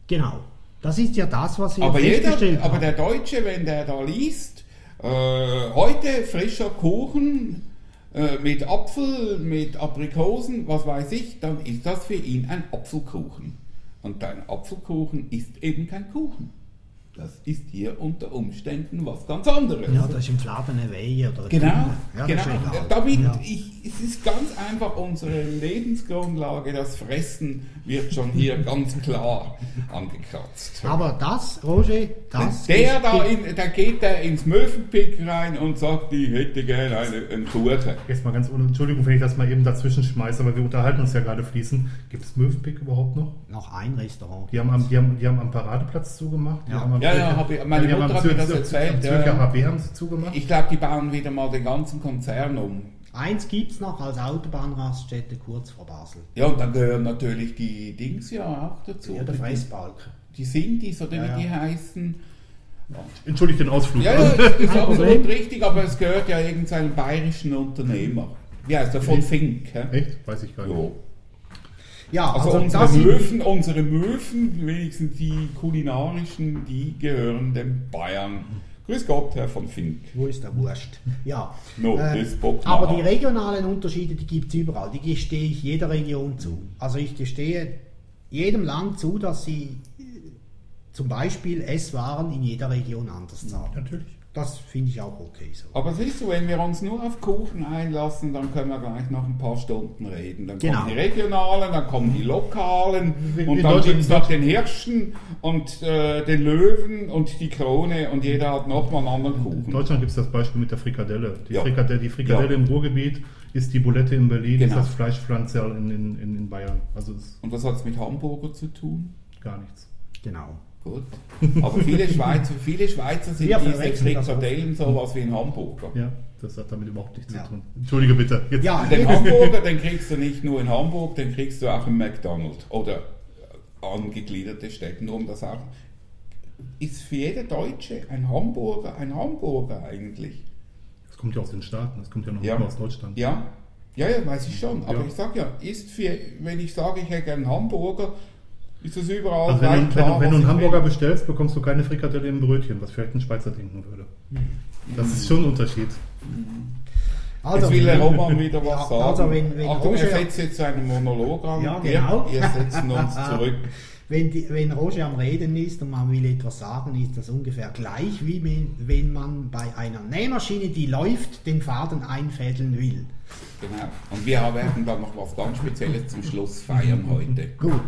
genau. Das ist ja das, was wir Aber, jeder, festgestellt aber haben. der Deutsche, wenn der da liest, äh, heute frischer Kuchen äh, mit Apfel, mit Aprikosen, was weiß ich, dann ist das für ihn ein Apfelkuchen. Und ein Apfelkuchen ist eben kein Kuchen. Das ist hier unter Umständen was ganz anderes. ja, das ist im Fladen eine Wehe oder Genau. Ja, genau. Das ist egal. Damit, ja. ich, es ist ganz einfach unsere Lebensgrundlage, das Fressen wird schon hier ganz klar angekratzt. Aber das, Roger, das... Der ist- da, in, da geht der ins Möwenpick rein und sagt, ich hätte gerne eine, einen Kuchen. Jetzt mal ganz ohne Entschuldigung, wenn ich das mal eben dazwischen schmeiße, aber wir unterhalten uns ja gerade fließend. Gibt es Möwenpick überhaupt noch? Noch ein Restaurant. Die haben am, die haben, die haben am Paradeplatz zugemacht. Die Ja. haben am Ja, ja, hab ich- meine haben Mutter hat mir das erzählt, Zürcher ja. HB haben sie zugemacht. Ich glaube, die bauen wieder mal den ganzen Konzern um. Eins gibt es noch als Autobahnraststätte kurz vor Basel. Ja, und dann gehören natürlich die Dings ja auch dazu. Ja, der die, Fressbalken. die Sindis oder Ja, wie die ja. heißen. Entschuldigt den Ausflug. Ja, ja, ist, ist absolut richtig, aber es gehört ja irgendeinem bayerischen Unternehmer. Wie heißt der? Von Fink. Echt? Weiß ich gar nicht. Jo. Ja, Also, also, unsere Möwen, unsere Möwen, wenigstens die kulinarischen, die gehören dem Bayern. Grüß Gott, Herr von Fink. Wo ist der Wurst? Ja. No, das bockt aber die regionalen Unterschiede, die gibt es überall. Die gestehe ich jeder Region zu. Also ich gestehe jedem Land zu, dass sie äh, zum Beispiel Esswaren in jeder Region anders zahlen. Natürlich. Das finde ich auch okay so. Aber siehst du, wenn wir uns nur auf Kuchen einlassen, dann können wir gleich noch ein paar Stunden reden. Dann Genau. kommen die regionalen, dann kommen die lokalen In- und in dann gibt es noch den Hirschen und äh, den Löwen und die Krone und jeder hat nochmal einen anderen In Kuchen. Deutschland gibt es das Beispiel mit der Frikadelle. Die, Ja. Frikadelle, die Frikadelle Ja. im Ruhrgebiet ist die Bulette in Berlin, Genau. ist das Fleischpflanze in, in, in, in Bayern. Also Und was hat es mit Hamburger zu tun? gar nichts. Genau. Gut. Aber viele Schweizer, viele Schweizer sind Wir diese Frikadellen sowas wie ein Hamburger. Ja, das hat damit überhaupt nichts Ja. zu tun. Entschuldige bitte. Jetzt, Ja, Den Hamburger, den kriegst du nicht nur in Hamburg, den kriegst du auch im McDonald's oder angegliederte Städten. Darum das auch ist für jeder Deutsche ein Hamburger ein Hamburger eigentlich. Das kommt ja aus den Staaten, das kommt ja noch Ja. aus Deutschland. Ja, ja, ja, weiß ich schon. Aber Ja. ich sage ja, ist für, wenn ich sage, ich hätte einen Hamburger, ist das überall Also wenn, gleich du, wenn, klar, du, wenn du einen Hamburger will. bestellst, bekommst du keine Frikadelle im Brötchen, was vielleicht ein Schweizer denken würde. Das ist schon ein Unterschied. Jetzt will der Roman wieder was sagen. also wenn- wenn Achtung, er Roger- setzt jetzt einen Monolog an. Ja, Wir- genau. Wir setzen uns zurück. Wenn, die, wenn Roger am Reden ist und man will etwas sagen, ist das ungefähr gleich, wie wenn, wenn man bei einer Nähmaschine, die läuft, den Faden einfädeln will. Genau. Und wir werden dann noch was ganz Spezielles zum Schluss feiern heute. Gut.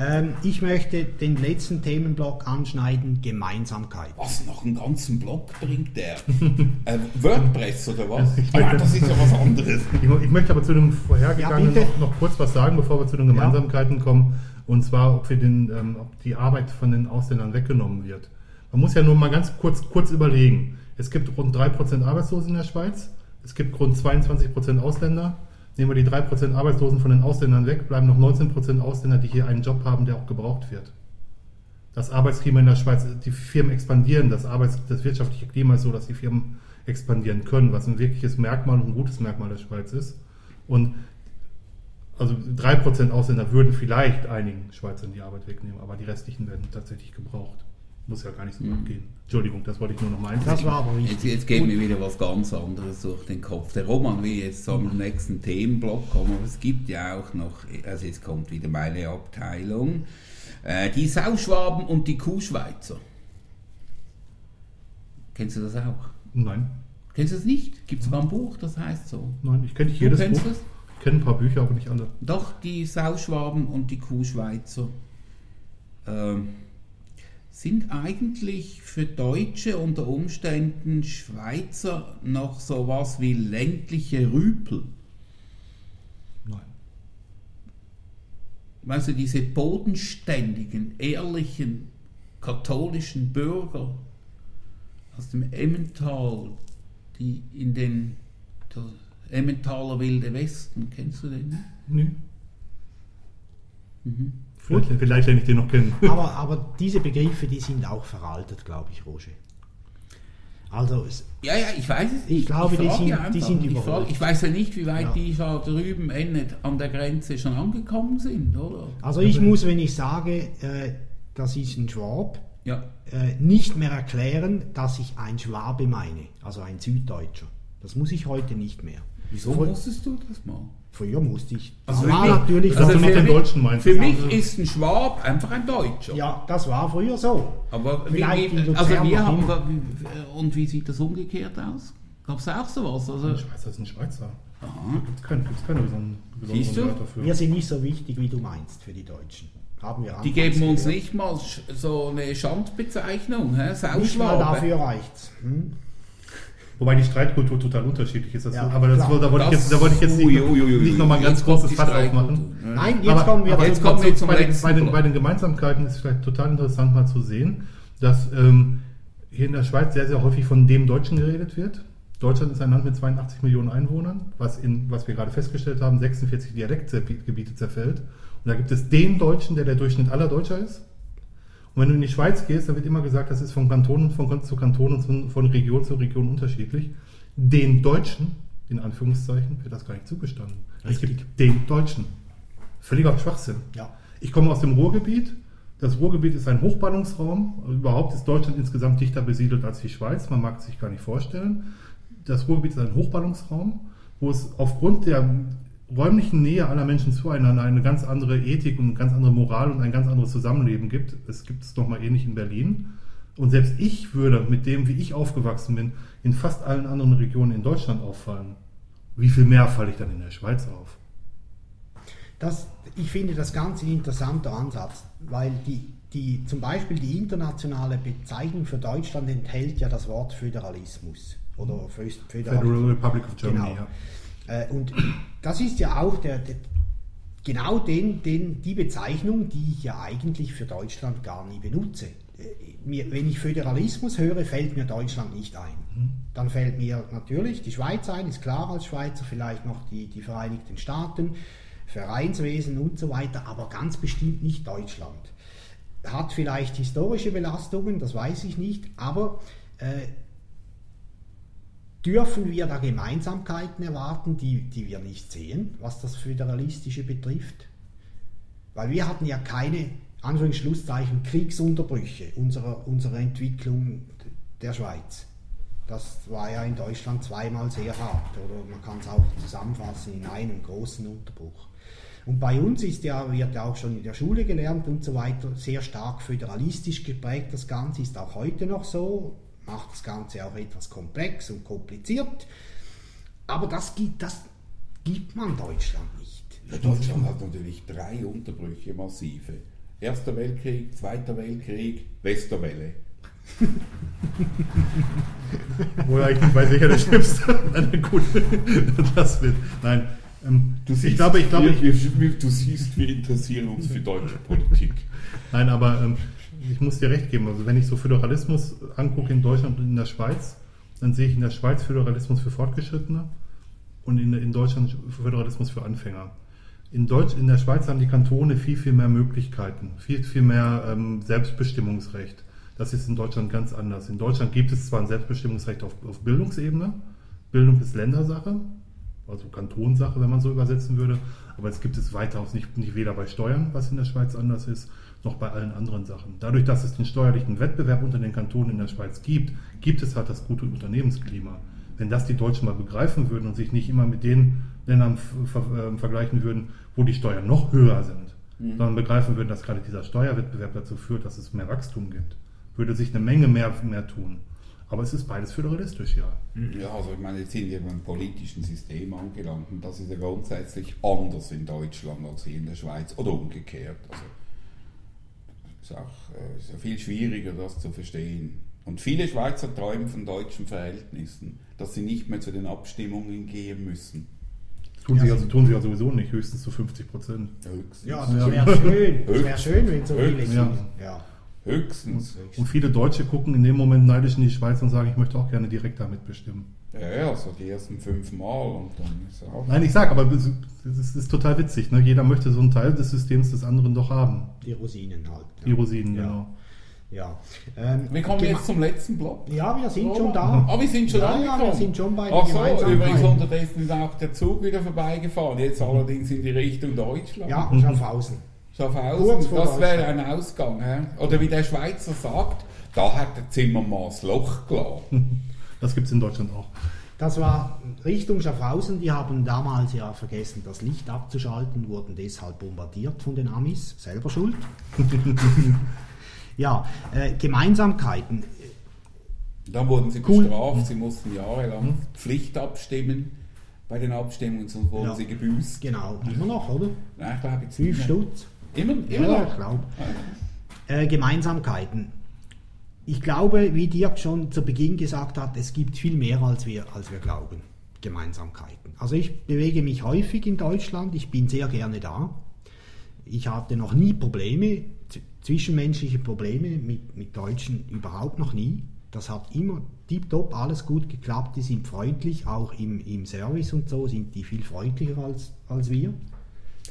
Ähm, ich möchte den letzten Themenblock anschneiden, Gemeinsamkeit. Was, noch einen ganzen Block bringt der? äh, WordPress oder was? Ich Ah, das ist ja was anderes. Ich, ich möchte aber zu dem vorhergegangenen Ja, noch, noch kurz was sagen, bevor wir zu den Gemeinsamkeiten kommen. Und zwar, ob, wir den, ähm, ob die Arbeit von den Ausländern weggenommen wird. Man muss ja nur mal ganz kurz, kurz überlegen. Es gibt rund 3% Arbeitslose in der Schweiz. Es gibt rund 22% Ausländer. Nehmen wir die 3% Arbeitslosen von den Ausländern weg, bleiben noch 19% Ausländer, die hier einen Job haben, der auch gebraucht wird. Das Arbeitsklima in der Schweiz, die Firmen expandieren, das, Arbeits-, das wirtschaftliche Klima ist so, dass die Firmen expandieren können, was ein wirkliches Merkmal und ein gutes Merkmal der Schweiz ist. Und also 3% Ausländer würden vielleicht einigen Schweizern die Arbeit wegnehmen, aber die restlichen werden tatsächlich gebraucht. Muss ja gar nicht so Mhm. weit gehen. Entschuldigung, das wollte ich nur noch mal Das war aber Jetzt, wichtig. jetzt geht mir wieder was ganz anderes durch den Kopf. Der Roman will jetzt zum nächsten Themenblock kommen, aber es gibt ja auch noch, also jetzt kommt wieder meine Abteilung, äh, die Sauschwaben und die Kuhschweizer. Kennst du das auch? Nein, Kennst du das nicht? Gibt es sogar ein Buch, das heißt so. nein, ich kenne nicht jedes kennst Buch. es? Ich kenne ein paar Bücher, aber nicht alle. Doch, die Sauschwaben und die Kuhschweizer ähm, sind eigentlich für Deutsche unter Umständen Schweizer noch sowas wie ländliche Rüpel. Nein. Weißt du, diese bodenständigen, ehrlichen, katholischen Bürger aus dem Emmental, die in den der Emmentaler Wilde Westen, kennst du den? Nee. Mhm. Vielleicht, vielleicht lerne ich den noch kennen. Aber, aber diese Begriffe, die sind auch veraltet, glaube ich, Roger. Also, es, Ja, ja, ich weiß es. Ich glaube, die frage sind- ja die sind ich, frage, ich weiß ja nicht, wie weit Ja. die da drüben endet an der Grenze schon angekommen sind, oder? also ich muss, wenn ich sage, äh, das ist ein Schwab, Ja. äh, nicht mehr erklären, dass ich ein Schwabe meine, also ein Süddeutscher. Das muss ich heute nicht mehr. Wieso musstest du das mal? Früher musste ich. Das Also war für mich- natürlich also mit den Deutschen meinst Für mich Also- ist ein Schwab einfach ein Deutscher. Ja, das war früher so. Aber wie, Vielleicht also wir haben, wie- und wie sieht das umgekehrt aus? Gab es auch sowas? Also, Ein Schweizer ist ein Schweizer. aha. Gibt es keine, gibt's keine besonderen Siehst du? besonderen Wörter für. Wir sind nicht so wichtig, wie du meinst, für die Deutschen. Haben wir Die geben uns gehört. nicht mal so eine Schandbezeichnung, hä? Nicht mal dafür reicht's. Hm? Wobei die Streitkultur total unterschiedlich ist. Das, Ja, aber das, da wollte ich Das- jetzt, da wollte ich jetzt nicht, Ui, ui, ui, ui. nicht nochmal ein ganz großes Fass aufmachen. Nein, jetzt aber, kommen wir aber zu- jetzt kommen wir zum bei, den, bei, den, bei den Gemeinsamkeiten ist vielleicht total interessant mal zu sehen, dass ähm, hier in der Schweiz sehr, sehr häufig von dem Deutschen geredet wird. Deutschland ist ein Land mit 82 Millionen Einwohnern, was, in, was wir gerade festgestellt haben, 46 Dialektgebiete zerfällt. Und da gibt es den Deutschen, der der Durchschnitt aller Deutscher ist. Und wenn du in die Schweiz gehst, dann wird immer gesagt, das ist von Kanton von, zu Kanton und von, Region zu Region unterschiedlich. Den Deutschen, in Anführungszeichen, wird das gar nicht zugestanden. Es gibt den Deutschen. Völliger Schwachsinn. Ja. Ich komme aus dem Ruhrgebiet. Das Ruhrgebiet ist ein Hochballungsraum. Überhaupt ist Deutschland insgesamt dichter besiedelt als die Schweiz. Man mag es sich gar nicht vorstellen. Das Ruhrgebiet ist ein Hochballungsraum, wo es aufgrund der räumlichen Nähe aller Menschen zueinander eine ganz andere Ethik und eine ganz andere Moral und ein ganz anderes Zusammenleben gibt. Es gibt es nochmal ähnlich in Berlin. Und selbst ich würde mit dem, wie ich aufgewachsen bin, in fast allen anderen Regionen in Deutschland auffallen. Wie viel mehr falle ich dann in der Schweiz auf? Das, ich finde das ganz ein interessanter Ansatz, weil die, die, zum Beispiel die internationale Bezeichnung für Deutschland enthält ja das Wort Föderalismus oder Fös- Federal Föderalismus. Republic of Germany, Genau. ja. Äh, Und das ist ja auch der, der, genau den, den, die Bezeichnung, die ich ja eigentlich für Deutschland gar nie benutze. Äh, Mir, wenn ich Föderalismus höre, fällt mir Deutschland nicht ein. Dann fällt mir natürlich die Schweiz ein, ist klar als Schweizer, vielleicht noch die, die Vereinigten Staaten, Vereinswesen und so weiter, aber ganz bestimmt nicht Deutschland. Hat vielleicht historische Belastungen, das weiß ich nicht, aber äh, dürfen wir da Gemeinsamkeiten erwarten, die, die wir nicht sehen, was das Föderalistische betrifft? Weil wir hatten ja keine, Anführungsschlusszeichen, Kriegsunterbrüche unserer, unserer Entwicklung der Schweiz. Das war ja in Deutschland zweimal sehr hart, oder man kann es auch zusammenfassen in einem großen Unterbruch. Und bei uns ist ja, wird ja auch schon in der Schule gelernt und so weiter, sehr stark föderalistisch geprägt. Das Ganze ist auch heute noch so, macht das Ganze auch etwas komplex und kompliziert. Aber das gibt, das gibt man Deutschland nicht. Ja, Deutschland hat natürlich drei Unterbrüche, massive. Erster Weltkrieg, Zweiter Weltkrieg, Westerwelle. Wo er eigentlich weiß, welcher der Schlimmste. Nein, gut, das wird. Nein, ähm, Du ich glaube, ich glaube, ich, wir, wir, du siehst, wir interessieren uns für deutsche Politik. Nein, aber ähm, ich muss dir recht geben. Also wenn ich so Föderalismus angucke in Deutschland und in der Schweiz, dann sehe ich in der Schweiz Föderalismus für Fortgeschrittene und in, in Deutschland Föderalismus für Anfänger. In, Deutsch, in der Schweiz haben die Kantone viel, viel mehr Möglichkeiten, viel, viel mehr ähm, Selbstbestimmungsrecht. Das ist in Deutschland ganz anders. In Deutschland gibt es zwar ein Selbstbestimmungsrecht auf, auf Bildungsebene, Bildung ist Ländersache, also Kantonsache, wenn man so übersetzen würde, aber es gibt es weitaus nicht, nicht weder bei Steuern, was in der Schweiz anders ist, noch bei allen anderen Sachen. Dadurch, dass es den steuerlichen Wettbewerb unter den Kantonen in der Schweiz gibt, gibt es halt das gute Unternehmensklima. Wenn das die Deutschen mal begreifen würden und sich nicht immer mit den Ländern ver äh, vergleichen würden, wo die Steuern noch höher sind, mhm. sondern begreifen würden, dass gerade dieser Steuerwettbewerb dazu führt, dass es mehr Wachstum gibt, würde sich eine Menge mehr, mehr tun. Aber es ist beides föderalistisch, ja. Ja, also ich meine, jetzt sind wir beim politischen System angelangt und das ist ja grundsätzlich anders in Deutschland als hier in der Schweiz oder umgekehrt. Also ist auch äh, ist ja viel schwieriger, das zu verstehen. Und viele Schweizer träumen von deutschen Verhältnissen, dass sie nicht mehr zu den Abstimmungen gehen müssen. Tun, sie, also, tun sie ja sowieso nicht, höchstens zu 50 Prozent. Höchstens. Ja, das wäre schön. Das wäre schön, wenn so viele sind. Ja. Höchstens. Und viele Deutsche gucken in dem Moment neidisch in die Schweiz und sagen, ich möchte auch gerne direkt damit bestimmen. Ja, ja, so die ersten fünf Mal und dann ist auch. Nein, ich sag, aber es ist, es ist total witzig. Ne? Jeder möchte so einen Teil des Systems des anderen doch haben. Die Rosinen halt. Die Rosinen, Ja. genau. Ja. Ähm, Wir kommen jetzt zum letzten Block. Ja, wir sind schon da. Ah, wir sind schon ja, ja, angekommen. wir sind schon bei Ach so, übrigens unterdessen ist auch der Zug wieder vorbeigefahren. Jetzt allerdings in die Richtung Deutschland. Ja, Schaffhausen. Kurz Schaffhausen, vor das wäre ein Ausgang. Hä? Oder wie der Schweizer sagt, da hat der Zimmermann das Loch gelassen. Das gibt es in Deutschland auch. Das war Richtung Schaffhausen. Die haben damals ja vergessen, das Licht abzuschalten, wurden deshalb bombardiert von den Amis. Selber schuld. ja, äh, Gemeinsamkeiten. Dann wurden sie Cool. bestraft, sie mussten jahrelang Pflicht abstimmen bei den Abstimmungen, sonst wurden Ja. sie gebüßt. Genau, immer noch, oder? Nein, ich glaube jetzt Fünf. Stutz. Immer, immer Ja, noch. ich glaube. Äh, Gemeinsamkeiten. Ich glaube, wie Dirk schon zu Beginn gesagt hat, es gibt viel mehr, als wir, als wir glauben. Gemeinsamkeiten. Also ich bewege mich häufig in Deutschland, ich bin sehr gerne da. Ich hatte noch nie Probleme, zwischenmenschliche Probleme mit, mit Deutschen überhaupt noch nie. Das hat immer tiptop alles gut geklappt, die sind freundlich, auch im, im Service und so sind die viel freundlicher als, als wir.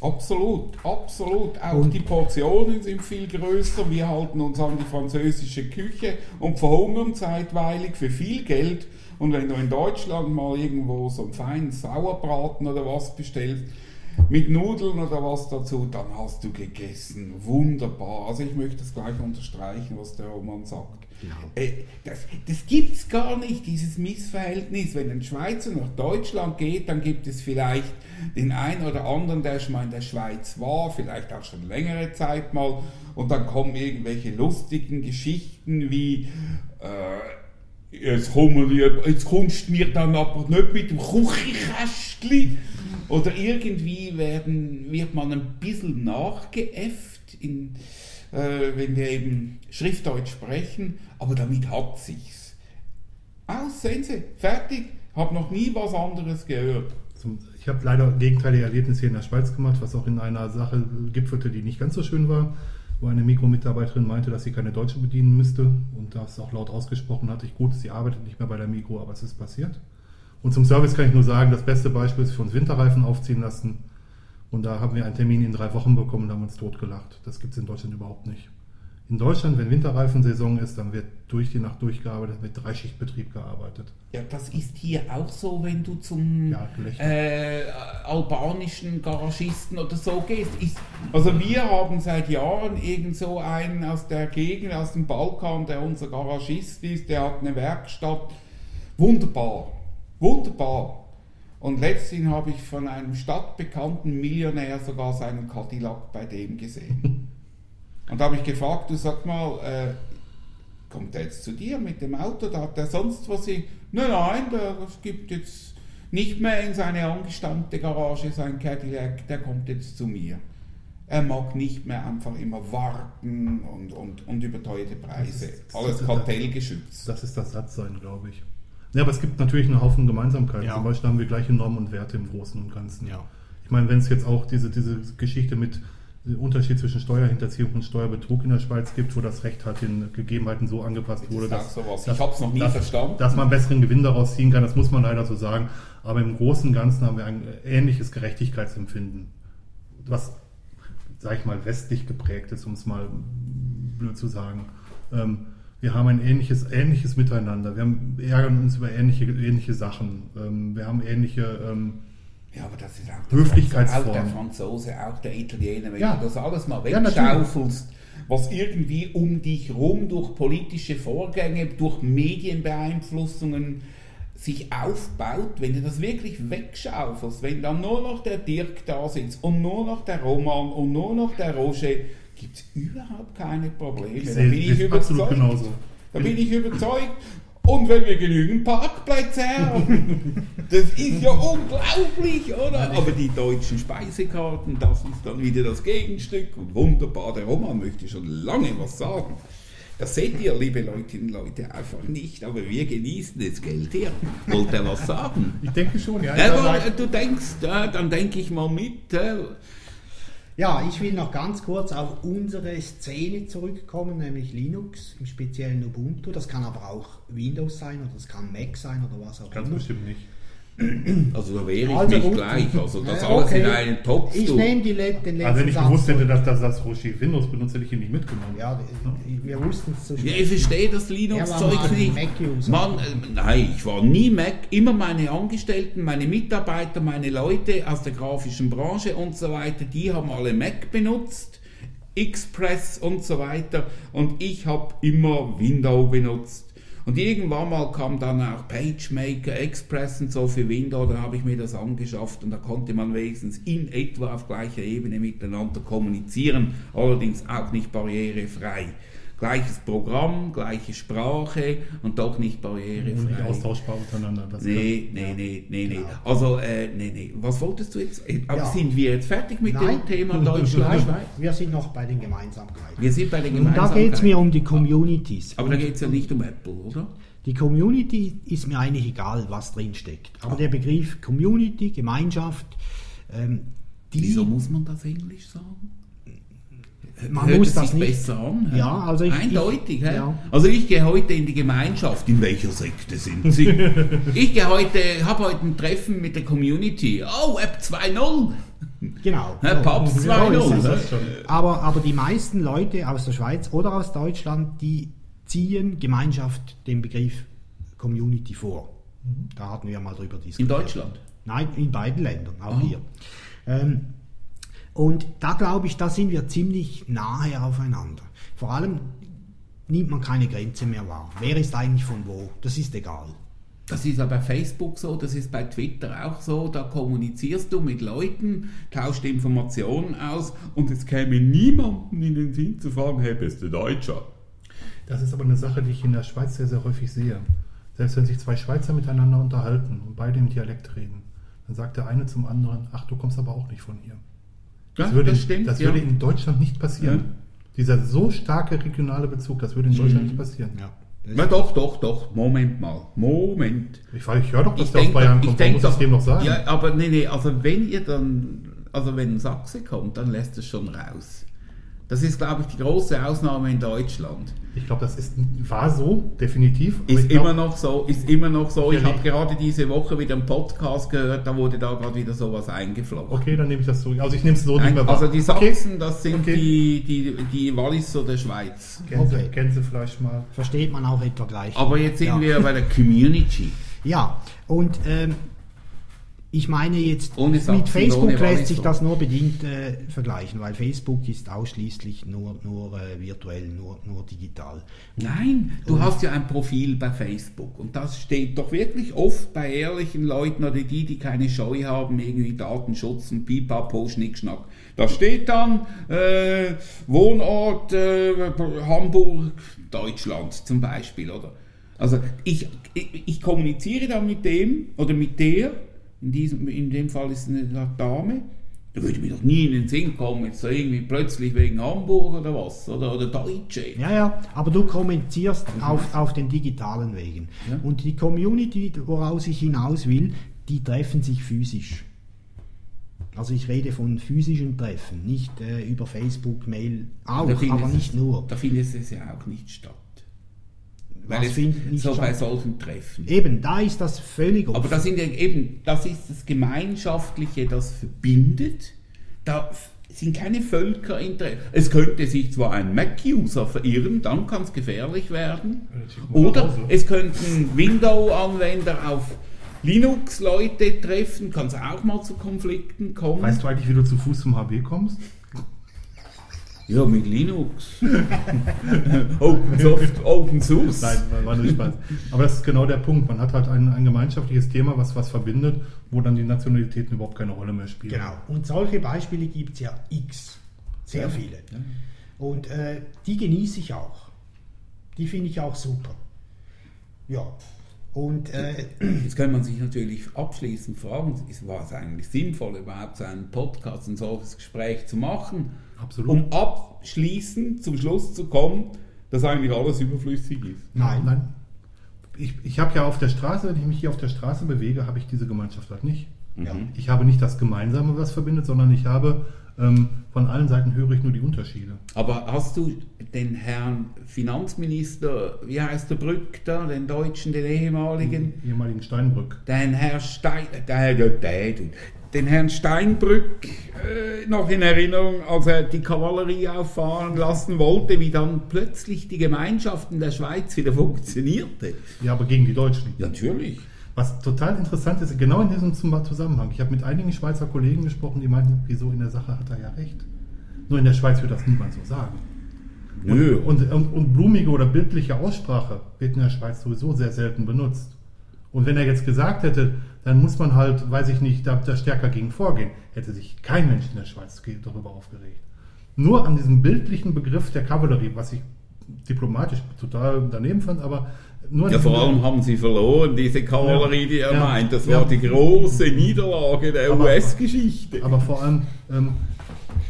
Absolut, absolut. Auch Und- die Portionen sind viel größer. Wir halten uns an die französische Küche und verhungern zeitweilig für viel Geld. Und wenn du in Deutschland mal irgendwo so einen feinen Sauerbraten oder was bestellst, mit Nudeln oder was dazu, dann hast du gegessen. Wunderbar. Also ich möchte das gleich unterstreichen, was der Roman sagt. Genau. Das, das gibt es gar nicht, dieses Missverhältnis. Wenn ein Schweizer nach Deutschland geht, dann gibt es vielleicht den einen oder anderen, der schon mal in der Schweiz war, vielleicht auch schon längere Zeit mal, und dann kommen irgendwelche lustigen Geschichten wie, äh, jetzt, kommen jetzt kommst du mir dann aber nicht mit dem Küchenkästchen. Oder irgendwie werden, wird man ein bisschen nachgeäfft, in, äh, wenn wir eben Schriftdeutsch sprechen, aber damit hat sich's. Aus, sehen Sie, fertig, habe noch nie was anderes gehört. Ich habe leider gegenteilige Erlebnisse hier in der Schweiz gemacht, was auch in einer Sache gipfelte, die nicht ganz so schön war, wo eine Mikromitarbeiterin meinte, dass sie keine Deutsche bedienen müsste und das auch laut ausgesprochen hatte. Ich gut, sie arbeitet nicht mehr bei der Mikro, aber es ist passiert. Und zum Service kann ich nur sagen, das beste Beispiel ist für uns Winterreifen aufziehen lassen. Und da haben wir einen Termin in drei Wochen bekommen und haben uns totgelacht. Das gibt es in Deutschland überhaupt nicht. In Deutschland, wenn Winterreifensaison ist, dann wird durch die Nacht durchgearbeitet, mit Dreischichtbetrieb gearbeitet. Ja, das ist hier auch so, wenn du zum Ja, äh, albanischen Garagisten oder so gehst. Ist, also wir haben seit Jahren irgend so einen aus der Gegend, aus dem Balkan, der unser Garagist ist, der hat eine Werkstatt. Wunderbar, wunderbar. Und letztens habe ich von einem stadtbekannten Millionär sogar seinen Cadillac bei dem gesehen. Und da habe ich gefragt, du sag mal, äh, kommt er jetzt zu dir mit dem Auto? Da hat er sonst was? in- Nein, nein, der, gibt jetzt nicht mehr in seine angestammte Garage sein Cadillac, der kommt jetzt zu mir. Er mag nicht mehr einfach immer warten und, und, und überteuerte Preise. Das ist- Alles das ist- kartellgeschützt. Das ist das Satzsein, glaube ich. Ja, aber es gibt natürlich einen Haufen Gemeinsamkeiten. Ja. Zum Beispiel haben wir gleiche Normen und Werte im Großen und Ganzen. Ja. Ich meine, wenn es jetzt auch diese, diese Geschichte mit dem Unterschied zwischen Steuerhinterziehung und Steuerbetrug in der Schweiz gibt, wo das Recht halt den Gegebenheiten so angepasst Das wurde, dass, dass- Ich dass, dass man besseren Gewinn daraus ziehen kann, das muss man leider so sagen. Aber im Großen und Ganzen haben wir ein ähnliches Gerechtigkeitsempfinden, was, sag ich mal, westlich geprägt ist, um es mal blöd zu sagen. Ähm, wir haben ein ähnliches, ähnliches Miteinander. Wir haben, ärgern uns über ähnliche, ähnliche Sachen. Ähm, wir haben ähnliche. Ähm, Ja, aber das ist auch Höflichkeitsform. Auch der Franzose, auch der Italiener, wenn Ja. du das alles mal Ja, wegschaufelst, was irgendwie um dich rum durch politische Vorgänge, durch Medienbeeinflussungen sich aufbaut, wenn du das wirklich wegschaufelst, wenn dann nur noch der Dirk da sitzt und nur noch der Roman und nur noch der Roger, gibt es überhaupt keine Probleme. Da sehe bin ich überzeugt. genauso. Da bin ich überzeugt. Und wenn wir genügend Parkplätze haben, das ist ja unglaublich, oder? Aber die deutschen Speisekarten, das ist dann wieder das Gegenstück. Und wunderbar, der Roman möchte schon lange was sagen. Das seht ihr, liebe Leutinnen und Leute, einfach nicht. Aber wir genießen das Geld hier. Wollt ihr was sagen? Ich denke schon, ja. Ich aber, äh, du denkst, äh, dann denke ich mal mit. Ja, ich will noch ganz kurz auf unsere Szene zurückkommen, nämlich Linux, im speziellen Ubuntu. Das kann aber auch Windows sein oder das kann Mac sein oder was auch Ganz immer. bestimmt nicht. Also da wehre ich Also mich gut. gleich. Also das Ja, alles okay. in einen Topf. Ich nehme die den letzten Also wenn ich Satz gewusst hätte, dass das, das Roshi Windows benutzt, hätte ich ihn nicht mitgenommen. Ja, wir wussten es zu Ja, spät. ich verstehe das Linux-Zeug nicht. Mann, äh, nein, ich war nie Mac. Immer meine Angestellten, meine Mitarbeiter, meine Leute aus der grafischen Branche und so weiter, die haben alle Mac benutzt, Express und so weiter. Und ich habe immer Windows benutzt. Und irgendwann mal kam dann auch PageMaker, Express und so für Windows, da habe ich mir das angeschafft und da konnte man wenigstens in etwa auf gleicher Ebene miteinander kommunizieren, allerdings auch nicht barrierefrei. Gleiches Programm, gleiche Sprache und doch nicht Und nicht barrierefrei. austauschbar untereinander. Das Nee, kann- nee, nee, nee, nee. Genau. Also, äh, nee, nee. Was wolltest du jetzt? Äh, Aber Ja. sind wir jetzt fertig mit Nein. dem Thema Deutschland, Nein, Schweiz? wir sind noch bei den Gemeinsamkeiten. Wir sind bei den Und da Gemeinsamkeiten. geht es mir um die Communities. Aber da geht es ja nicht um Apple, oder? Die Community ist mir eigentlich egal, was drin steckt. Aber der Begriff Community, Gemeinschaft, ähm, die, Wieso muss man das Englisch sagen? Man Hört muss das sich nicht. besser an. Ja, also ich- Eindeutig, ich- ja. Also ich gehe heute in die Gemeinschaft. In welcher Sekte sind Sie? ich gehe heute, habe heute ein Treffen mit der Community. Oh, App 2.0. Genau. So. Papst So ist 2.0. es. Das hä? ist schon. Aber, aber die meisten Leute aus der Schweiz oder aus Deutschland, die ziehen Gemeinschaft den Begriff Community vor. Da hatten wir ja mal drüber In diskutiert. Deutschland. Nein, in beiden Ländern, auch Ah. hier. Ähm, und da glaube ich, da sind wir ziemlich nahe aufeinander. Vor allem nimmt man keine Grenze mehr wahr. Wer ist eigentlich von wo? Das ist egal. Das ist ja bei Facebook so, das ist bei Twitter auch so. Da kommunizierst du mit Leuten, tauscht Informationen aus und es käme niemandem in den Sinn zu fragen, hey, bist du Deutscher? Das ist aber eine Sache, die ich in der Schweiz sehr, sehr häufig sehe. Selbst wenn sich zwei Schweizer miteinander unterhalten und beide im Dialekt reden, dann sagt der eine zum anderen, ach, du kommst aber auch nicht von hier. Ja, würde, das stimmt. das ja. würde in Deutschland nicht passieren. Ja. Dieser so starke regionale Bezug, das würde in Deutschland nicht passieren. Ja. Na doch, doch, doch. Moment mal. Moment. Ich, weiß- ich höre doch, dass Ich der aus Bayern ich kommt, denk muss es doch, dem noch sagen. ja, aber nee, nee, also wenn ihr dann, also wenn ein Sachse kommt, dann lässt es schon raus. Das ist, glaube ich, die große Ausnahme in Deutschland. Ich glaube, das ist, war so, definitiv. aber Ist glaub, immer noch so, ist immer noch so. Ich habe gerade diese Woche wieder einen Podcast gehört, da wurde da gerade wieder sowas eingeflochten. Okay, dann nehme ich das so. Also ich nehme es so nicht Nein, mehr wahr. also die okay. Sachsen, das sind Okay. die, die, die Walliser der Schweiz. Gänse, Okay. Gänsefleisch mal. Versteht man auch etwa gleich. Aber jetzt sind ja. wir bei der Community. Ja, und ähm, ich meine jetzt, Ohne Sachsen, mit Facebook lässt sich das nur bedingt äh, vergleichen, weil Facebook ist ausschließlich nur, nur äh, virtuell, nur, nur digital. Nein, du hast ja ein Profil bei Facebook und das steht doch wirklich oft bei ehrlichen Leuten oder die, die keine Scheu haben, irgendwie Datenschutz und Pipapo, Schnickschnack. Da steht dann äh, Wohnort äh, Hamburg, Deutschland zum Beispiel, oder? Also ich, ich, ich kommuniziere dann mit dem oder mit der, in, diesem, in dem Fall ist es eine Dame, Da würde mir doch nie in den Sinn kommen, jetzt so irgendwie plötzlich wegen Hamburg oder was, oder, oder Deutsche. Ja, ja, aber du kommunizierst auf, auf den digitalen Wegen. Ja. Und die Community, woraus ich hinaus will, die treffen sich physisch. Also ich rede von physischen Treffen, nicht äh, über Facebook, Mail, auch, aber nicht nur. Da findet es ja auch nicht statt. Weil es findet nicht so bei solchen Treffen. Eben, da ist das völlig Aber offen. das sind ja eben, das ist das Gemeinschaftliche, das verbindet. Da sind keine Völkerinteressen. Es könnte sich zwar ein Mac-User verirren, dann kann es gefährlich werden. Oder es könnten Window-Anwender auf Linux-Leute treffen, kann es auch mal zu Konflikten kommen. Weißt du eigentlich, wie du zu Fuß zum HB kommst? Ja, mit Linux. Open Soft, Open Source. Nein, war- nur Spaß. Aber das ist genau der Punkt. Man hat halt ein, ein gemeinschaftliches Thema, was was verbindet, wo dann die Nationalitäten überhaupt keine Rolle mehr spielen. Genau. Und solche Beispiele gibt es ja x. Sehr viele. Und äh, die genieße ich auch. Die finde ich auch super. Ja. Und äh, Jetzt kann man sich natürlich abschließend fragen, ist- war es eigentlich sinnvoll, überhaupt so einen Podcast, ein solches Gespräch zu machen, Absolut. um abschließend zum Schluss zu kommen, dass eigentlich alles überflüssig ist. nein. Nein. Ich, ich habe ja auf der Straße, wenn ich mich hier auf der Straße bewege, habe ich diese Gemeinschaft halt nicht. Ja. Ich habe nicht das Gemeinsame, was verbindet, sondern ich habe ähm, von allen Seiten höre ich nur die Unterschiede. Aber hast du den Herrn Finanzminister, wie heißt der Brück da, den Deutschen, den ehemaligen, Ehemaligen Steinbrück. den Herr Stein, der, der, der, den Herrn Steinbrück äh, noch in Erinnerung, als er die Kavallerie auffahren lassen wollte, wie dann plötzlich die Gemeinschaft in der Schweiz wieder funktionierte. Ja, aber gegen die Deutschen. Natürlich. Was total interessant ist, genau in diesem Zusammenhang. Ich habe mit einigen Schweizer Kollegen gesprochen, die meinten, wieso in der Sache hat er ja recht. Nur in der Schweiz wird das niemand so sagen. Nö. Und, und, und blumige oder bildliche Aussprache wird in der Schweiz sowieso sehr selten benutzt. Und wenn er jetzt gesagt hätte, dann muss man halt, weiß ich nicht, da, da stärker gegen vorgehen, hätte sich kein Mensch in der Schweiz darüber aufgeregt. Nur an diesem bildlichen Begriff der Kavallerie, was ich diplomatisch total daneben fand, aber nur an Ja, vor allem haben sie verloren, diese Kavallerie, die er Ja. meint. Das Ja. war die große Niederlage der US-Geschichte. Aber vor allem, ähm,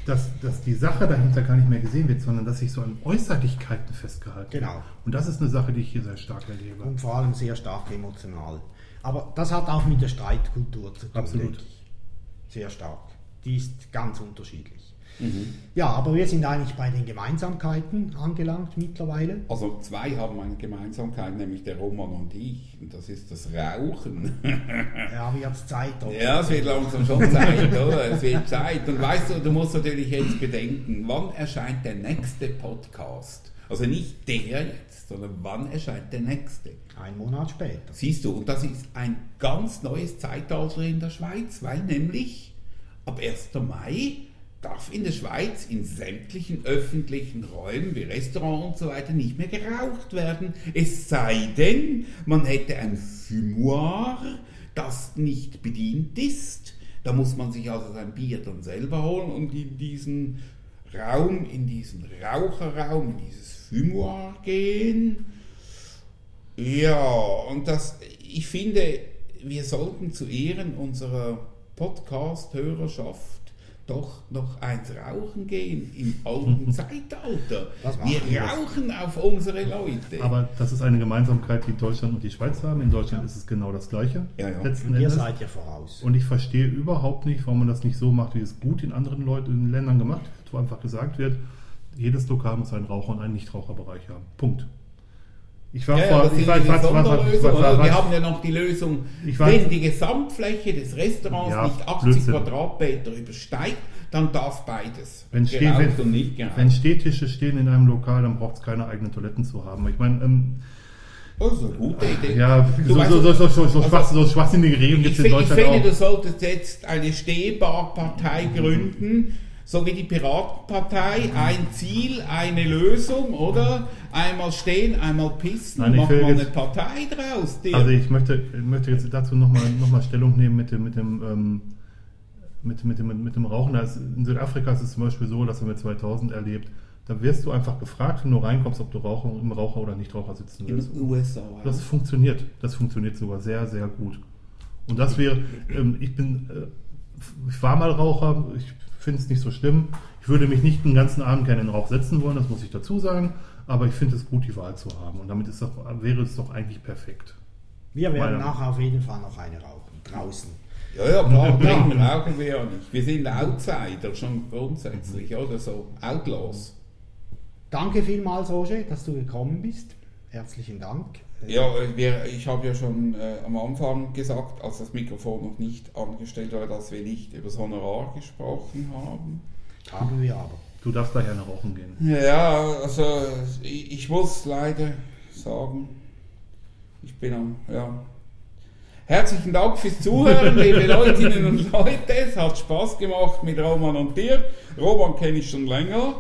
dass, dass die Sache dahinter gar nicht mehr gesehen wird, sondern dass sich so an Äußerlichkeiten festgehalten wird. Genau. Und das ist eine Sache, die ich hier sehr stark erlebe. Und vor allem sehr stark emotional. Aber das hat auch mit der Streitkultur zu tun, Absolut. denke ich. Sehr stark. Die ist ganz unterschiedlich. Mhm. Ja, aber wir sind eigentlich bei den Gemeinsamkeiten angelangt mittlerweile. Also zwei haben eine Gemeinsamkeit, nämlich der Roman und ich. Und das ist das Rauchen. Ja, wird es Zeit. oder? Ja, es wird langsam schon Zeit, oder? Es wird Zeit. Und weißt du, du musst natürlich jetzt bedenken, wann erscheint der nächste Podcast? Also nicht der jetzt, sondern wann erscheint der nächste? Ein Monat später. Siehst du, und das ist ein ganz neues Zeitalter in der Schweiz, weil nämlich ab 1. Mai darf in der Schweiz in sämtlichen öffentlichen Räumen wie Restaurants und so weiter nicht mehr geraucht werden. Es sei denn, man hätte ein Fumoir, das nicht bedient ist. Da muss man sich also sein Bier dann selber holen und in diesen Raum, in diesen Raucherraum, in dieses Fumoir gehen. Ja, und das, ich finde, wir sollten zu Ehren unserer Podcast-Hörerschaft doch noch eins rauchen gehen im alten Zeitalter. Das Wir rauchen auf unsere Leute. Aber das ist eine Gemeinsamkeit, die Deutschland und die Schweiz haben. In Deutschland ist es genau das Gleiche. Ja, ja. Letzten ihr Endes. seid ja voraus. Und ich verstehe überhaupt nicht, warum man das nicht so macht, wie es gut in anderen Leuten, in Ländern gemacht wird, wo einfach gesagt wird, jedes Lokal muss einen Raucher und einen Nichtraucherbereich haben. Punkt. Ich war ja, vor, ich war, ich war, war, war, Wir haben ja noch die Lösung, wenn die Gesamtfläche des Restaurants Ja, nicht 80 Blödsinn. Quadratmeter übersteigt, dann darf beides. wenn, und wenn, wenn Stehtische stehen in einem Lokal, dann braucht es keine eigenen Toiletten zu haben. Ich meine, ähm, Oh, das ist eine gute Idee. ja, Du so, weißt- so, so, so, so, so, also- schwach, so schwachsinnige Regelungen gibt es in fi- ich Deutschland finde, du auch. solltest jetzt eine Stehbarpartei gründen, so wie die Piratenpartei. Ein Ziel, eine Lösung, oder? Einmal stehen, einmal pissen, Nein, mach mal eine jetzt- Partei draus. Dirk. Also ich möchte, möchte jetzt dazu nochmal noch mal Stellung nehmen mit dem, mit dem, ähm, mit, mit, dem, mit dem Rauchen. Ist, in Südafrika ist es zum Beispiel so, das haben wir 2000 erlebt, da wirst du einfach gefragt, wenn du reinkommst, ob du Raucher, im Raucher oder Nichtraucher sitzen in willst. den USA. Das funktioniert. Das funktioniert sogar sehr, sehr gut. Und das wäre, ähm, ich bin äh, ich war mal Raucher, ich finde es nicht so schlimm. Ich würde mich nicht den ganzen Abend gerne in den Rauch setzen wollen, das muss ich dazu sagen. Aber ich finde es gut, die Wahl zu haben. Und damit ist doch, wäre es doch eigentlich perfekt. Wir werden Meiner- nachher auf jeden Fall noch eine rauchen. Draußen. Ja, ja, klar, trinken rauchen wir ja nicht. Wir sind Outsider schon grundsätzlich, oder so. Outlaws. Danke vielmals, Roger, dass du gekommen bist. Herzlichen Dank. Äh, Ja, wir, ich habe ja schon äh, am Anfang gesagt, als das Mikrofon noch nicht angestellt war, dass wir nicht über das Honorar gesprochen haben. Haben wir aber. Du darfst da gerne rauchen gehen. Ja, also ich, ich muss leider sagen, ich bin am, ja. Herzlichen Dank fürs Zuhören, liebe Leutinnen und Leute. Es hat Spaß gemacht mit Roman und Dirk. Roman kenne ich schon länger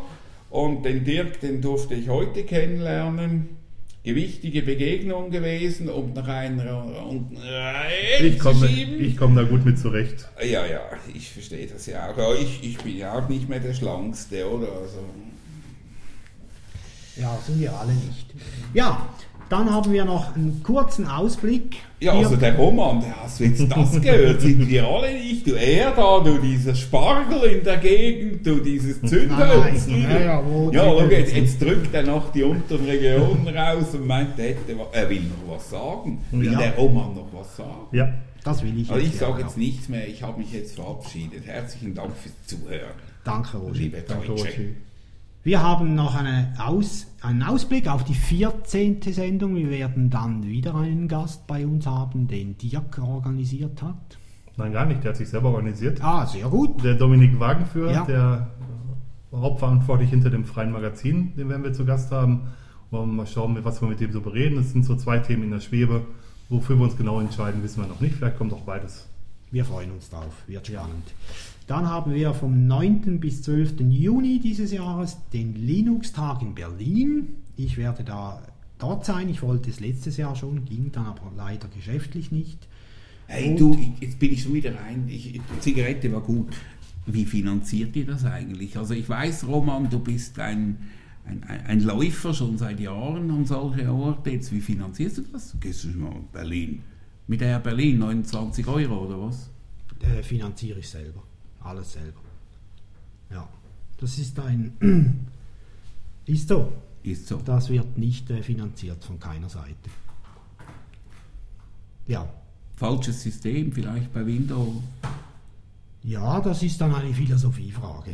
und den Dirk, den durfte ich heute kennenlernen. Gewichtige Begegnung gewesen, um nach einer und Ich komme ich komm da gut mit zurecht. ja, ja, ich verstehe das ja auch. Ja, ich, ich bin ja auch nicht mehr der Schlankste, oder? Also, Ja, sind wir alle nicht. Ja, dann haben wir noch einen kurzen Ausblick. ja, also der Roman, der hast du jetzt das gehört? Sind wir alle nicht? Du er da, du dieser Spargel in der Gegend, du dieses. Nein, nein, ja, wo ja, okay, jetzt, jetzt drückt er noch die unteren Regionen raus und meint, er, hätte, er will noch was sagen. Will Ja. der Roman noch was sagen? Ja, Das will ich Also ich sage ja, jetzt nichts mehr, ich habe mich jetzt verabschiedet. Herzlichen Dank fürs Zuhören, Danke, Roger. liebe danke, Deutsche. Roger. Wir haben noch eine Aus, einen Ausblick auf die 14. Sendung. Wir werden dann wieder einen Gast bei uns haben, den Dirk organisiert hat. Nein, gar nicht. Der hat sich selber organisiert. Ah, sehr gut. Der Dominik Wagenführer, Ja. der hauptverantwortlich hinter dem freien Magazin, den werden wir zu Gast haben. Wir mal schauen, was wir mit dem so bereden. Es sind so zwei Themen in der Schwebe. Wofür wir uns genau entscheiden, wissen wir noch nicht. Vielleicht kommt auch beides. Wir freuen uns drauf, wird spannend. Dann haben wir vom 9. bis 12. Juni dieses Jahres den Linux-Tag in Berlin. Ich werde da dort sein. Ich wollte es letztes Jahr schon, ging dann aber leider geschäftlich nicht. Hey Und- du, jetzt bin ich schon wieder rein. Ich, die Zigarette war gut. Wie finanziert ihr das eigentlich? Also ich weiß, Roman, du bist ein, ein, ein, Läufer schon seit Jahren an solche Orte. Jetzt, wie finanzierst du das? Du gehst schon mal in Berlin. Mit Air Berlin 29 Euro oder was? äh, finanziere ich selber. Alles selber. Ja, das ist ein. ist so. Ist so. Das wird nicht äh, finanziert von keiner Seite. Ja. Falsches System vielleicht bei Windows. Ja, das ist dann eine Philosophiefrage.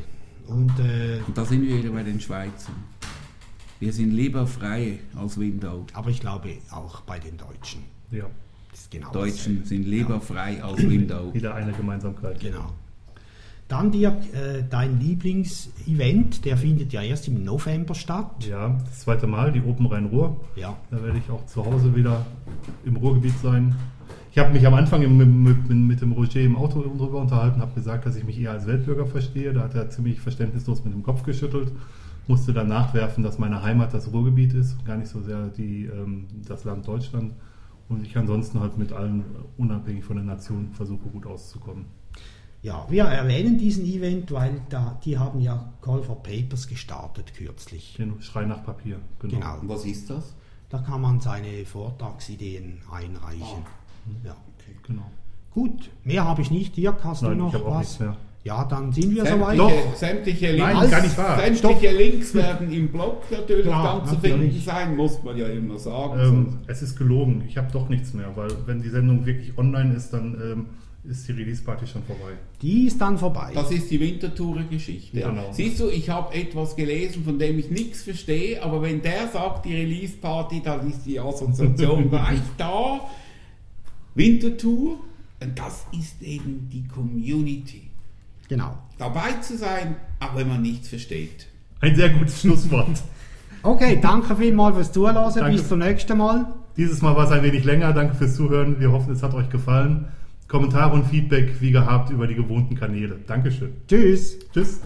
Und äh, Und da sind wir wieder bei den Schweizern. Wir sind lieber frei als Windows. aber ich glaube auch bei den Deutschen. Ja, Das ist genau Deutschen sind lieber frei als Windows. wieder eine Gemeinsamkeit. dasselbe. Genau. Dann Dirk, äh, dein Lieblingsevent, der findet ja erst im November statt. Ja, das zweite Mal, die Open Rhein-Ruhr. Ja. Da werde ich auch zu Hause wieder im Ruhrgebiet sein. Ich habe mich am Anfang mit, mit, mit dem Roger im Auto darüber unterhalten, habe gesagt, dass ich mich eher als Weltbürger verstehe. Da hat er ziemlich verständnislos mit dem Kopf geschüttelt. Musste dann nachwerfen, dass meine Heimat das Ruhrgebiet ist, gar nicht so sehr die, ähm, das Land Deutschland. Und ich ansonsten halt mit allen, unabhängig von der Nation, versuche gut auszukommen. Ja, wir erwähnen diesen Event, weil da, die haben ja Call for Papers gestartet kürzlich. Den Schrei nach Papier. Genau. Genau. Und was ist das? Da kann man seine Vortragsideen einreichen. Ja. genau. Gut, mehr habe ich nicht. Dirk, hast Nein, du noch ich habe auch was? nichts mehr. Ja, dann sind wir Sämtliche, soweit. Doch. sämtliche Nein, Links, gar nicht wahr. sämtliche Links werden im Blog natürlich Klar, dann zu natürlich. finden sein, muss man ja immer sagen. Ähm, es ist gelogen. Ich habe doch nichts mehr, weil wenn die Sendung wirklich online ist, dann ähm, ist die Release-Party schon vorbei. Die ist dann vorbei. das ist die Wintertour-Geschichte. Ja, genau. Siehst du, ich habe etwas gelesen, von dem ich nichts verstehe, aber wenn der sagt, die Release-Party, dann ist die Assoziation gleich da. Wintertour, und das ist eben die Community. Genau. Dabei zu sein, auch wenn man nichts versteht. Ein sehr gutes Schlusswort. Okay, danke vielmals fürs Zuhören. Danke. Bis zum nächsten Mal. Dieses Mal war es ein wenig länger. Danke fürs Zuhören. Wir hoffen, es hat euch gefallen. Kommentare und Feedback wie gehabt über die gewohnten Kanäle. Dankeschön. Tschüss. Tschüss.